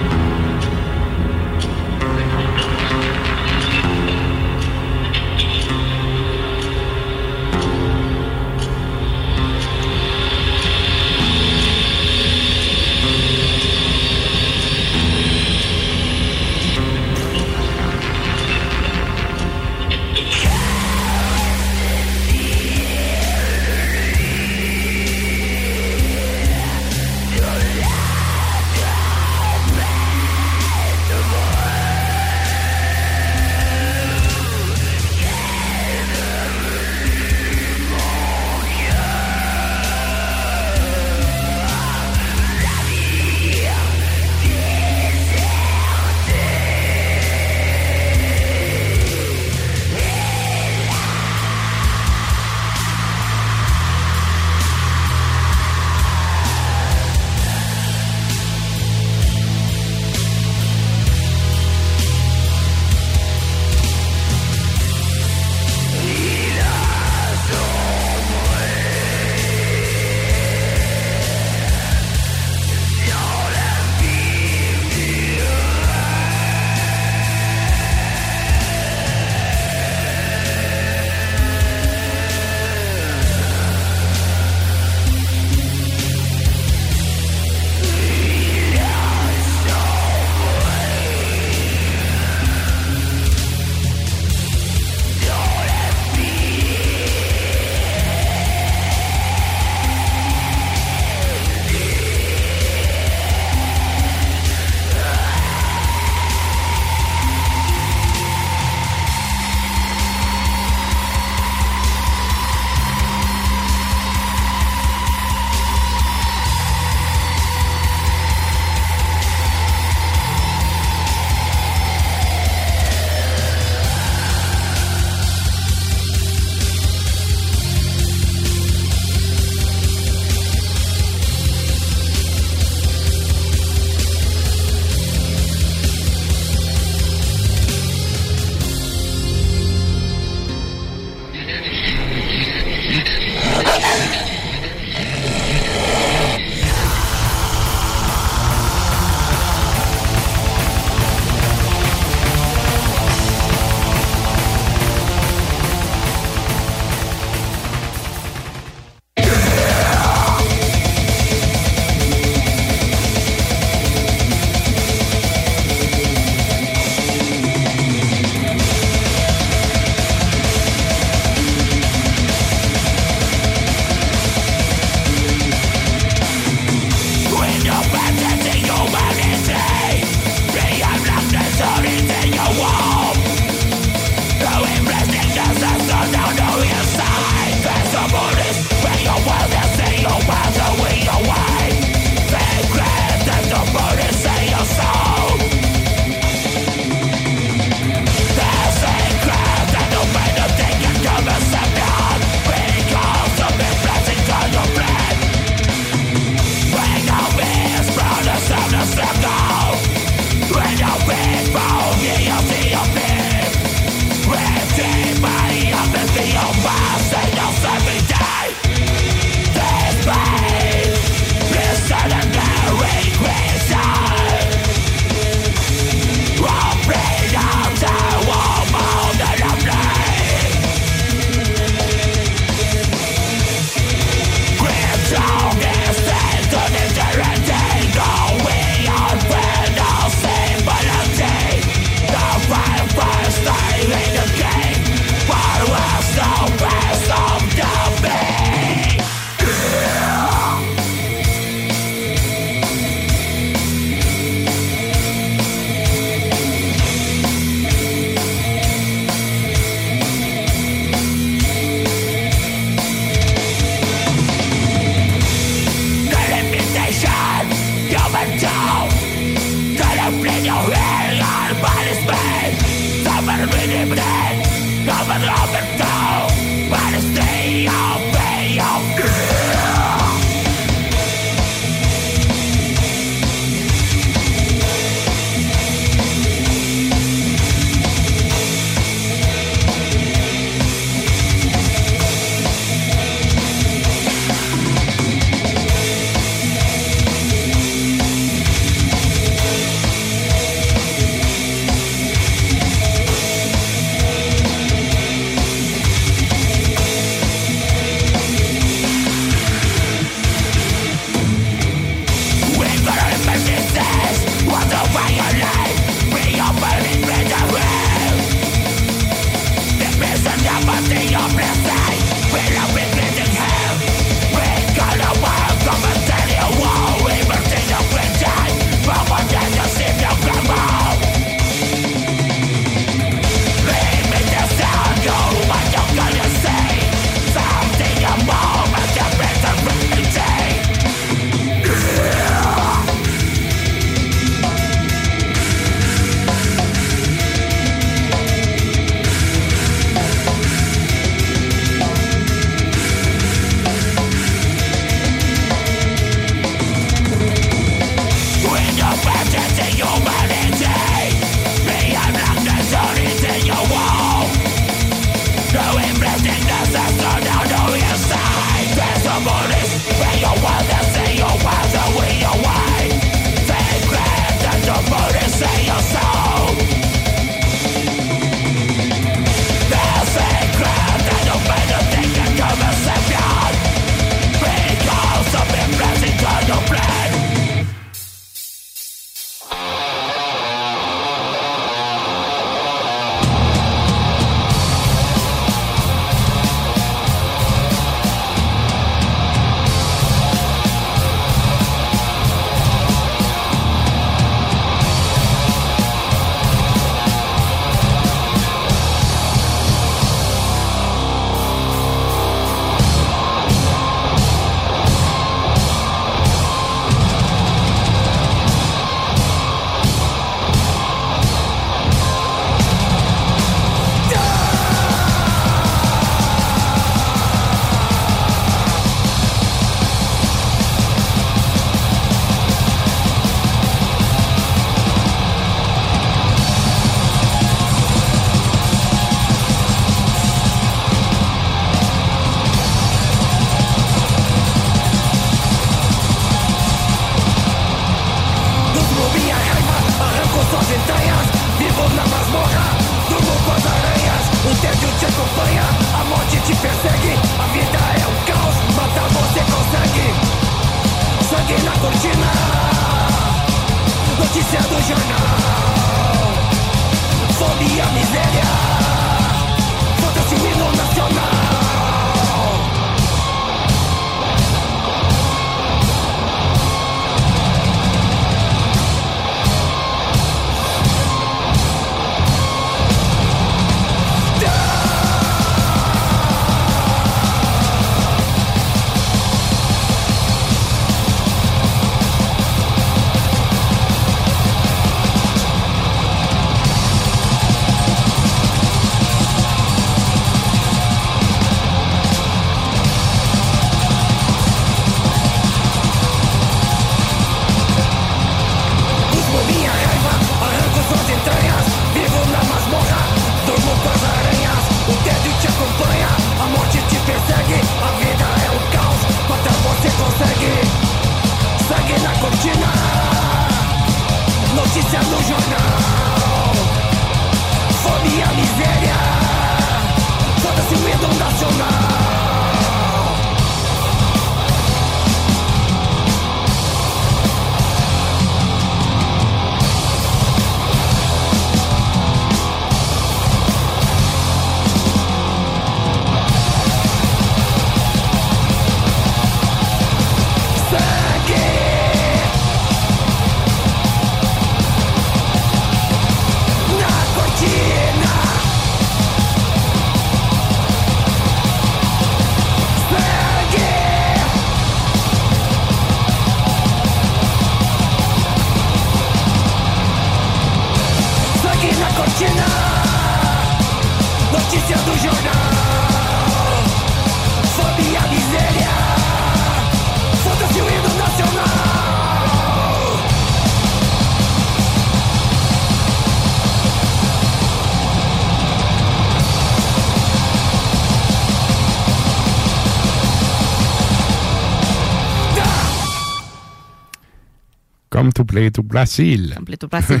Comme tout Brasil. Comme tout Brasil.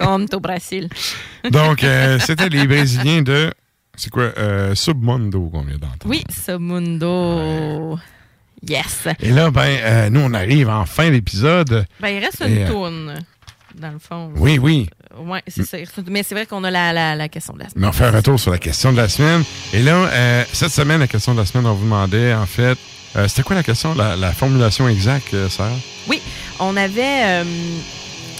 Comme tout Brasil. Donc, euh, c'était les Brésiliens de. C'est quoi euh, Submundo qu'on vient d'entendre. Oui, Submundo. Yes. Et là, ben, euh, nous, on arrive en fin d'épisode. Ben, il reste une tourne, dans le fond. Oui, oui. Oui, c'est ça. Mais c'est vrai qu'on a la, la, la, question de la semaine. Mais on fait un retour sur la question de la semaine. Et là, cette semaine, la question de la semaine, on vous demandait, en fait, c'était quoi la question, la, la formulation exacte, Sarah? Oui, on avait,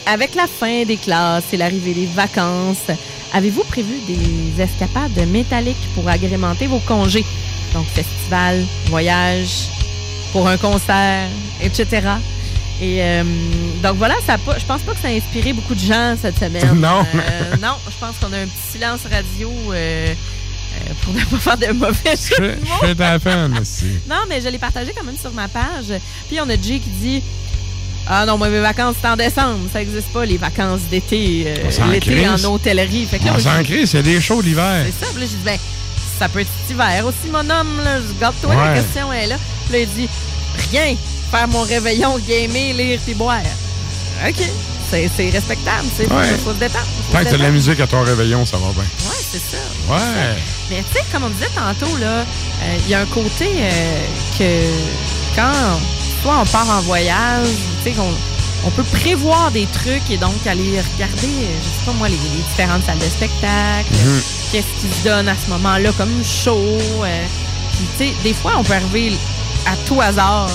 avec la fin des classes et l'arrivée des vacances, Avez-vous prévu des escapades métalliques pour agrémenter vos congés? Donc, festival, voyage, pour un concert, etc. Et euh, donc voilà, ça je pense pas que ça a inspiré beaucoup de gens cette semaine. Non. Euh, non, je pense qu'on a un petit silence radio euh, pour ne pas faire de mauvais jeux. Je fais la peine aussi. Non, mais je l'ai partagé quand même sur ma page. Puis on a Jay qui dit ah non, moi, mes vacances, c'est en décembre. Ça n'existe pas, les vacances d'été. Euh, l'été en hôtellerie. Fait que là, on s'en crise, c'est des shows l'hiver. C'est ça. Puis là, j'ai dit, ben, ça peut être cet hiver aussi, mon homme. Là. Garde-toi, la question est là. Puis là, il dit, rien. Faire mon réveillon, gamer, lire puis boire. OK. C'est respectable. C'est ouais. faut se détendre. Tant que tu as de la musique à ton réveillon, ça va bien. Ouais, c'est ça. Ouais. Mais tu sais, comme on disait tantôt, euh, il y a un côté euh, que quand soit on part en voyage, tu sais, on, peut prévoir des trucs et donc aller regarder, je sais pas moi, les, différentes salles de spectacle, mhm. qu'est-ce qui se donne à ce moment-là comme show. Euh, puis, tu sais, des fois, on peut arriver à tout hasard,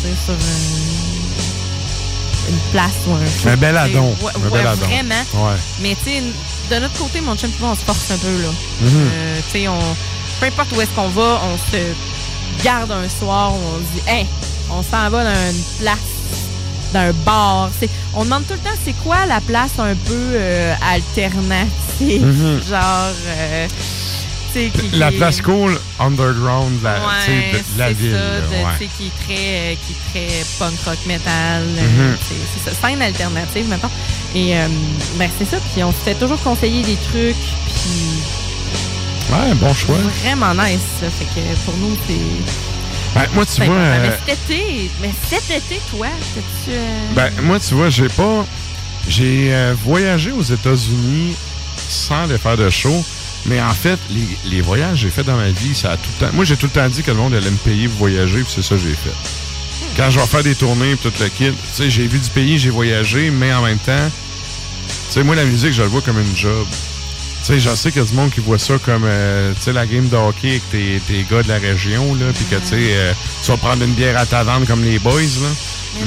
sur une place ou un show. Un bel un bel addon. Vraiment. Mais, tu sais, de notre côté, mon chum, on se force un peu, là. Mhm. Euh, tu sais, on, peu importe où est-ce qu'on va, on se garde un soir où on se dit, hey, on s'en va dans une place, d'un bar. on demande tout le temps c'est quoi la place un peu euh, alternative, mhm. genre. Euh, la place cool underground la, de, la ville. Ça, qui, est très, qui est très punk rock metal. Euh, mhm. C'est ça, scène alternative, maintenant. Et ben, c'est ça. Puis on se fait toujours conseiller des trucs. Puis. Ouais, bon choix. Vraiment nice. Ça. Fait que pour nous, c'est ben, moi, tu vois. Mais cet été, mais cet été, toi, tu euh... Ben, moi, tu vois, j'ai pas. J'ai euh, voyagé aux États-Unis sans les faire de show. Mais en fait, les, les voyages que j'ai fait dans ma vie, ça a tout le temps. Moi, j'ai tout le temps dit que le monde allait me payer pour voyager, puis c'est ça que j'ai fait. Quand je vais faire des tournées, puis tout le kit, tu sais, j'ai vu du pays, j'ai voyagé, mais en même temps, tu sais, moi, la musique, je le vois comme une job. Tu sais, je sais qu'il y a du monde qui voit ça comme, euh, tu sais, la game de hockey avec tes, tes gars de la région, là, puis que, tu sais, euh, tu vas prendre une bière à ta vente comme les boys, là.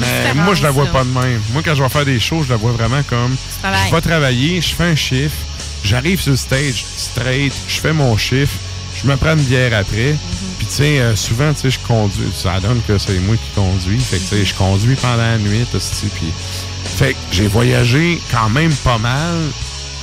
Mais moi, je la vois pas de même. Moi, quand je vais faire des shows, je la vois vraiment comme, je vais travailler, je fais un chiffre, j'arrive sur le stage straight, je fais mon chiffre, je me prends une bière après, mm-hmm. puis tu sais, euh, souvent, tu sais, je conduis, ça donne que c'est moi qui conduis, fait que, tu sais, je conduis pendant la nuit, aussi, puis... Fait que j'ai voyagé quand même pas mal,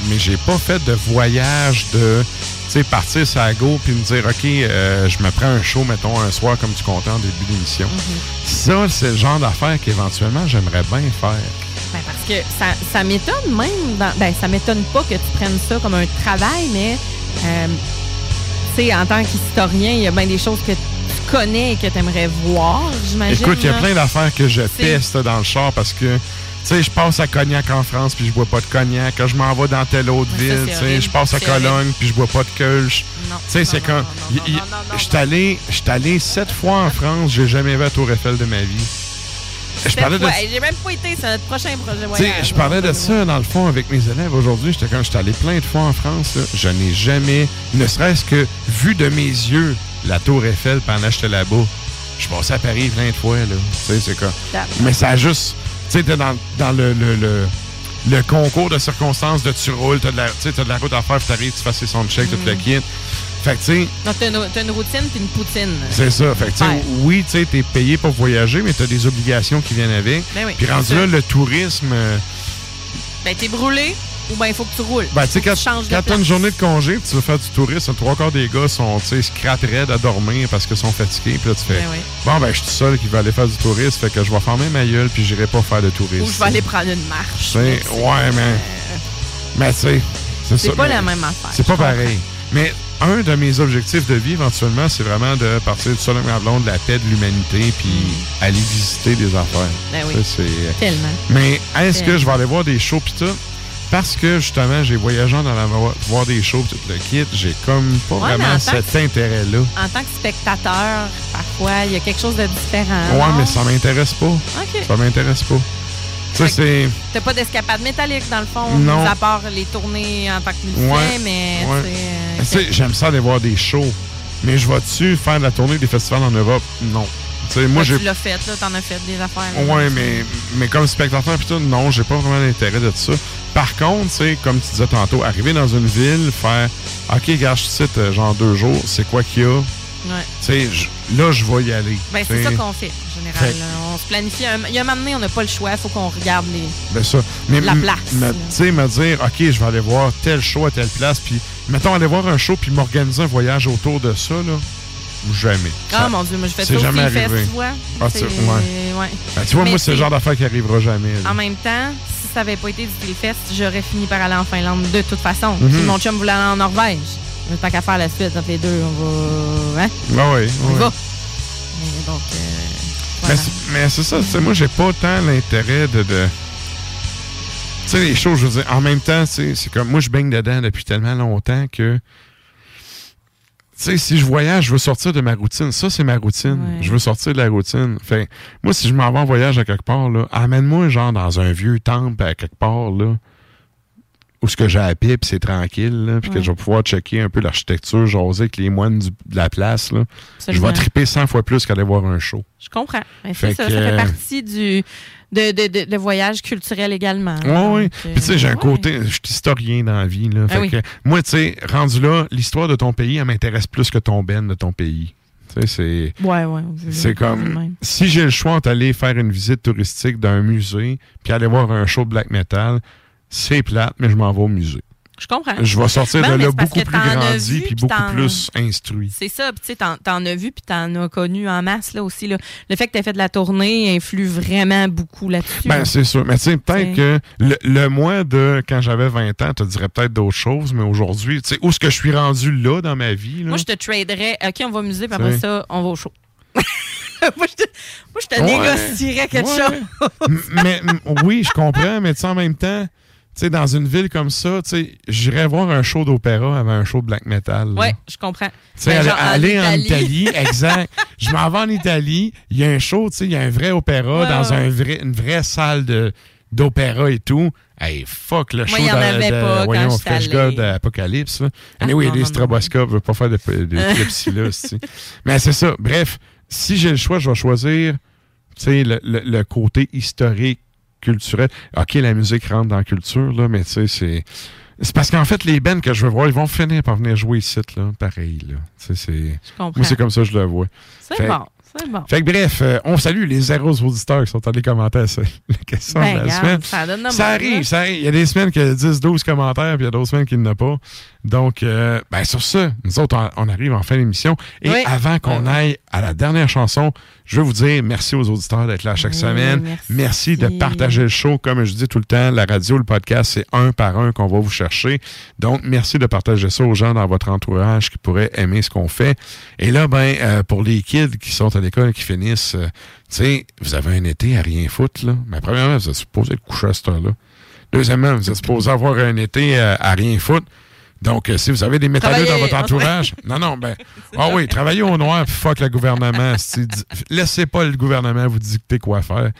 mais j'ai pas fait de voyage de tu sais, partir sur la go puis me dire, OK, euh, je me prends un show, mettons, un soir comme tu comptais en début d'émission. Mm-hmm. Ça, c'est le genre d'affaire qu'éventuellement, j'aimerais bien faire. Ben parce que ça, ça m'étonne même, dans, ben ça m'étonne pas que tu prennes ça comme un travail, mais, euh, tu sais, en tant qu'historien, il y a bien des choses que tu connais et que tu aimerais voir, j'imagine. Écoute, il y a plein d'affaires que je teste dans le char parce que tu sais, je passe à Cognac en France, puis je bois pas de cognac. Quand je m'en vais dans telle autre ville, tu sais, je passe à Cologne, puis je bois pas de Kölsch. Tu sais, c'est quand... Je suis allé, sept fois en France, j'ai jamais vu la Tour Eiffel de ma vie. Je parlais de... J'ai même pas été, c'est notre prochain projet voyage. Je parlais de ça, dans le fond, avec mes élèves aujourd'hui. J'étais quand j'étais allé plein de fois en France, je n'ai jamais, ne serait-ce que vu de mes yeux, la Tour Eiffel pendant que j'étais là-bas. Je suis passé à Paris plein de fois, là. Tu sais, c'est quoi? Mais ça a juste tu sais, t'es dans, dans le, le, le, le, concours de circonstances de tu roules, t'as de, la, as de la route à faire, tu arrives, tu fais son check, mm. tout le kit. Fait que, tu sais. T'as une, une, routine puis une poutine. C'est ça. Fait que, tu sais, oui, tu sais, t'es payé pour voyager, mais t'as des obligations qui viennent avec. Ben oui, puis rendu là, le tourisme. Euh, ben, t'es brûlé ou bien il faut que tu roules. Ben, tu sais, quand, quand tu as une journée de congé et tu veux faire du tourisme, trois quarts des gars sont, tu sais, à dormir parce qu'ils sont fatigués. Puis là, tu fais, ben bon, ben, je suis tout seul qui va aller faire du tourisme, fait que je vais fermer ma gueule puis j'irai pas faire de tourisme. Ou je vais aller prendre une marche. ouais, mais. Mais, tu sais, c'est pas la même affaire. C'est pas pareil. Mais un de mes objectifs de vie, éventuellement, c'est vraiment de partir du sol blonde, de la paix de l'humanité, puis aller visiter des affaires. Ben oui. Ça, c'est- Tellement. Mais est-ce que je vais aller voir des shows pis tout? Parce que justement, j'ai voyagé dans la voir des shows pis tout le kit, j'ai comme pas Ouais, vraiment en cet intérêt-là. En tant que spectateur, parfois, il y a quelque chose de différent. Ouais, non? mais ça m'intéresse pas. OK. Ça m'intéresse pas. C'est. T'as pas d'escapade métallique, dans le fond, Non. à part les tournées en tant que musicien, Ouais, mais ouais. tu sais, euh, j'aime ça aller voir des shows. Mais je vais-tu faire de la tournée des festivals en Europe? Non. Moi, j'ai. tu l'as fait, là, t'en as fait des affaires. Ouais, mais, mais comme spectateur, pis tout, non, j'ai pas vraiment d'intérêt de ça. Par contre, comme tu disais tantôt, arriver dans une ville, faire OK, gars, je te cite, euh, genre deux jours, c'est quoi qu'il y a? Ouais. Là, je vais y aller. Ben, c'est ça qu'on fait, en général. Fait-. On se planifie. un- Il y a un moment donné, on n'a pas le choix. Il faut qu'on regarde les. Ben ça. Mais La place. Tu sais, me dire, OK, je vais aller voir tel show à telle place, puis mettons aller voir un show, puis m'organiser un voyage autour de ça, là, ou jamais. Ah, Ça- mon Dieu, moi, je fais au jamais arrivé. tu vois. Ah, tu- ouais. ouais. Ben, tu vois, Mais moi, c'est le genre d'affaire qui arrivera jamais. là. En même temps, si ça n'avait pas été du Fest, j'aurais fini par aller en Finlande de toute façon. Mhm. Puis mon chum voulait aller en Norvège. Tant qu'à faire la suite entre les deux, on va. Hein? Ah oui, On y oui. va. Et donc, euh, Mais voilà. c'est- Mais c'est ça, moi, j'ai pas tant l'intérêt de. de... Tu sais, les choses, je veux dire, en même temps, c'est comme moi, je baigne dedans depuis tellement longtemps que. Tu sais, si je voyage, je veux sortir de ma routine. Ça, c'est ma routine. Je veux sortir de la routine. Fait moi, si je m'en vais en voyage à quelque part, là, amène-moi, genre, dans un vieux temple à quelque part, là, où ce que j'ai à pied, puis c'est tranquille, là, puis que je vais pouvoir checker un peu l'architecture, jaser avec les moines du- de la place, là. Je vais triper 100 fois plus qu'aller voir un show. Je comprends. Fait c'est ça, que, ça fait euh, partie du de, de, de, de voyage culturel également. Oui, oui. Puis tu sais, j'ai un euh, côté, je suis historien dans la vie. Là. Ah Fait oui. que, moi, tu sais, rendu là, l'histoire de ton pays, elle m'intéresse plus que ton ben de ton pays. Tu sais, c'est. Ouais, ouais. C'est comme. Si j'ai le choix entre aller faire une visite touristique d'un musée puis aller voir un show de black metal, c'est plate, mais je m'en vais au musée. Je comprends. Je vais sortir Ben, de là beaucoup plus grandi puis beaucoup plus instruit. C'est ça, puis tu sais, t'en, t'en as vu, puis t'en as connu en masse, là, aussi, là. Le fait que t'aies fait de la tournée influe vraiment beaucoup là-dessus. Ben, c'est sûr. Mais tu sais, peut-être que le, le moi de quand j'avais 20 ans, te dirais peut-être d'autres choses, mais aujourd'hui, tu sais, où est-ce que je suis rendu là dans ma vie? Là? Moi, je te traderais. OK, on va au musée, puis après ça, on va au show. moi, je te, moi, je te Ouais. négocierais quelque Ouais. chose. Mais oui, je comprends, mais tu sais, en même temps, sais, dans une ville comme ça, tu sais, j'irais voir un show d'opéra avant un show de black metal. Ouais, je comprends. Tu Ben, aller, en aller en Italie. Exact. Je m'en vais en Italie, il y a un show, tu sais, il y a un vrai opéra Ouais, dans ouais. un vrai, une vraie salle de d'opéra et tout. Hey, fuck, le Moi, show il y en de, avait de- pas quand voyons, Fresh. God Apocalypse. Là. Ah, Mais oui, non, les stroboscopes, je veux pas faire de, de, Mais c'est ça. Bref, si j'ai le choix, je vais choisir le côté historique, culturel. OK, la musique rentre dans la culture, là, mais tu sais, c'est. C'est parce qu'en fait, les bands que je veux voir, ils vont finir par venir jouer ici, là, pareil. Là. Tu sais, c'est-. Moi, c'est comme ça que je le vois. C'est bon, c'est bon. Fait que bref, euh, on salue les zéros auditeurs qui sont allés commenter ça, la question Ben, de la regarde, semaine. ça donne ça arrive, ça arrive. Il y a des semaines qu'il y a 10, 12 commentaires, puis il y a d'autres semaines qu'il n'y en a pas. Donc, euh, ben, sur ça, nous autres, on, on arrive en fin d'émission. Et Oui. avant qu'on aille à la dernière chanson, je veux vous dire merci aux auditeurs d'être là chaque Oui, semaine. merci. de partager le show. Comme je dis tout le temps, la radio, le podcast, c'est un par un qu'on va vous chercher. Donc, merci de partager ça aux gens dans votre entourage qui pourraient aimer ce qu'on fait. Et là, ben, euh, pour les kids qui sont à l'école, qui finissent, euh, tu sais, vous avez un été à rien foutre, là. Mais premièrement, vous êtes supposé être couché à cette heure-là. Deuxièmement, vous êtes supposé avoir un été euh, à rien foutre. Donc, euh, si vous avez des métalleux dans votre entourage, non, non, ben, ah oui, travaillez au noir, puis fuck le gouvernement. Laissez pas le gouvernement vous dicter quoi faire.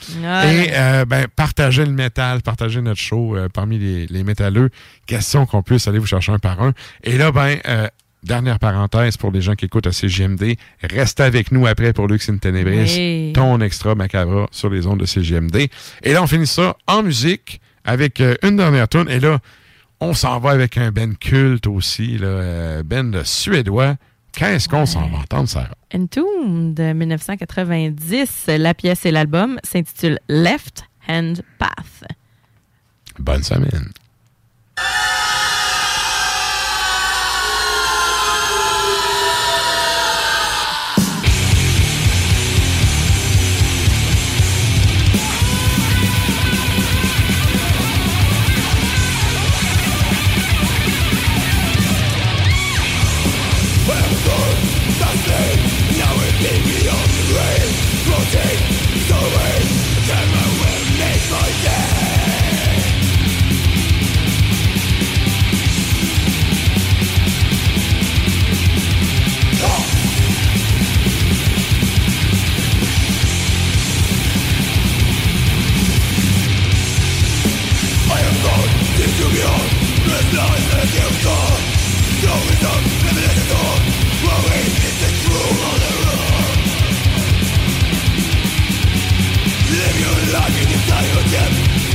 Et, euh, ben, partagez le métal, partagez notre show euh, parmi les, les métalleux. Question qu'on puisse aller vous chercher un par un. Et là, ben, euh, dernière parenthèse pour les gens qui écoutent à CGMD, restez avec nous après pour Lux in Tenebris, Oui. ton extra macabre sur les ondes de CGMD. Et là, on finit ça en musique avec une dernière tune. Et là, on s'en va avec un Ben culte aussi, là, euh, Ben suédois. Qu'est-ce qu'on s'en va entendre, Sarah? Entomb de 1990. La pièce et l'album s'intitule Left Hand Path. Bonne semaine.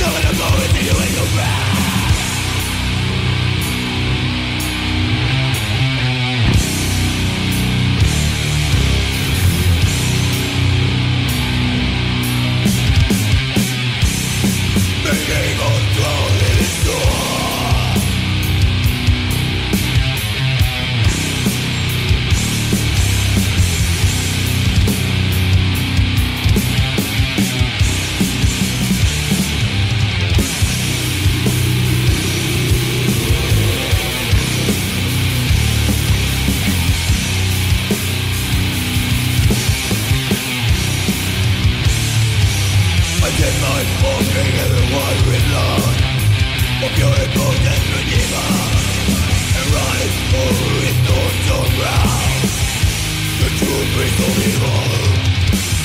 I'm always in you and your friends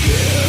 Yeah.